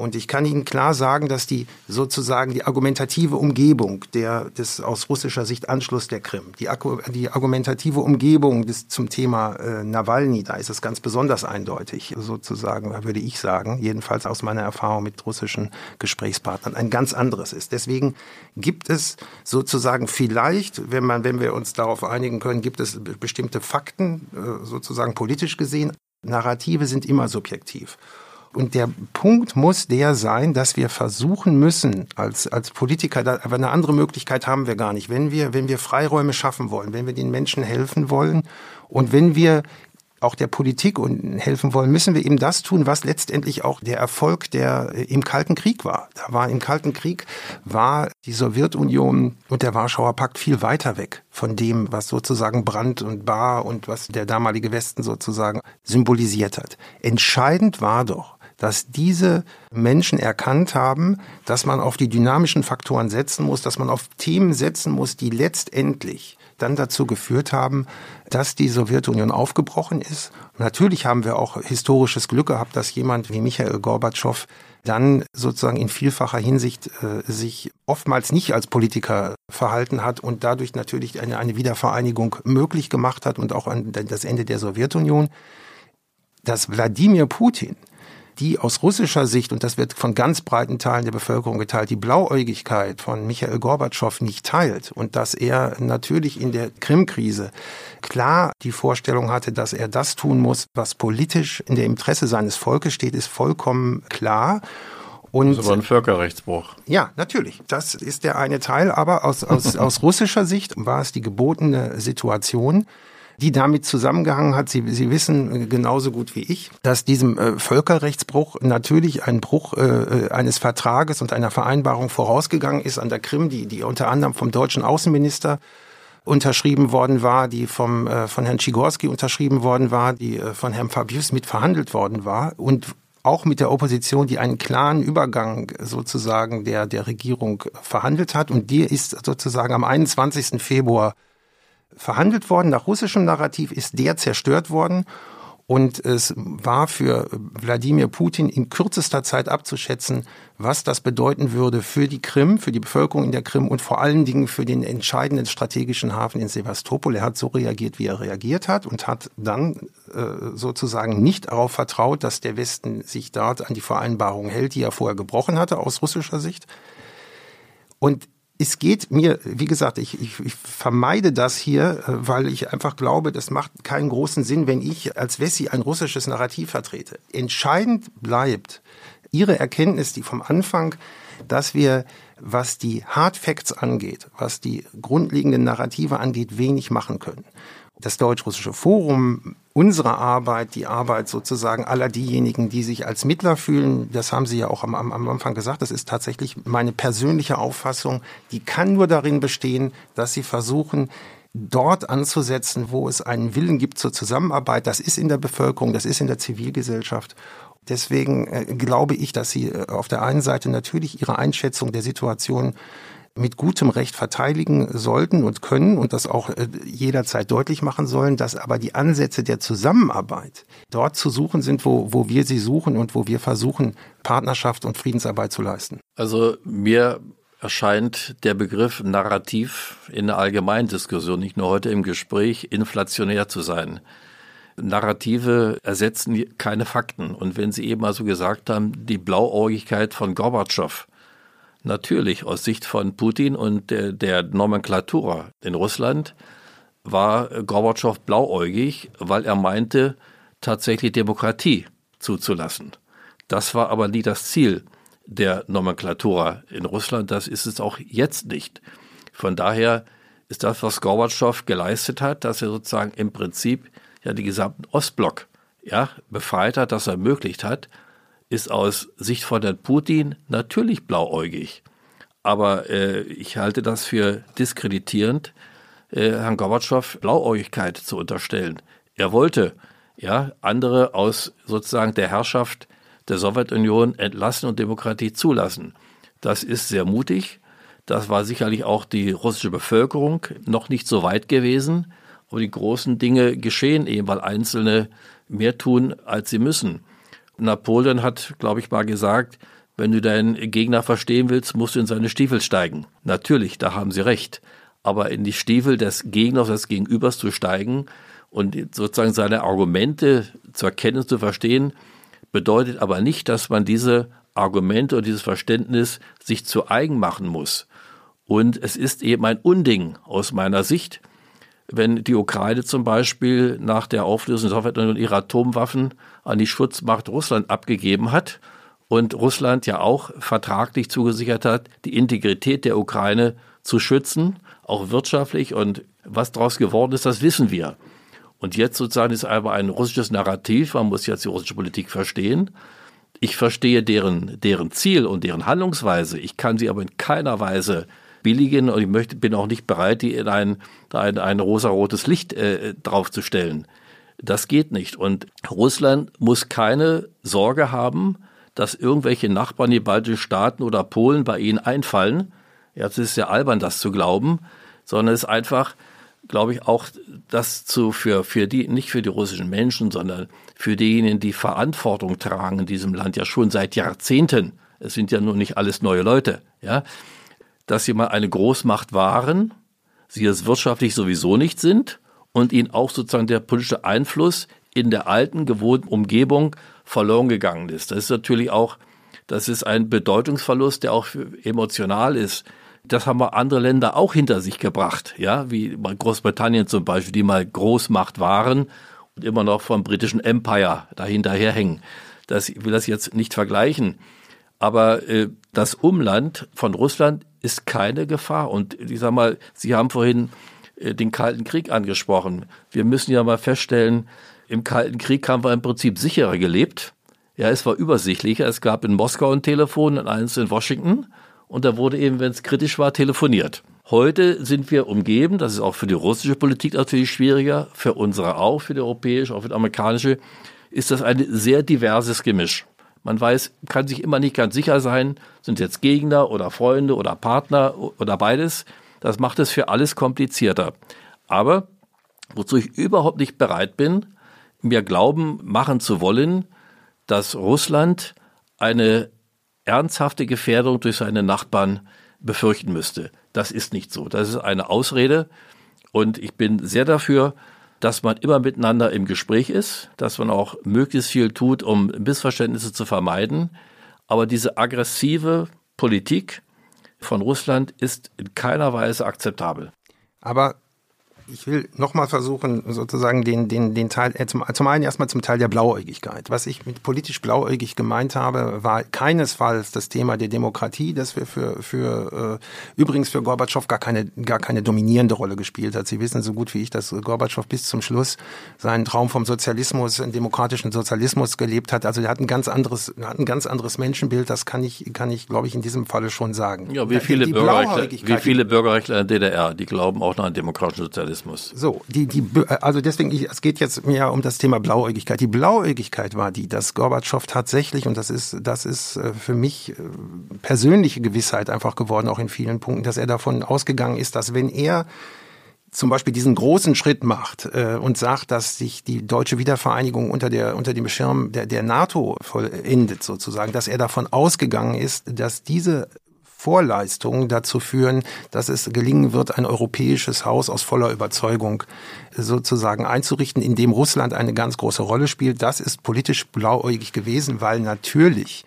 Und ich kann Ihnen klar sagen, dass die sozusagen die argumentative Umgebung der, des aus russischer Sicht Anschluss der Krim, die, die argumentative Umgebung des, zum Thema äh, Nawalny, da ist es ganz besonders eindeutig, sozusagen, würde ich sagen, jedenfalls aus meiner Erfahrung mit russischen Gesprächspartnern, ein ganz anderes ist. Deswegen gibt es sozusagen vielleicht, wenn man, wenn wir uns darauf einigen können, gibt es bestimmte Fakten, äh, sozusagen politisch gesehen. Narrative sind immer subjektiv. Und der Punkt muss der sein, dass wir versuchen müssen, als, als Politiker, da, aber eine andere Möglichkeit haben wir gar nicht. Wenn wir, wenn wir Freiräume schaffen wollen, wenn wir den Menschen helfen wollen und wenn wir auch der Politik helfen wollen, müssen wir eben das tun, was letztendlich auch der Erfolg der äh, im Kalten Krieg war. Da war im Kalten Krieg war die Sowjetunion und der Warschauer Pakt viel weiter weg von dem, was sozusagen Brand und Bar und was der damalige Westen sozusagen symbolisiert hat. Entscheidend war doch, dass diese Menschen erkannt haben, dass man auf die dynamischen Faktoren setzen muss, dass man auf Themen setzen muss, die letztendlich dann dazu geführt haben, dass die Sowjetunion aufgebrochen ist. natürlich haben wir auch historisches Glück gehabt, dass jemand wie Michael Gorbatschow dann sozusagen in vielfacher Hinsicht äh, sich oftmals nicht als Politiker verhalten hat und dadurch natürlich eine, eine Wiedervereinigung möglich gemacht hat und auch an das Ende der Sowjetunion. Dass Wladimir Putin die aus russischer Sicht, und das wird von ganz breiten Teilen der Bevölkerung geteilt, die Blauäugigkeit von Michael Gorbatschow nicht teilt und dass er natürlich in der Krim-Krise klar die Vorstellung hatte, dass er das tun muss, was politisch in der Interesse seines Volkes steht, ist vollkommen klar. Und, das ist aber ein Völkerrechtsbruch. Ja, natürlich. Das ist der eine Teil. Aber aus, aus, aus russischer Sicht war es die gebotene Situation, die damit zusammengehangen hat. Sie, Sie wissen genauso gut wie ich, dass diesem äh, Völkerrechtsbruch natürlich ein Bruch äh, äh, eines Vertrages und einer Vereinbarung vorausgegangen ist an der Krim, die, die unter anderem vom deutschen Außenminister unterschrieben worden war, die vom, äh, von Herrn Czigorski unterschrieben worden war, die äh, von Herrn Fabius mit verhandelt worden war und auch mit der Opposition, die einen klaren Übergang sozusagen der, der Regierung verhandelt hat. Und die ist sozusagen am 21. Februar verhandelt worden. Nach russischem Narrativ ist der zerstört worden. Und es war für Wladimir Putin in kürzester Zeit abzuschätzen, was das bedeuten würde für die Krim, für die Bevölkerung in der Krim und vor allen Dingen für den entscheidenden strategischen Hafen in Sevastopol. Er hat so reagiert, wie er reagiert hat und hat dann äh, sozusagen nicht darauf vertraut, dass der Westen sich dort an die Vereinbarung hält, die er vorher gebrochen hatte aus russischer Sicht. Und es geht mir, wie gesagt, ich, ich, ich vermeide das hier, äh, weil ich einfach glaube, das macht keinen großen Sinn, wenn ich als Wessi ein russisches Narrativ vertrete. Entscheidend bleibt, Ihre Erkenntnis, die vom Anfang, dass wir, was die Hard Facts angeht, was die grundlegenden Narrative angeht, wenig machen können. Das Deutsch-Russische Forum, unsere Arbeit, die Arbeit sozusagen aller diejenigen, die sich als Mittler fühlen, das haben Sie ja auch am, am, Anfang gesagt, das ist tatsächlich meine persönliche Auffassung, die kann nur darin bestehen, dass Sie versuchen, dort anzusetzen, wo es einen Willen gibt zur Zusammenarbeit. Das ist in der Bevölkerung, das ist in der Zivilgesellschaft. Deswegen äh, glaube ich, dass Sie äh, auf der einen Seite natürlich Ihre Einschätzung der Situation mit gutem Recht verteidigen sollten und können und das auch äh, jederzeit deutlich machen sollen, dass aber die Ansätze der Zusammenarbeit dort zu suchen sind, wo, wo wir sie suchen und wo wir versuchen, Partnerschaft und Friedensarbeit zu leisten. Also mir erscheint der Begriff Narrativ in der Allgemeindiskussion, nicht nur heute im Gespräch, inflationär zu sein. Narrative ersetzen keine Fakten. Und wenn Sie eben also gesagt haben, die Blauäugigkeit von Gorbatschow, natürlich aus Sicht von Putin und der, der Nomenklatura in Russland war Gorbatschow blauäugig, weil er meinte, tatsächlich Demokratie zuzulassen. Das war aber nie das Ziel der Nomenklatura in Russland. Das ist es auch jetzt nicht. Von daher ist das, was Gorbatschow geleistet hat, dass er sozusagen im Prinzip ja die gesamten Ostblock ja, befreit hat, das ermöglicht hat, ist aus Sicht von Herrn Putin natürlich blauäugig. Aber äh, ich halte das für diskreditierend, äh, Herrn Gorbatschow Blauäugigkeit zu unterstellen. Er wollte ja andere aus sozusagen der Herrschaft der Sowjetunion entlassen und Demokratie zulassen. Das ist sehr mutig. Das war sicherlich auch die russische Bevölkerung noch nicht so weit gewesen. Aber die großen Dinge geschehen eben, weil Einzelne mehr tun, als sie müssen. Napoleon hat, glaube ich, mal gesagt, wenn du deinen Gegner verstehen willst, musst du in seine Stiefel steigen. Natürlich, da haben sie recht. Aber in die Stiefel des Gegners, des Gegenübers zu steigen und sozusagen seine Argumente zu erkennen, zu verstehen, bedeutet aber nicht, dass man diese Argumente und dieses Verständnis sich zu eigen machen muss. Und es ist eben ein Unding aus meiner Sicht, wenn die Ukraine zum Beispiel nach der Auflösung der Sowjetunion ihre Atomwaffen an die Schutzmacht Russland abgegeben hat und Russland ja auch vertraglich zugesichert hat, die Integrität der Ukraine zu schützen, auch wirtschaftlich. Und was daraus geworden ist, das wissen wir. Und jetzt sozusagen ist aber ein russisches Narrativ, man muss jetzt die russische Politik verstehen. Ich verstehe deren, deren Ziel und deren Handlungsweise. Ich kann sie aber in keiner Weise billigen und ich möchte, bin auch nicht bereit, die in ein, ein, ein rosarotes Licht äh, draufzustellen. Das geht nicht. Und Russland muss keine Sorge haben, dass irgendwelche Nachbarn, die baltischen Staaten oder Polen bei ihnen einfallen. Jetzt ist ja albern, das zu glauben, sondern es ist einfach, glaube ich, auch das zu für, für die, nicht für die russischen Menschen, sondern für diejenigen, die Verantwortung tragen in diesem Land ja schon seit Jahrzehnten. Es sind ja nun nicht alles neue Leute, ja, dass sie mal eine Großmacht waren, sie es wirtschaftlich sowieso nicht sind und ihnen auch sozusagen der politische Einfluss in der alten, gewohnten Umgebung verloren gegangen ist. Das ist natürlich auch, das ist ein Bedeutungsverlust, der auch emotional ist das haben wir andere Länder auch hinter sich gebracht, ja, wie Großbritannien zum Beispiel, die mal Großmacht waren und immer noch vom britischen Empire dahinterher hängen. Das, ich will das jetzt nicht vergleichen. Aber äh, das Umland von Russland ist keine Gefahr. Und ich sag mal, Sie haben vorhin äh, den Kalten Krieg angesprochen. Wir müssen ja mal feststellen, im Kalten Krieg haben wir im Prinzip sicherer gelebt. Ja, es war übersichtlicher. Es gab in Moskau ein Telefon und eins in Washington und da wurde eben, wenn es kritisch war, telefoniert. Heute sind wir umgeben, das ist auch für die russische Politik natürlich schwieriger, für unsere auch, für die europäische, auch für die amerikanische, ist das ein sehr diverses Gemisch. Man weiß, kann sich immer nicht ganz sicher sein, sind jetzt Gegner oder Freunde oder Partner oder beides. Das macht es für alles komplizierter. Aber wozu ich überhaupt nicht bereit bin, mir glauben machen zu wollen, dass Russland eine ernsthafte Gefährdung durch seine Nachbarn befürchten müsste. Das ist nicht so. Das ist eine Ausrede. Und ich bin sehr dafür, dass man immer miteinander im Gespräch ist, dass man auch möglichst viel tut, um Missverständnisse zu vermeiden. Aber diese aggressive Politik von Russland ist in keiner Weise akzeptabel. Aber ich will nochmal versuchen, sozusagen den, den, den Teil, äh, zum, zum einen erstmal zum Teil der Blauäugigkeit. Was ich mit politisch blauäugig gemeint habe, war keinesfalls das Thema der Demokratie, das wir für, für äh, übrigens für Gorbatschow gar keine, gar keine dominierende Rolle gespielt hat. Sie wissen so gut wie ich, dass Gorbatschow bis zum Schluss seinen Traum vom Sozialismus, einen demokratischen Sozialismus gelebt hat. Also er hat ein ganz anderes, hat ein ganz anderes Menschenbild, das kann ich, kann ich, glaube ich, in diesem Falle schon sagen. Ja, wie viele, Bürgerrechtler, wie viele Bürgerrechtler in der DDR, die glauben auch noch an demokratischen Sozialismus. So, die, die, also deswegen, ich, es geht jetzt mehr um das Thema Blauäugigkeit. Die Blauäugigkeit war die, dass Gorbatschow tatsächlich, und das ist, das ist äh, für mich äh, persönliche Gewissheit einfach geworden, auch in vielen Punkten, dass er davon ausgegangen ist, dass wenn er zum Beispiel diesen großen Schritt macht äh, und sagt, dass sich die deutsche Wiedervereinigung unter der unter dem Schirm der, der NATO vollendet sozusagen, dass er davon ausgegangen ist, dass diese Vorleistungen dazu führen, dass es gelingen wird, ein europäisches Haus aus voller Überzeugung sozusagen einzurichten, in dem Russland eine ganz große Rolle spielt. Das ist politisch blauäugig gewesen, weil natürlich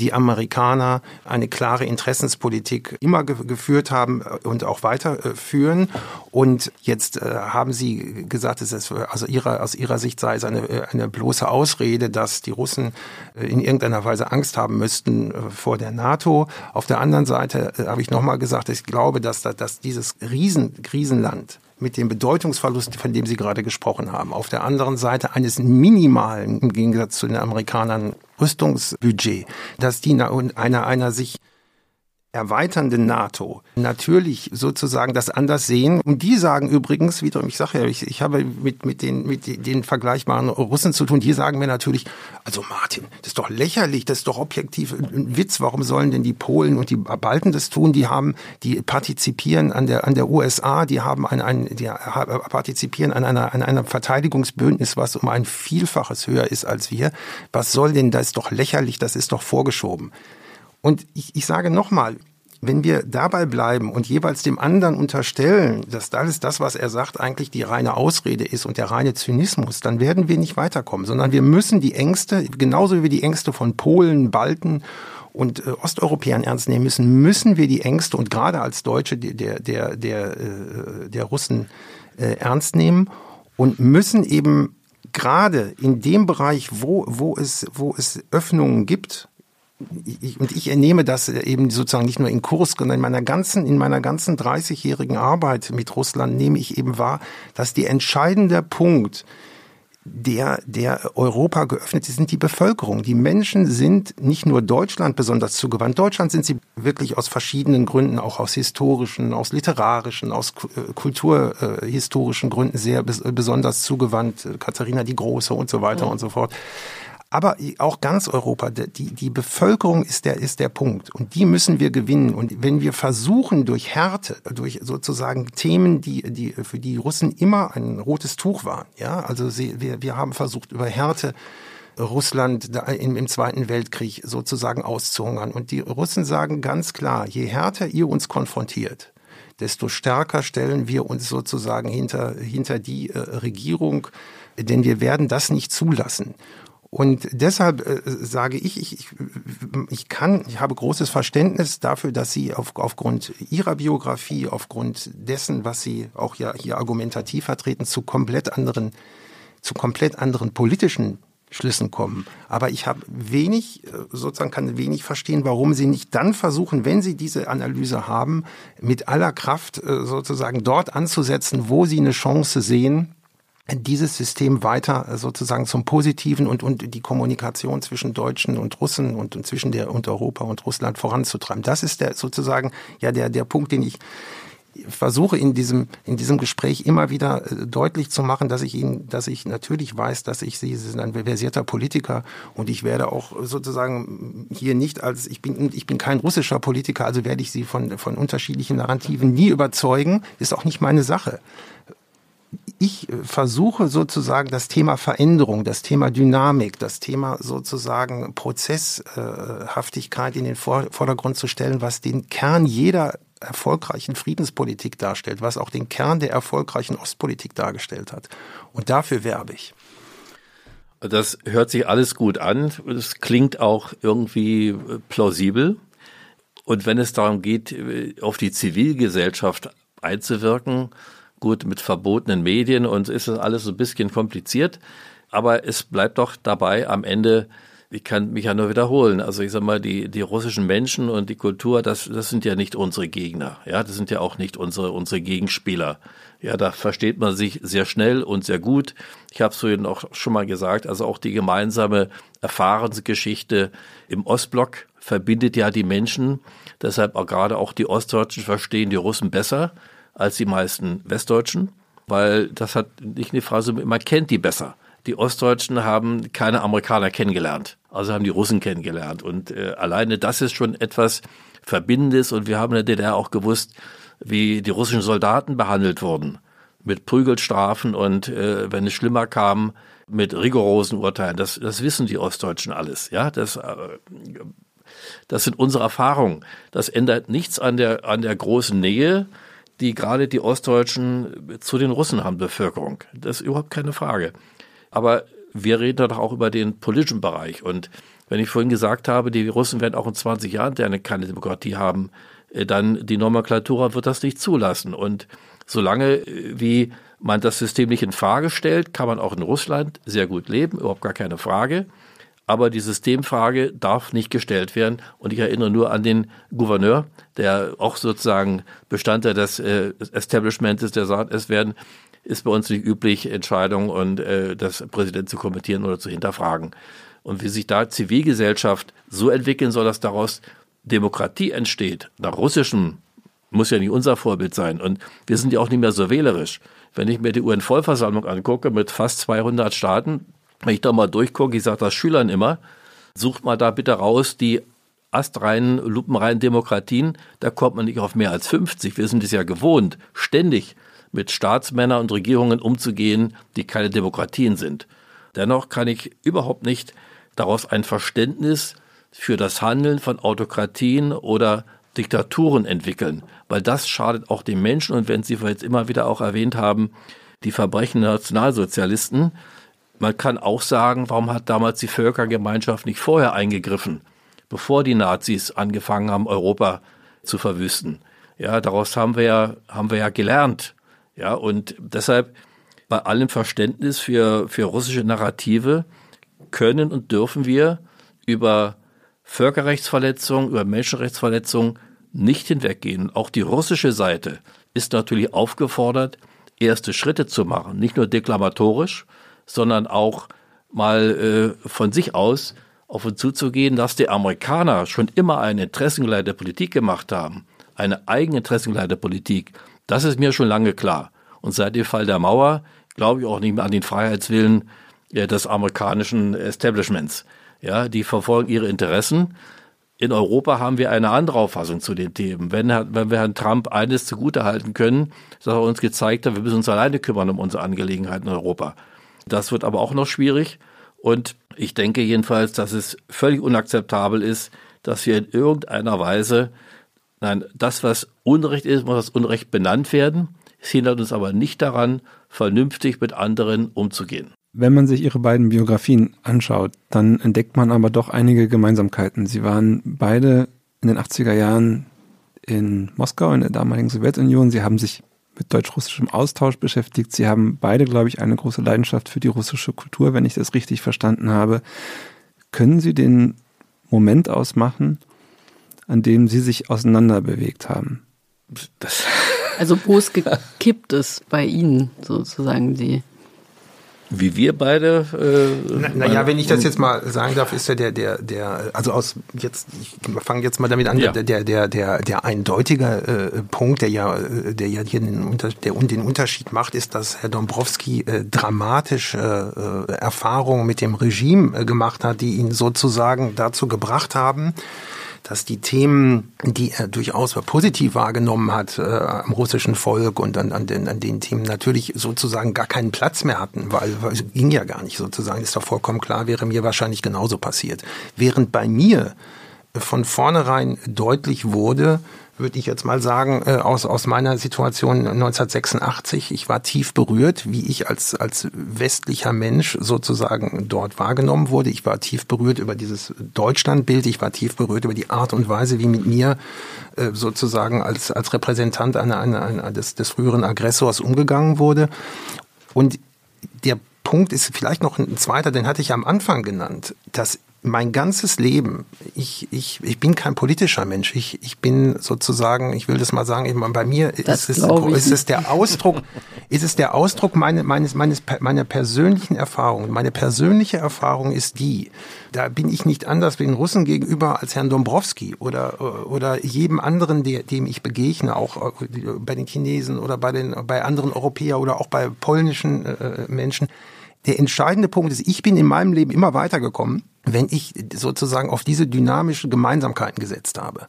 die Amerikaner eine klare Interessenspolitik immer ge geführt haben und auch weiterführen. Und jetzt äh, haben Sie gesagt, es ist also ihrer, aus Ihrer Sicht sei es eine, eine bloße Ausrede, dass die Russen äh, in irgendeiner Weise Angst haben müssten äh, vor der NATO. Auf der anderen Seite äh, habe ich nochmal gesagt, ich glaube, dass, dass dieses Riesenkrisenland mit dem Bedeutungsverlust, von dem Sie gerade gesprochen haben, auf der anderen Seite eines minimalen, im Gegensatz zu den Amerikanern, Rüstungsbudget, dass die einer, einer sich erweiternde NATO natürlich sozusagen das anders sehen. Und die sagen übrigens, wiederum, ich sage ja, ich, ich habe mit, mit, den, mit den vergleichbaren Russen zu tun, die sagen mir natürlich, also Martin, das ist doch lächerlich, das ist doch objektiv ein Witz, warum sollen denn die Polen und die Balten das tun? Die haben, die partizipieren an der, an der USA, die haben ein, ein die partizipieren an einer, an einem Verteidigungsbündnis, was um ein Vielfaches höher ist als wir. Was soll denn, das ist doch lächerlich, das ist doch vorgeschoben. Und ich, ich sage nochmal, wenn wir dabei bleiben und jeweils dem anderen unterstellen, dass alles das, was er sagt, eigentlich die reine Ausrede ist und der reine Zynismus, dann werden wir nicht weiterkommen, sondern wir müssen die Ängste, genauso wie wir die Ängste von Polen, Balten und äh, Osteuropäern ernst nehmen müssen, müssen wir die Ängste und gerade als Deutsche der, der, der, äh, der Russen äh, ernst nehmen und müssen eben gerade in dem Bereich, wo, wo, es, wo es Öffnungen gibt, ich, und ich ernehme das eben sozusagen nicht nur in Kursk, sondern in meiner ganzen, in meiner ganzen 30-jährigen Arbeit mit Russland nehme ich eben wahr, dass die entscheidende Punkt, der, der Europa geöffnet ist, sind die Bevölkerung. Die Menschen sind nicht nur Deutschland besonders zugewandt. Deutschland sind sie wirklich aus verschiedenen Gründen, auch aus historischen, aus literarischen, aus äh, kulturhistorischen Gründen sehr besonders zugewandt. Katharina die Große und so weiter mhm. und so fort aber auch ganz Europa. Die, die Bevölkerung ist der, ist der Punkt. Und die müssen wir gewinnen. Und wenn wir versuchen, durch Härte, durch sozusagen Themen, die, die für die Russen immer ein rotes Tuch waren, ja, also sie, wir, wir haben versucht, über Härte Russland im, Zweiten Weltkrieg sozusagen auszuhungern. Und die Russen sagen ganz klar, je härter ihr uns konfrontiert, desto stärker stellen wir uns sozusagen hinter, hinter die äh, Regierung, denn wir werden das nicht zulassen. Und deshalb äh, sage ich, ich, ich, ich kann, ich habe großes Verständnis dafür, dass Sie auf, aufgrund Ihrer Biografie, aufgrund dessen, was Sie auch ja hier argumentativ vertreten, zu komplett anderen, zu komplett anderen politischen Schlüssen kommen. Aber ich habe wenig, äh, sozusagen kann wenig verstehen, warum Sie nicht dann versuchen, wenn Sie diese Analyse haben, mit aller Kraft äh, sozusagen dort anzusetzen, wo Sie eine Chance sehen, dieses System weiter äh, sozusagen zum Positiven und, und die Kommunikation zwischen Deutschen und Russen und, und zwischen der und Europa und Russland voranzutreiben. Das ist der sozusagen ja der, der Punkt, den ich versuche in diesem, in diesem Gespräch immer wieder äh, deutlich zu machen, dass ich Ihnen, dass ich natürlich weiß, dass ich Sie, Sie sind ein versierter Politiker und ich werde auch sozusagen hier nicht als, ich bin, ich bin kein russischer Politiker, also werde ich Sie von, von unterschiedlichen Narrativen nie überzeugen, ist auch nicht meine Sache ich versuche sozusagen das Thema Veränderung, das Thema Dynamik, das Thema sozusagen Prozesshaftigkeit in den Vordergrund zu stellen, was den Kern jeder erfolgreichen Friedenspolitik darstellt, was auch den Kern der erfolgreichen Ostpolitik dargestellt hat. Und dafür werbe ich. Das hört sich alles gut an. Es klingt auch irgendwie plausibel. Und wenn es darum geht, auf die Zivilgesellschaft einzuwirken, Gut, mit verbotenen Medien und ist das alles so ein bisschen kompliziert. Aber es bleibt doch dabei am Ende, ich kann mich ja nur wiederholen. Also ich sag mal, die, die russischen Menschen und die Kultur, das, das sind ja nicht unsere Gegner. Ja, das sind ja auch nicht unsere, unsere Gegenspieler. Ja, da versteht man sich sehr schnell und sehr gut. Ich habe es vorhin auch schon mal gesagt, also auch die gemeinsame Erfahrensgeschichte im Ostblock verbindet ja die Menschen. Deshalb auch gerade auch die Ostdeutschen verstehen die Russen besser als die meisten Westdeutschen, weil das hat nicht eine Phrase, man kennt die besser. Die Ostdeutschen haben keine Amerikaner kennengelernt, also haben die Russen kennengelernt. Und äh, alleine das ist schon etwas Verbindendes. Und wir haben in der DDR auch gewusst, wie die russischen Soldaten behandelt wurden. Mit Prügelstrafen und äh, wenn es schlimmer kam, mit rigorosen Urteilen. Das, das wissen die Ostdeutschen alles. Ja, das, äh, das sind unsere Erfahrungen. Das ändert nichts an der, an der großen Nähe, die gerade die Ostdeutschen zu den Russen haben, Bevölkerung. Das ist überhaupt keine Frage. Aber wir reden doch auch über den politischen Bereich. Und wenn ich vorhin gesagt habe, die Russen werden auch in 20 Jahren keine Demokratie haben, äh, dann die Nomenklatura wird das nicht zulassen. Und solange äh, wie man das System nicht in Frage stellt, kann man auch in Russland sehr gut leben, überhaupt gar keine Frage. Aber die Systemfrage darf nicht gestellt werden. Und ich erinnere nur an den Gouverneur, der auch sozusagen Bestandteil des äh, Establishments der sagt, es werden ist bei uns nicht üblich, Entscheidungen und äh, das Präsident zu kommentieren oder zu hinterfragen. Und wie sich da Zivilgesellschaft so entwickeln soll, dass daraus Demokratie entsteht, nach russischem, muss ja nicht unser Vorbild sein. Und wir sind ja auch nicht mehr so wählerisch. Wenn ich mir die UN-Vollversammlung angucke mit fast 200 Staaten, wenn ich da mal durchgucke, ich sage das Schülern immer, sucht mal da bitte raus die astreinen, lupenreinen Demokratien, da kommt man nicht auf mehr als 50. Wir sind es ja gewohnt, ständig mit Staatsmännern und Regierungen umzugehen, die keine Demokratien sind. Dennoch kann ich überhaupt nicht daraus ein Verständnis für das Handeln von Autokratien oder Diktaturen entwickeln, weil das schadet auch den Menschen und wenn Sie jetzt immer wieder auch erwähnt haben, die Verbrechen der Nationalsozialisten, man kann auch sagen, warum hat damals die Völkergemeinschaft nicht vorher eingegriffen, bevor die Nazis angefangen haben, Europa zu verwüsten? Ja, daraus haben wir ja, haben wir ja gelernt. Ja, und deshalb bei allem Verständnis für, für russische Narrative können und dürfen wir über Völkerrechtsverletzungen, über Menschenrechtsverletzungen nicht hinweggehen. Auch die russische Seite ist natürlich aufgefordert, erste Schritte zu machen, nicht nur deklamatorisch, sondern auch mal äh, von sich aus auf uns zuzugehen, dass die Amerikaner schon immer eine interessengeleitete Politik gemacht haben, eine eigeninteressengeleitete Politik. Das ist mir schon lange klar. Und seit dem Fall der Mauer glaube ich auch nicht mehr an den Freiheitswillen äh, des amerikanischen Establishments. Ja, die verfolgen ihre Interessen. In Europa haben wir eine andere Auffassung zu den Themen. Wenn, wenn wir Herrn Trump eines zugutehalten können, dass er uns gezeigt hat, wir müssen uns alleine kümmern um unsere Angelegenheiten in Europa. Das wird aber auch noch schwierig. Und ich denke jedenfalls, dass es völlig unakzeptabel ist, dass wir in irgendeiner Weise, nein, das, was Unrecht ist, muss als Unrecht benannt werden. Es hindert uns aber nicht daran, vernünftig mit anderen umzugehen. Wenn man sich ihre beiden Biografien anschaut, dann entdeckt man aber doch einige Gemeinsamkeiten. Sie waren beide in den 80er Jahren in Moskau, in der damaligen Sowjetunion. Sie haben sich mit deutsch-russischem Austausch beschäftigt. Sie haben beide, glaube ich, eine große Leidenschaft für die russische Kultur, wenn ich das richtig verstanden habe. Können Sie den Moment ausmachen, an dem Sie sich auseinanderbewegt haben? Das also wo es gekippt ist bei Ihnen, sozusagen die wie wir beide. Äh, naja, na wenn ich das jetzt mal sagen darf, ist ja der, der, der, also aus jetzt, ich fange jetzt mal damit an, ja. der, der, der, der, der eindeutige äh, Punkt, der ja, der ja hier den, Unter, der den Unterschied macht, ist, dass Herr Dombrowski äh, dramatische äh, Erfahrungen mit dem Regime äh, gemacht hat, die ihn sozusagen dazu gebracht haben, dass die Themen, die er durchaus positiv wahrgenommen hat äh, am russischen Volk und an, an, den, an den Themen natürlich sozusagen gar keinen Platz mehr hatten, weil, weil es ging ja gar nicht sozusagen, ist doch vollkommen klar, wäre mir wahrscheinlich genauso passiert. Während bei mir von vornherein deutlich wurde, würde ich jetzt mal sagen, äh, aus, aus meiner Situation 1986. Ich war tief berührt, wie ich als, als westlicher Mensch sozusagen dort wahrgenommen wurde. Ich war tief berührt über dieses Deutschlandbild. Ich war tief berührt über die Art und Weise, wie mit mir äh, sozusagen als, als Repräsentant einer, einer, einer des, des früheren Aggressors umgegangen wurde. Und der Punkt ist vielleicht noch ein zweiter, den hatte ich am Anfang genannt, dass mein ganzes Leben, ich, ich, ich bin kein politischer Mensch. Ich, ich bin sozusagen, ich will das mal sagen, bei mir ist es, ist es der Ausdruck, ist es der Ausdruck meine, meines, meines, meiner persönlichen Erfahrung. Meine persönliche Erfahrung ist die, da bin ich nicht anders den Russen gegenüber als Herrn Dombrowski oder, oder jedem anderen, der, dem ich begegne, auch bei den Chinesen oder bei den, bei anderen Europäern oder auch bei polnischen äh, Menschen. Der entscheidende Punkt ist, ich bin in meinem Leben immer weitergekommen, wenn ich sozusagen auf diese dynamischen Gemeinsamkeiten gesetzt habe.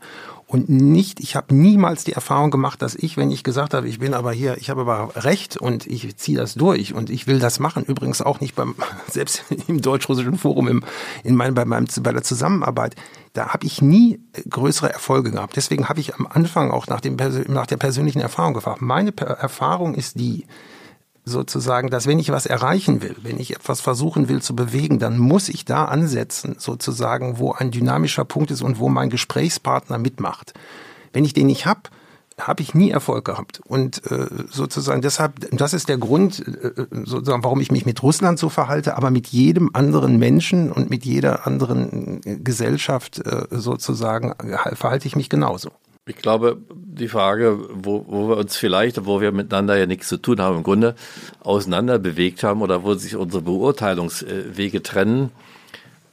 Und nicht, ich habe niemals die Erfahrung gemacht, dass ich, wenn ich gesagt habe, ich bin aber hier, ich habe aber Recht und ich ziehe das durch und ich will das machen, übrigens auch nicht beim, selbst im deutsch-russischen Forum, im, in meinem, bei, meinem, bei der Zusammenarbeit, da habe ich nie größere Erfolge gehabt. Deswegen habe ich am Anfang auch nach, dem, nach der persönlichen Erfahrung gefragt. Meine Erfahrung ist die, sozusagen, dass wenn ich was erreichen will, wenn ich etwas versuchen will zu bewegen, dann muss ich da ansetzen, sozusagen, wo ein dynamischer Punkt ist und wo mein Gesprächspartner mitmacht. Wenn ich den nicht hab, habe ich nie Erfolg gehabt. Und äh, sozusagen deshalb, das ist der Grund, äh, sozusagen, warum ich mich mit Russland so verhalte, aber mit jedem anderen Menschen und mit jeder anderen Gesellschaft äh, sozusagen verhalte ich mich genauso. Ich glaube, die Frage, wo, wo wir uns vielleicht, wo wir miteinander ja nichts zu tun haben, im Grunde auseinander bewegt haben oder wo sich unsere Beurteilungswege trennen,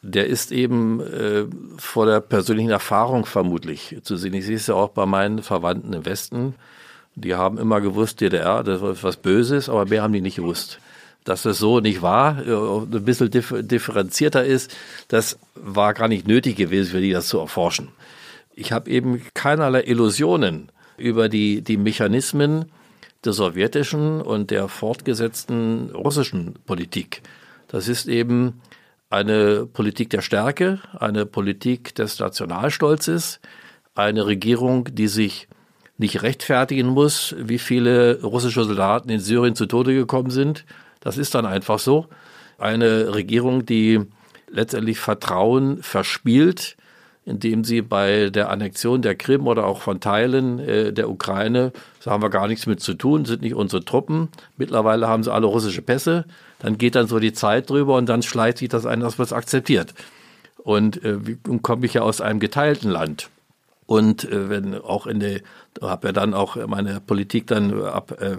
der ist eben äh, vor der persönlichen Erfahrung vermutlich zu sehen. Ich sehe es ja auch bei meinen Verwandten im Westen. Die haben immer gewusst, DDR, das ist was Böses, aber mehr haben die nicht gewusst. Dass das so nicht war, äh, ein bisschen differenzierter ist, das war gar nicht nötig gewesen für die, das zu erforschen ich habe eben keinerlei Illusionen über die, die Mechanismen der sowjetischen und der fortgesetzten russischen Politik. Das ist eben eine Politik der Stärke, eine Politik des Nationalstolzes, eine Regierung, die sich nicht rechtfertigen muss, wie viele russische Soldaten in Syrien zu Tode gekommen sind. Das ist dann einfach so. Eine Regierung, die letztendlich Vertrauen verspielt, indem sie bei der Annexion der Krim oder auch von Teilen äh, der Ukraine, da haben wir gar nichts mit zu tun, sind nicht unsere Truppen. Mittlerweile haben sie alle russische Pässe. Dann geht dann so die Zeit drüber und dann schleicht sich das ein, dass man es akzeptiert. Und äh, komme ich ja aus einem geteilten Land. Und äh, wenn auch in der, habe ja dann auch meine Politik dann ab äh,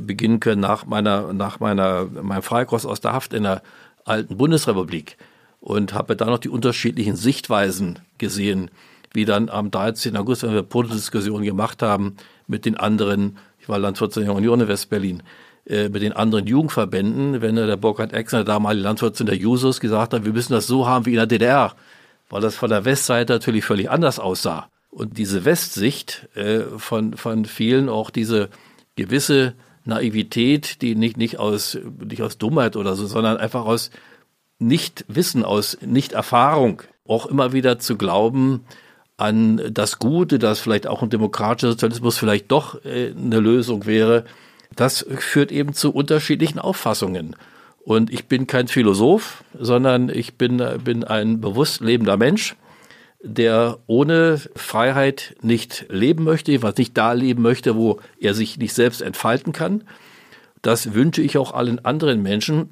beginnen können nach meiner, nach meiner, meinem Freikorps aus der Haft in der alten Bundesrepublik und habe dann noch die unterschiedlichen Sichtweisen gesehen, wie dann am 13. August, wenn wir Podiumsdiskussionen gemacht haben mit den anderen, ich war Landwirt der Union in Westberlin, äh, mit den anderen Jugendverbänden, wenn der Burkhard Exner, der damalige Landwirt der Jusos, gesagt hat, wir müssen das so haben wie in der DDR, weil das von der Westseite natürlich völlig anders aussah. Und diese Westsicht äh, von, von vielen, auch diese gewisse Naivität, die nicht, nicht, aus, nicht aus Dummheit oder so, sondern einfach aus Nichtwissen, aus Nichterfahrung auch immer wieder zu glauben an das Gute, dass vielleicht auch ein demokratischer Sozialismus vielleicht doch äh, eine Lösung wäre, das führt eben zu unterschiedlichen Auffassungen. Und ich bin kein Philosoph, sondern ich bin, bin ein bewusst lebender Mensch, der ohne Freiheit nicht leben möchte, was nicht da leben möchte, wo er sich nicht selbst entfalten kann. Das wünsche ich auch allen anderen Menschen.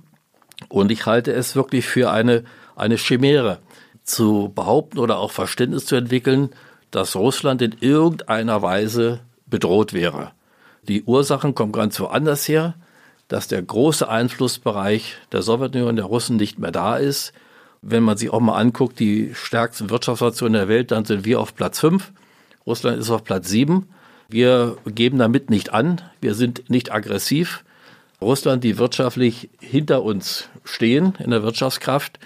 Und ich halte es wirklich für eine, eine Chimäre zu behaupten oder auch Verständnis zu entwickeln, dass Russland in irgendeiner Weise bedroht wäre. Die Ursachen kommen ganz woanders her, dass der große Einflussbereich der Sowjetunion, der Russen nicht mehr da ist. Wenn man sich auch mal anguckt, die stärksten Wirtschaftsnationen der Welt, dann sind wir auf Platz fünf. Russland ist auf Platz sieben. Wir geben damit nicht an. Wir sind nicht aggressiv. Russland, die wirtschaftlich hinter uns stehen in der Wirtschaftskraft,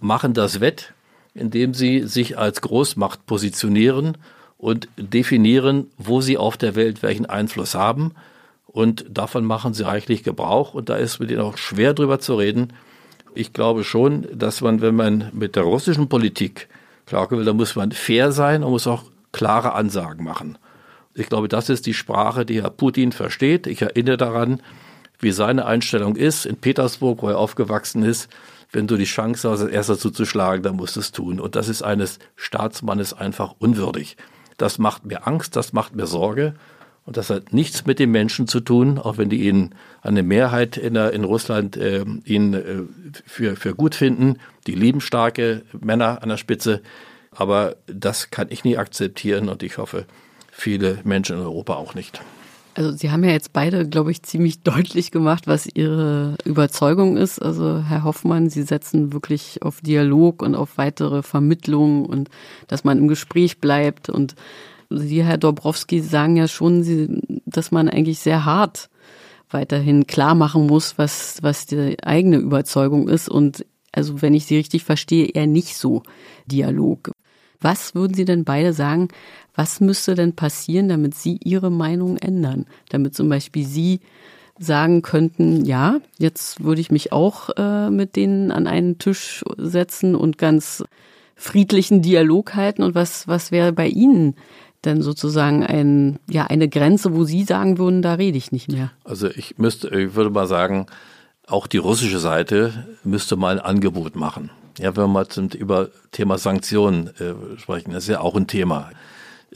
machen das wett, indem sie sich als Großmacht positionieren und definieren, wo sie auf der Welt welchen Einfluss haben. Und davon machen sie reichlich Gebrauch. Und da ist mit ihnen auch schwer drüber zu reden. Ich glaube schon, dass man, wenn man mit der russischen Politik klarkommen will, da muss man fair sein und muss auch klare Ansagen machen. Ich glaube, das ist die Sprache, die Herr Putin versteht. Ich erinnere daran, wie seine Einstellung ist in Petersburg, wo er aufgewachsen ist. Wenn du die Chance hast, als erster zuzuschlagen, dann musst du es tun. Und das ist eines Staatsmannes einfach unwürdig. Das macht mir Angst, das macht mir Sorge. Und das hat nichts mit den Menschen zu tun, auch wenn die ihn eine Mehrheit in, der, in Russland äh, ihn äh, für, für gut finden. Die lieben starke Männer an der Spitze. Aber das kann ich nie akzeptieren und ich hoffe, viele Menschen in Europa auch nicht. Also Sie haben ja jetzt beide, glaube ich, ziemlich deutlich gemacht, was Ihre Überzeugung ist. Also Herr Hoffmann, Sie setzen wirklich auf Dialog und auf weitere Vermittlung und dass man im Gespräch bleibt. Und Sie, Herr Dobrowski, sagen ja schon, dass man eigentlich sehr hart weiterhin klar machen muss, was, was die eigene Überzeugung ist. Und also wenn ich Sie richtig verstehe, eher nicht so Dialog. Was würden Sie denn beide sagen, was müsste denn passieren, damit Sie Ihre Meinung ändern? Damit zum Beispiel Sie sagen könnten, ja, jetzt würde ich mich auch äh, mit denen an einen Tisch setzen und ganz friedlichen Dialog halten. Und was, was wäre bei Ihnen denn sozusagen ein, ja, eine Grenze, wo Sie sagen würden, da rede ich nicht mehr? Also ich müsste, ich würde mal sagen, auch die russische Seite müsste mal ein Angebot machen. Ja, wenn wir mal zum über Thema Sanktionen äh, sprechen, das ist ja auch ein Thema.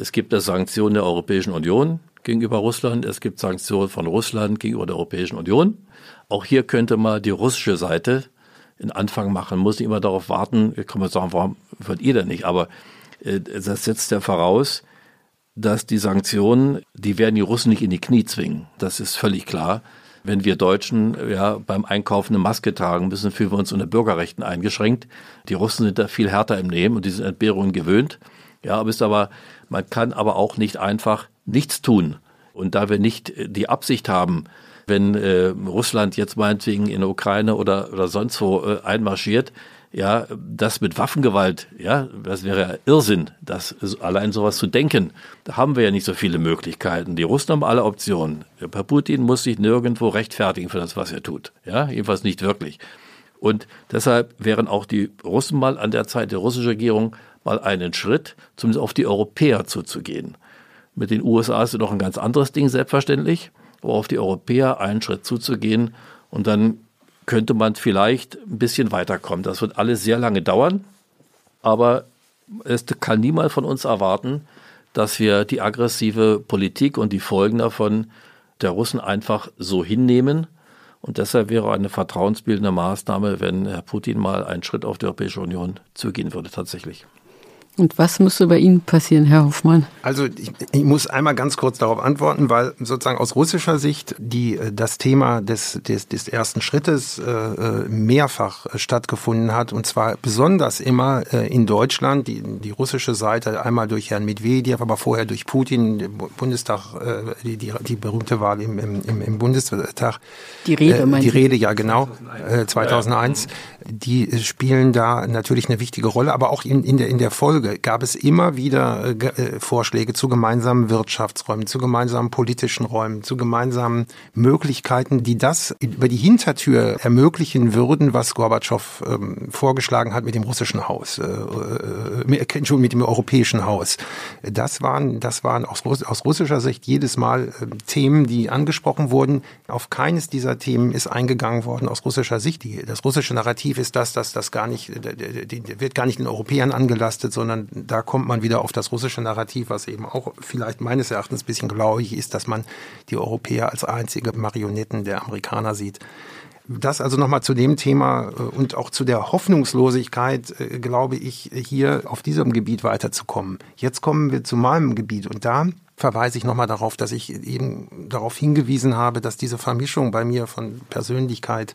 Es gibt das Sanktionen der Europäischen Union gegenüber Russland, es gibt Sanktionen von Russland gegenüber der Europäischen Union. Auch hier könnte mal die russische Seite einen Anfang machen, muss nicht immer darauf warten, ich kann mal sagen, warum wollt ihr denn nicht? Aber äh, das setzt ja voraus, dass die Sanktionen, die werden die Russen nicht in die Knie zwingen. Das ist völlig klar wenn wir Deutschen ja beim Einkaufen eine Maske tragen müssen, fühlen wir uns unter Bürgerrechten eingeschränkt. Die Russen sind da viel härter im Nehmen und diese Entbehrungen gewöhnt. Ja, aber ist aber, man kann aber auch nicht einfach nichts tun. Und da wir nicht die Absicht haben, wenn äh, Russland jetzt meinetwegen in der Ukraine oder, oder sonst wo äh, einmarschiert, ja, das mit Waffengewalt, ja, das wäre Irrsinn, das allein sowas zu denken. Da haben wir ja nicht so viele Möglichkeiten. Die Russen haben alle Optionen. Herr Putin muss sich nirgendwo rechtfertigen für das, was er tut. Ja, jedenfalls nicht wirklich. Und deshalb wären auch die Russen mal an der Zeit der russischen Regierung mal einen Schritt, zumindest auf die Europäer zuzugehen. Mit den USA ist es noch ein ganz anderes Ding, selbstverständlich, aber auf die Europäer einen Schritt zuzugehen und dann könnte man vielleicht ein bisschen weiterkommen. Das wird alles sehr lange dauern, aber es kann niemand von uns erwarten, dass wir die aggressive Politik und die Folgen davon der Russen einfach so hinnehmen. Und deshalb wäre eine vertrauensbildende Maßnahme, wenn Herr Putin mal einen Schritt auf die Europäische Union zugehen würde, tatsächlich. Und was müsste bei Ihnen passieren, Herr Hoffmann? Also ich, ich, muss einmal ganz kurz darauf antworten, weil sozusagen aus russischer Sicht die äh, das Thema des, des, des ersten Schrittes äh, äh mehrfach äh, stattgefunden hat und zwar besonders immer äh, in Deutschland, die, die russische Seite einmal durch Herrn Medvedev, aber vorher durch Putin, den Bundestag, äh, die, die, die berühmte Wahl im, im, im Bundestag. Die Rede, äh, Die Rede, ja genau, 2001. Äh, 2001. Die spielen da natürlich eine wichtige Rolle, aber auch in, in, der, in der Folge Gab es immer wieder äh, äh, Vorschläge zu gemeinsamen Wirtschaftsräumen, zu gemeinsamen politischen Räumen, zu gemeinsamen Möglichkeiten, die das über die Hintertür ermöglichen würden, was Gorbatschow ähm, vorgeschlagen hat mit dem russischen Haus, äh, äh, Entschuldigung, mit dem europäischen Haus. Das waren, das waren aus, aus russischer Sicht jedes Mal äh, Themen, die angesprochen wurden. Auf keines dieser Themen ist eingegangen worden aus russischer Sicht. Die, das russische Narrativ ist das, dass das gar nicht, wird gar nicht den Europäern angelastet, sondern sondern da kommt man wieder auf das russische Narrativ, was eben auch vielleicht meines Erachtens ein bisschen glauig ist, dass man die Europäer als einzige Marionetten der Amerikaner sieht. Das also nochmal zu dem Thema äh, und auch zu der Hoffnungslosigkeit, äh, glaube ich, hier auf diesem Gebiet weiterzukommen. Jetzt kommen wir zu meinem Gebiet und da verweise ich nochmal darauf, dass ich eben darauf hingewiesen habe, dass diese Vermischung bei mir von Persönlichkeit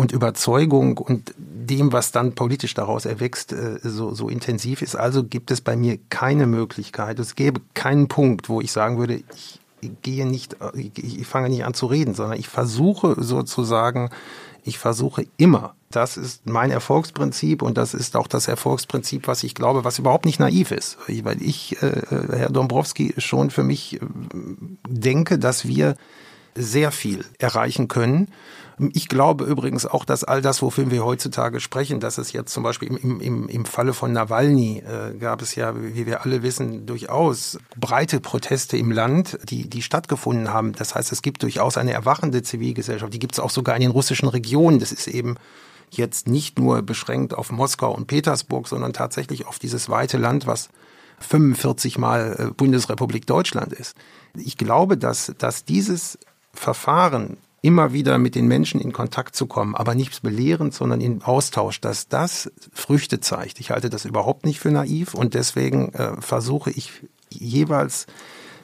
und Überzeugung und dem, was dann politisch daraus erwächst, äh, so, so intensiv ist. Also gibt es bei mir keine Möglichkeit, es gäbe keinen Punkt, wo ich sagen würde, ich gehe nicht, ich fange nicht an zu reden, sondern ich versuche sozusagen, ich versuche immer, das ist mein Erfolgsprinzip und das ist auch das Erfolgsprinzip, was ich glaube, was überhaupt nicht naiv ist. Weil ich, äh, Herr Dombrowski, schon für mich äh, denke, dass wir sehr viel erreichen können. Ich glaube übrigens auch, dass all das, wofür wir heutzutage sprechen, dass es jetzt zum Beispiel im, im, im Falle von Nawalny äh, gab es ja, wie wir alle wissen, durchaus breite Proteste im Land, die, die stattgefunden haben. Das heißt, es gibt durchaus eine erwachende Zivilgesellschaft. Die gibt es auch sogar in den russischen Regionen. Das ist eben jetzt nicht nur beschränkt auf Moskau und Petersburg, sondern tatsächlich auf dieses weite Land, was 45 Mal äh, Bundesrepublik Deutschland ist. Ich glaube, dass, dass dieses Verfahren immer wieder mit den Menschen in Kontakt zu kommen, aber nicht belehrend, sondern im Austausch, dass das Früchte zeigt. Ich halte das überhaupt nicht für naiv und deswegen äh, versuche ich jeweils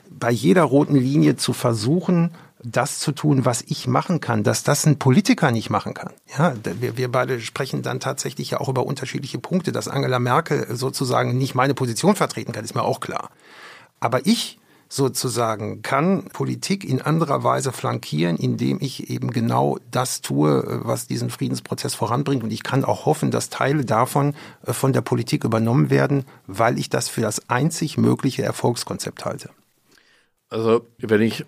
bei jeder roten Linie zu versuchen, das zu tun, was ich machen kann, dass das ein Politiker nicht machen kann. Ja, wir, wir beide sprechen dann tatsächlich ja auch über unterschiedliche Punkte, dass Angela Merkel sozusagen nicht meine Position vertreten kann, ist mir auch klar. Aber ich sozusagen kann Politik in anderer Weise flankieren, indem ich eben genau das tue, was diesen Friedensprozess voranbringt. Und ich kann auch hoffen, dass Teile davon äh, von der Politik übernommen werden, weil ich das für das einzig mögliche Erfolgskonzept halte. Also wenn ich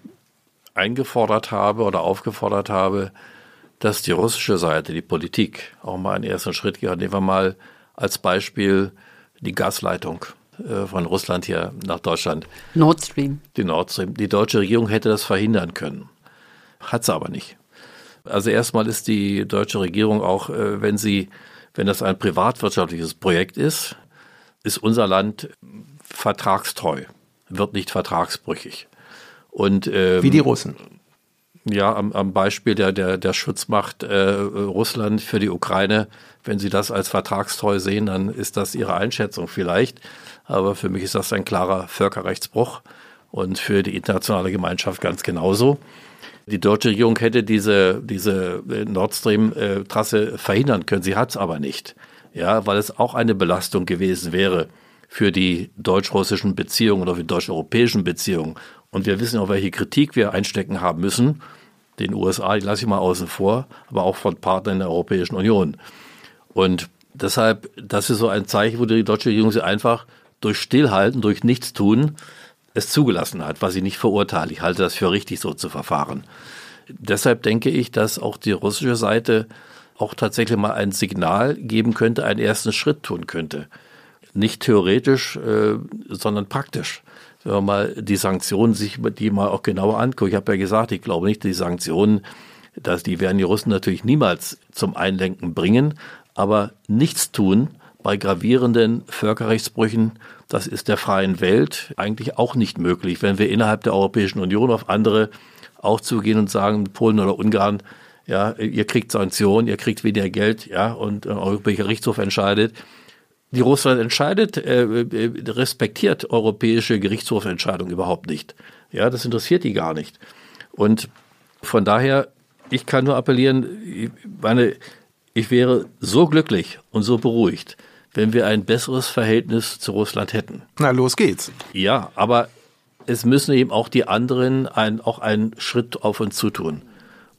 eingefordert habe oder aufgefordert habe, dass die russische Seite, die Politik, auch mal einen ersten Schritt geht, nehmen wir mal als Beispiel die Gasleitung äh, von Russland hier nach Deutschland. Nord Stream. Die Nord Stream. Die deutsche Regierung hätte das verhindern können. Hat sie aber nicht. Also erstmal ist die deutsche Regierung auch, äh, wenn sie, wenn das ein privatwirtschaftliches Projekt ist, ist unser Land vertragstreu, wird nicht vertragsbrüchig. Und, ähm, Wie die Russen. Ja, am, am Beispiel der, der, der Schutzmacht äh, Russland für die Ukraine, wenn Sie das als vertragstreu sehen, dann ist das Ihre Einschätzung vielleicht. Aber für mich ist das ein klarer Völkerrechtsbruch und für die internationale Gemeinschaft ganz genauso. Die deutsche Regierung hätte diese, diese Nord Stream-Trasse verhindern können. Sie hat es aber nicht. Ja, weil es auch eine Belastung gewesen wäre für die deutsch-russischen Beziehungen oder für die deutsch-europäischen Beziehungen. Und wir wissen auch, welche Kritik wir einstecken haben müssen. Den USA, die lasse ich mal außen vor, aber auch von Partnern der Europäischen Union. Und deshalb, das ist so ein Zeichen, wo die deutsche Regierung sie einfach durch Stillhalten, durch Nichtstun es zugelassen hat, was ich nicht verurteile. Ich halte das für richtig, so zu verfahren. Deshalb denke ich, dass auch die russische Seite auch tatsächlich mal ein Signal geben könnte, einen ersten Schritt tun könnte. Nicht theoretisch, äh, sondern praktisch. Wenn man mal die Sanktionen sich die mal auch genauer anguckt. Ich habe ja gesagt, ich glaube nicht, die Sanktionen, dass die werden die Russen natürlich niemals zum Einlenken bringen, aber nichts tun bei gravierenden Völkerrechtsbrüchen, das ist der freien Welt eigentlich auch nicht möglich, wenn wir innerhalb der Europäischen Union auf andere auch zugehen und sagen, Polen oder Ungarn, ja, ihr kriegt Sanktionen, ihr kriegt weniger Geld, ja, und ein Europäischer Gerichtshof entscheidet. Die Russland entscheidet, äh, äh, respektiert europäische Gerichtshofentscheidungen überhaupt nicht. Ja, das interessiert die gar nicht. Und von daher, ich kann nur appellieren, meine, ich wäre so glücklich und so beruhigt, wenn wir ein besseres Verhältnis zu Russland hätten. Na, los geht's. Ja, aber es müssen eben auch die anderen ein, auch einen Schritt auf uns zutun.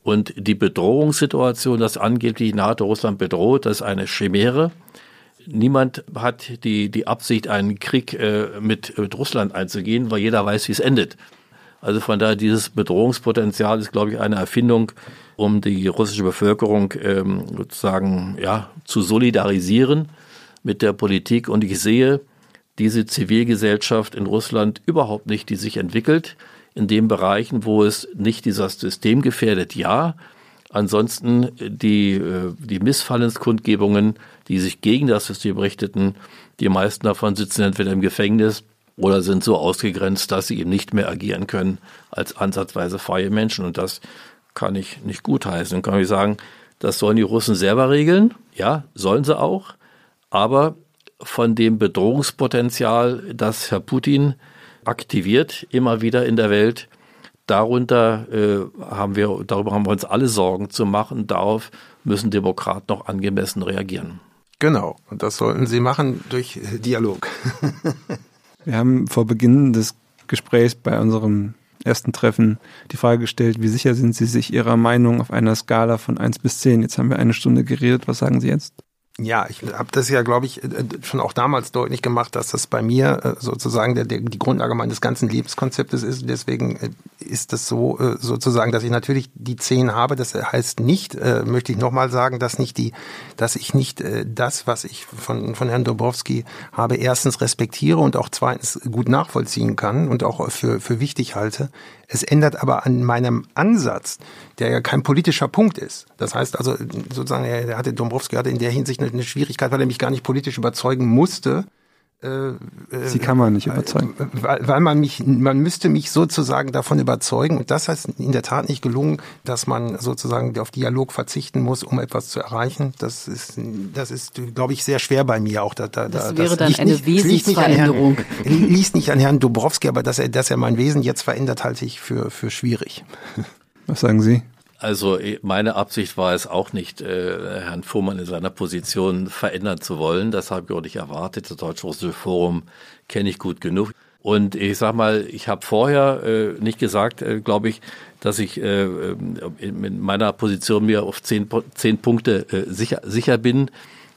Und die Bedrohungssituation, das angeblich NATO Russland bedroht, das ist eine Chimäre. Niemand hat die, die Absicht, einen Krieg äh, mit, mit Russland einzugehen, weil jeder weiß, wie es endet. Also von daher, dieses Bedrohungspotenzial ist, glaube ich, eine Erfindung, um die russische Bevölkerung ähm, sozusagen ja, zu solidarisieren mit der Politik und ich sehe diese Zivilgesellschaft in Russland überhaupt nicht, die sich entwickelt in den Bereichen, wo es nicht dieses System gefährdet, ja. Ansonsten die, äh, die Missfallenskundgebungen, die sich gegen das System richteten, die meisten davon sitzen entweder im Gefängnis oder sind so ausgegrenzt, dass sie eben nicht mehr agieren können als ansatzweise freie Menschen. Und das kann ich nicht gutheißen. Und kann ich sagen, das sollen die Russen selber regeln. Ja, sollen sie auch aber von dem Bedrohungspotenzial, das Herr Putin aktiviert, immer wieder in der Welt, darunter äh, haben wir, darüber haben wir uns alle Sorgen zu machen. Darauf müssen Demokraten noch angemessen reagieren. Genau, und das sollten sie machen durch Dialog. wir haben vor Beginn des Gesprächs bei unserem ersten Treffen die Frage gestellt, wie sicher sind Sie sich Ihrer Meinung auf einer Skala von 1 bis 10? Jetzt haben wir eine Stunde geredet. Was sagen Sie jetzt? Ja, ich habe das ja, glaube ich, äh, schon auch damals deutlich gemacht, dass das bei mir äh, sozusagen der, der, die Grundlage meines ganzen Lebenskonzeptes ist. Deswegen äh, ist das so äh, sozusagen, dass ich natürlich die zehn habe. Das heißt nicht, äh, möchte ich nochmal sagen, dass nicht die, dass ich nicht äh, das, was ich von, von Herrn Dobrowski habe, erstens respektiere und auch zweitens gut nachvollziehen kann und auch für, für wichtig halte. Es ändert aber an meinem Ansatz, der ja kein politischer Punkt ist. Das heißt also sozusagen, er hatte Dombrowski hatte in der Hinsicht eine, Schwierigkeit, weil er mich gar nicht politisch überzeugen musste Sie kann man nicht überzeugen. Weil, weil man mich, man müsste mich sozusagen davon überzeugen. Und das heißt in der Tat nicht gelungen, dass man sozusagen auf Dialog verzichten muss, um etwas zu erreichen. Das ist, das ist, glaube ich, sehr schwer bei mir auch. Da, da, das wäre das dann eine nicht, Wesensveränderung. Liegt nicht an Herrn Dobrowski, aber dass er, dass er mein Wesen jetzt verändert, halte ich für, für schwierig. Was sagen Sie? Also eh, meine Absicht war es auch nicht, äh, Herrn Fuhrmann in seiner Position verändern zu wollen. Das habe ich auch nicht erwartet. Das Deutsch-Russische Forum kenne ich gut genug. Und ich sag mal, ich habe vorher äh, nicht gesagt, äh, glaube ich, dass ich äh, in meiner Position mir auf zehn, zehn Punkte äh, sicher, sicher bin,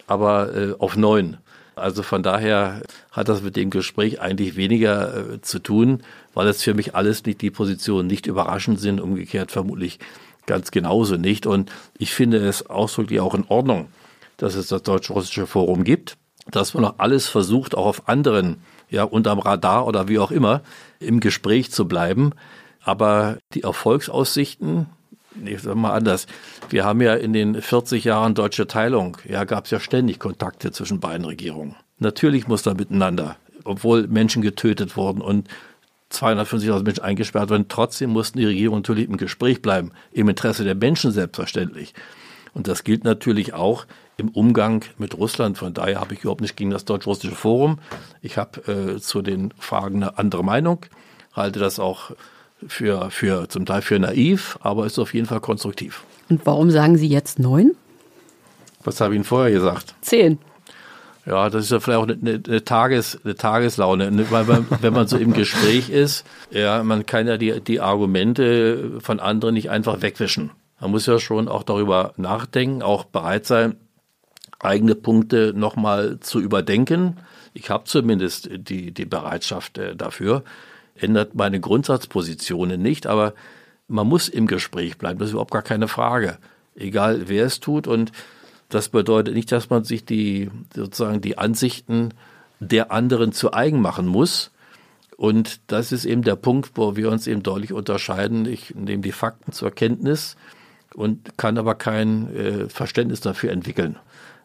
aber äh, auf neun. Also von daher hat das mit dem Gespräch eigentlich weniger äh, zu tun, weil es für mich alles nicht die Positionen nicht überraschend sind, umgekehrt vermutlich ganz genauso nicht. Und ich finde es ausdrücklich auch in Ordnung, dass es das Deutsch-Russische Forum gibt, dass man auch alles versucht, auch auf anderen, ja, unterm Radar oder wie auch immer, im Gespräch zu bleiben. Aber die Erfolgsaussichten, ich sag mal anders, wir haben ja in den 40 Jahren deutsche Teilung, ja, gab es ja ständig Kontakte zwischen beiden Regierungen. Natürlich muss da miteinander, obwohl Menschen getötet wurden und 250.000 Menschen eingesperrt werden. Trotzdem mussten die Regierungen natürlich im Gespräch bleiben, im Interesse der Menschen selbstverständlich. Und das gilt natürlich auch im Umgang mit Russland. Von daher habe ich überhaupt nicht gegen das Deutsch-Russische Forum. Ich habe äh, zu den Fragen eine andere Meinung, halte das auch für, für zum Teil für naiv, aber ist auf jeden Fall konstruktiv. Und warum sagen Sie jetzt neun? Was habe ich Ihnen vorher gesagt? Zehn. Ja, das ist ja vielleicht auch eine, eine, Tages, eine Tageslaune, ne, weil man, wenn man so im Gespräch ist, ja, man kann ja die, die Argumente von anderen nicht einfach wegwischen. Man muss ja schon auch darüber nachdenken, auch bereit sein, eigene Punkte nochmal zu überdenken. Ich habe zumindest die, die Bereitschaft äh, dafür. Ändert meine Grundsatzpositionen nicht, aber man muss im Gespräch bleiben. Das ist überhaupt gar keine Frage. Egal wer es tut und das bedeutet nicht, dass man sich die sozusagen die Ansichten der anderen zu eigen machen muss. Und das ist eben der Punkt, wo wir uns eben deutlich unterscheiden. Ich nehme die Fakten zur Kenntnis und kann aber kein äh, Verständnis dafür entwickeln,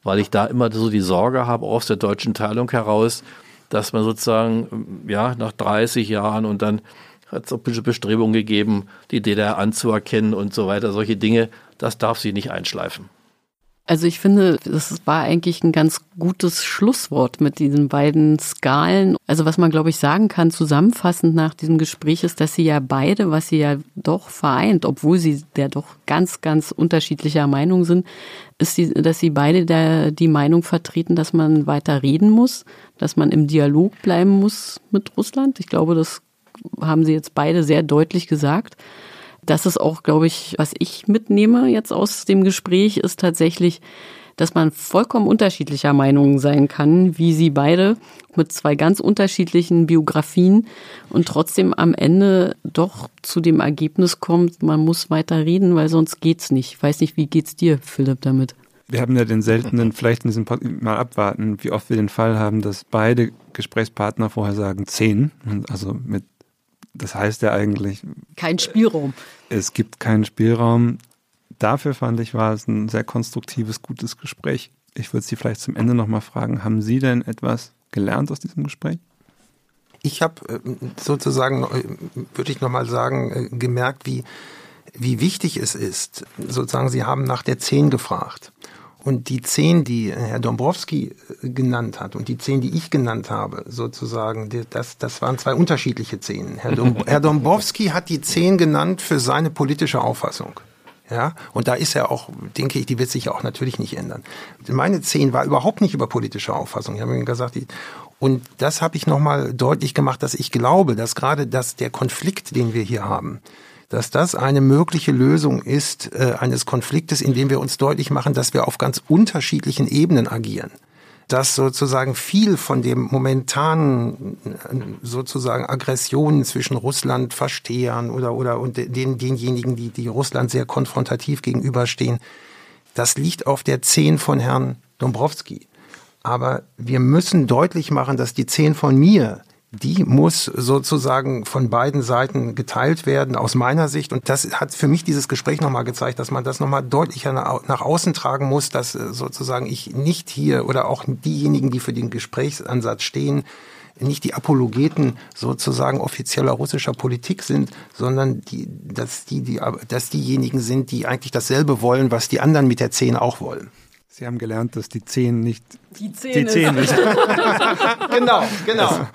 weil ich da immer so die Sorge habe, aus der deutschen Teilung heraus, dass man sozusagen ja nach 30 Jahren und dann hat es auch Bestrebungen gegeben, die DDR anzuerkennen und so weiter. Solche Dinge, das darf sie nicht einschleifen. Also ich finde, das war eigentlich ein ganz gutes Schlusswort mit diesen beiden Skalen. Also was man, glaube ich, sagen kann, zusammenfassend nach diesem Gespräch ist, dass sie ja beide, was sie ja doch vereint, obwohl sie ja doch ganz, ganz unterschiedlicher Meinung sind, ist, sie, dass sie beide der, die Meinung vertreten, dass man weiter reden muss, dass man im Dialog bleiben muss mit Russland. Ich glaube, das haben sie jetzt beide sehr deutlich gesagt das ist auch, glaube ich, was ich mitnehme jetzt aus dem Gespräch, ist tatsächlich, dass man vollkommen unterschiedlicher Meinungen sein kann, wie sie beide mit zwei ganz unterschiedlichen Biografien und trotzdem am Ende doch zu dem Ergebnis kommt, man muss weiter reden, weil sonst geht's nicht. Ich weiß nicht, wie geht's dir, Philipp, damit? Wir haben ja den seltenen, vielleicht in diesem Podcast mal abwarten, wie oft wir den Fall haben, dass beide Gesprächspartner vorher sagen zehn, also mit das heißt ja eigentlich. Kein Spielraum. Es gibt keinen Spielraum. Dafür fand ich, war es ein sehr konstruktives, gutes Gespräch. Ich würde Sie vielleicht zum Ende nochmal fragen, haben Sie denn etwas gelernt aus diesem Gespräch? Ich habe äh, sozusagen, äh, würde ich nochmal sagen, äh, gemerkt, wie, wie wichtig es ist. Sozusagen, Sie haben nach der Zehn gefragt. Und die zehn, die Herr Dombrowski äh, genannt hat und die zehn, die ich genannt habe, sozusagen, das, das waren zwei unterschiedliche zehn. Herr, Dom, Herr Dombrowski hat die zehn genannt für seine politische Auffassung. Ja, und da ist er auch, denke ich, die wird sich auch natürlich nicht ändern. Meine zehn war überhaupt nicht über politische Auffassung. Ich habe ihm gesagt, die, und das habe ich nochmal deutlich gemacht, dass ich glaube, dass gerade das, der Konflikt, den wir hier haben, dass das eine mögliche Lösung ist äh, eines Konfliktes, in dem wir uns deutlich machen, dass wir auf ganz unterschiedlichen Ebenen agieren. dass sozusagen viel von dem momentanen sozusagen Aggressionen zwischen Russland Verstehern oder oder und den denjenigen, die die Russland sehr konfrontativ gegenüberstehen, das liegt auf der Zehn von Herrn Dombrowski. Aber wir müssen deutlich machen, dass die Zehn von mir die muss sozusagen von beiden Seiten geteilt werden, aus meiner Sicht. Und das hat für mich dieses Gespräch nochmal gezeigt, dass man das nochmal deutlicher nach außen tragen muss, dass äh, sozusagen ich nicht hier oder auch diejenigen, die für den Gesprächsansatz stehen, nicht die Apologeten sozusagen offizieller russischer Politik sind, sondern die, dass, die, die, dass diejenigen sind, die eigentlich dasselbe wollen, was die anderen mit der Zehn auch wollen. Sie haben gelernt, dass die Zehn nicht die Zehn, die Zehn ist. genau, genau. Also,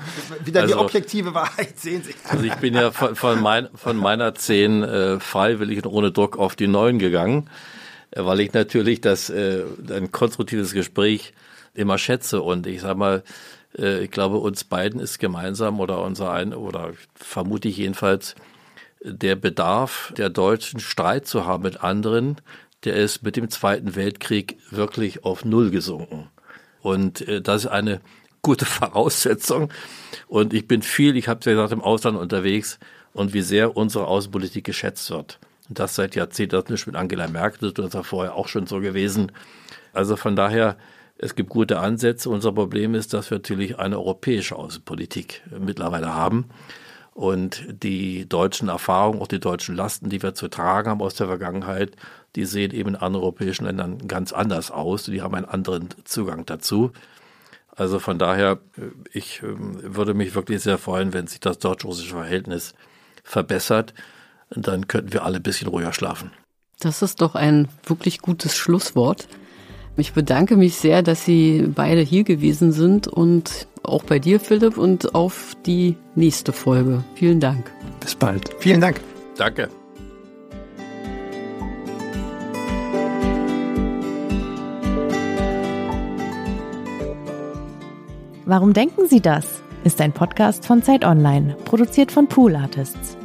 Wieder also, die objektive Wahrheit sehen Sie. Also ich bin ja von, von, mein, von meiner Zehn äh, freiwillig und ohne Druck auf die Neun gegangen, äh, weil ich natürlich das äh, ein konstruktives Gespräch immer schätze und ich sag mal, äh, ich glaube, uns beiden ist gemeinsam oder unser ein oder vermute ich jedenfalls der Bedarf der Deutschen Streit zu haben mit anderen, der ist mit dem Zweiten Weltkrieg wirklich auf Null gesunken. Und äh, das ist eine gute Voraussetzung. Und ich bin viel, ich habe ja gesagt, im Ausland unterwegs und wie sehr unsere Außenpolitik geschätzt wird. Und das seit Jahrzehnten, das nicht mit Angela Merkel, das ist ja vorher auch schon so gewesen. Also von daher, es gibt gute Ansätze. Unser Problem ist, dass wir natürlich eine europäische Außenpolitik mittlerweile haben. Und die deutschen Erfahrungen, auch die deutschen Lasten, die wir zu tragen haben aus der Vergangenheit, die sehen eben in anderen europäischen Ländern ganz anders aus. Die haben einen anderen Zugang dazu. Also von daher, äh, ich ähm, würde mich wirklich sehr freuen, wenn sich das deutsch-russische Verhältnis verbessert. Dann könnten wir alle ein bisschen ruhiger schlafen. Das ist doch ein wirklich gutes Schlusswort. Ich bedanke mich sehr, dass Sie beide hier gewesen sind und auch bei dir, Philipp, und auf die nächste Folge. Vielen Dank. Bis bald. Vielen Dank. Danke. Warum denken Sie das? Ist ein Podcast von Zeit Online, produziert von Pool Artists.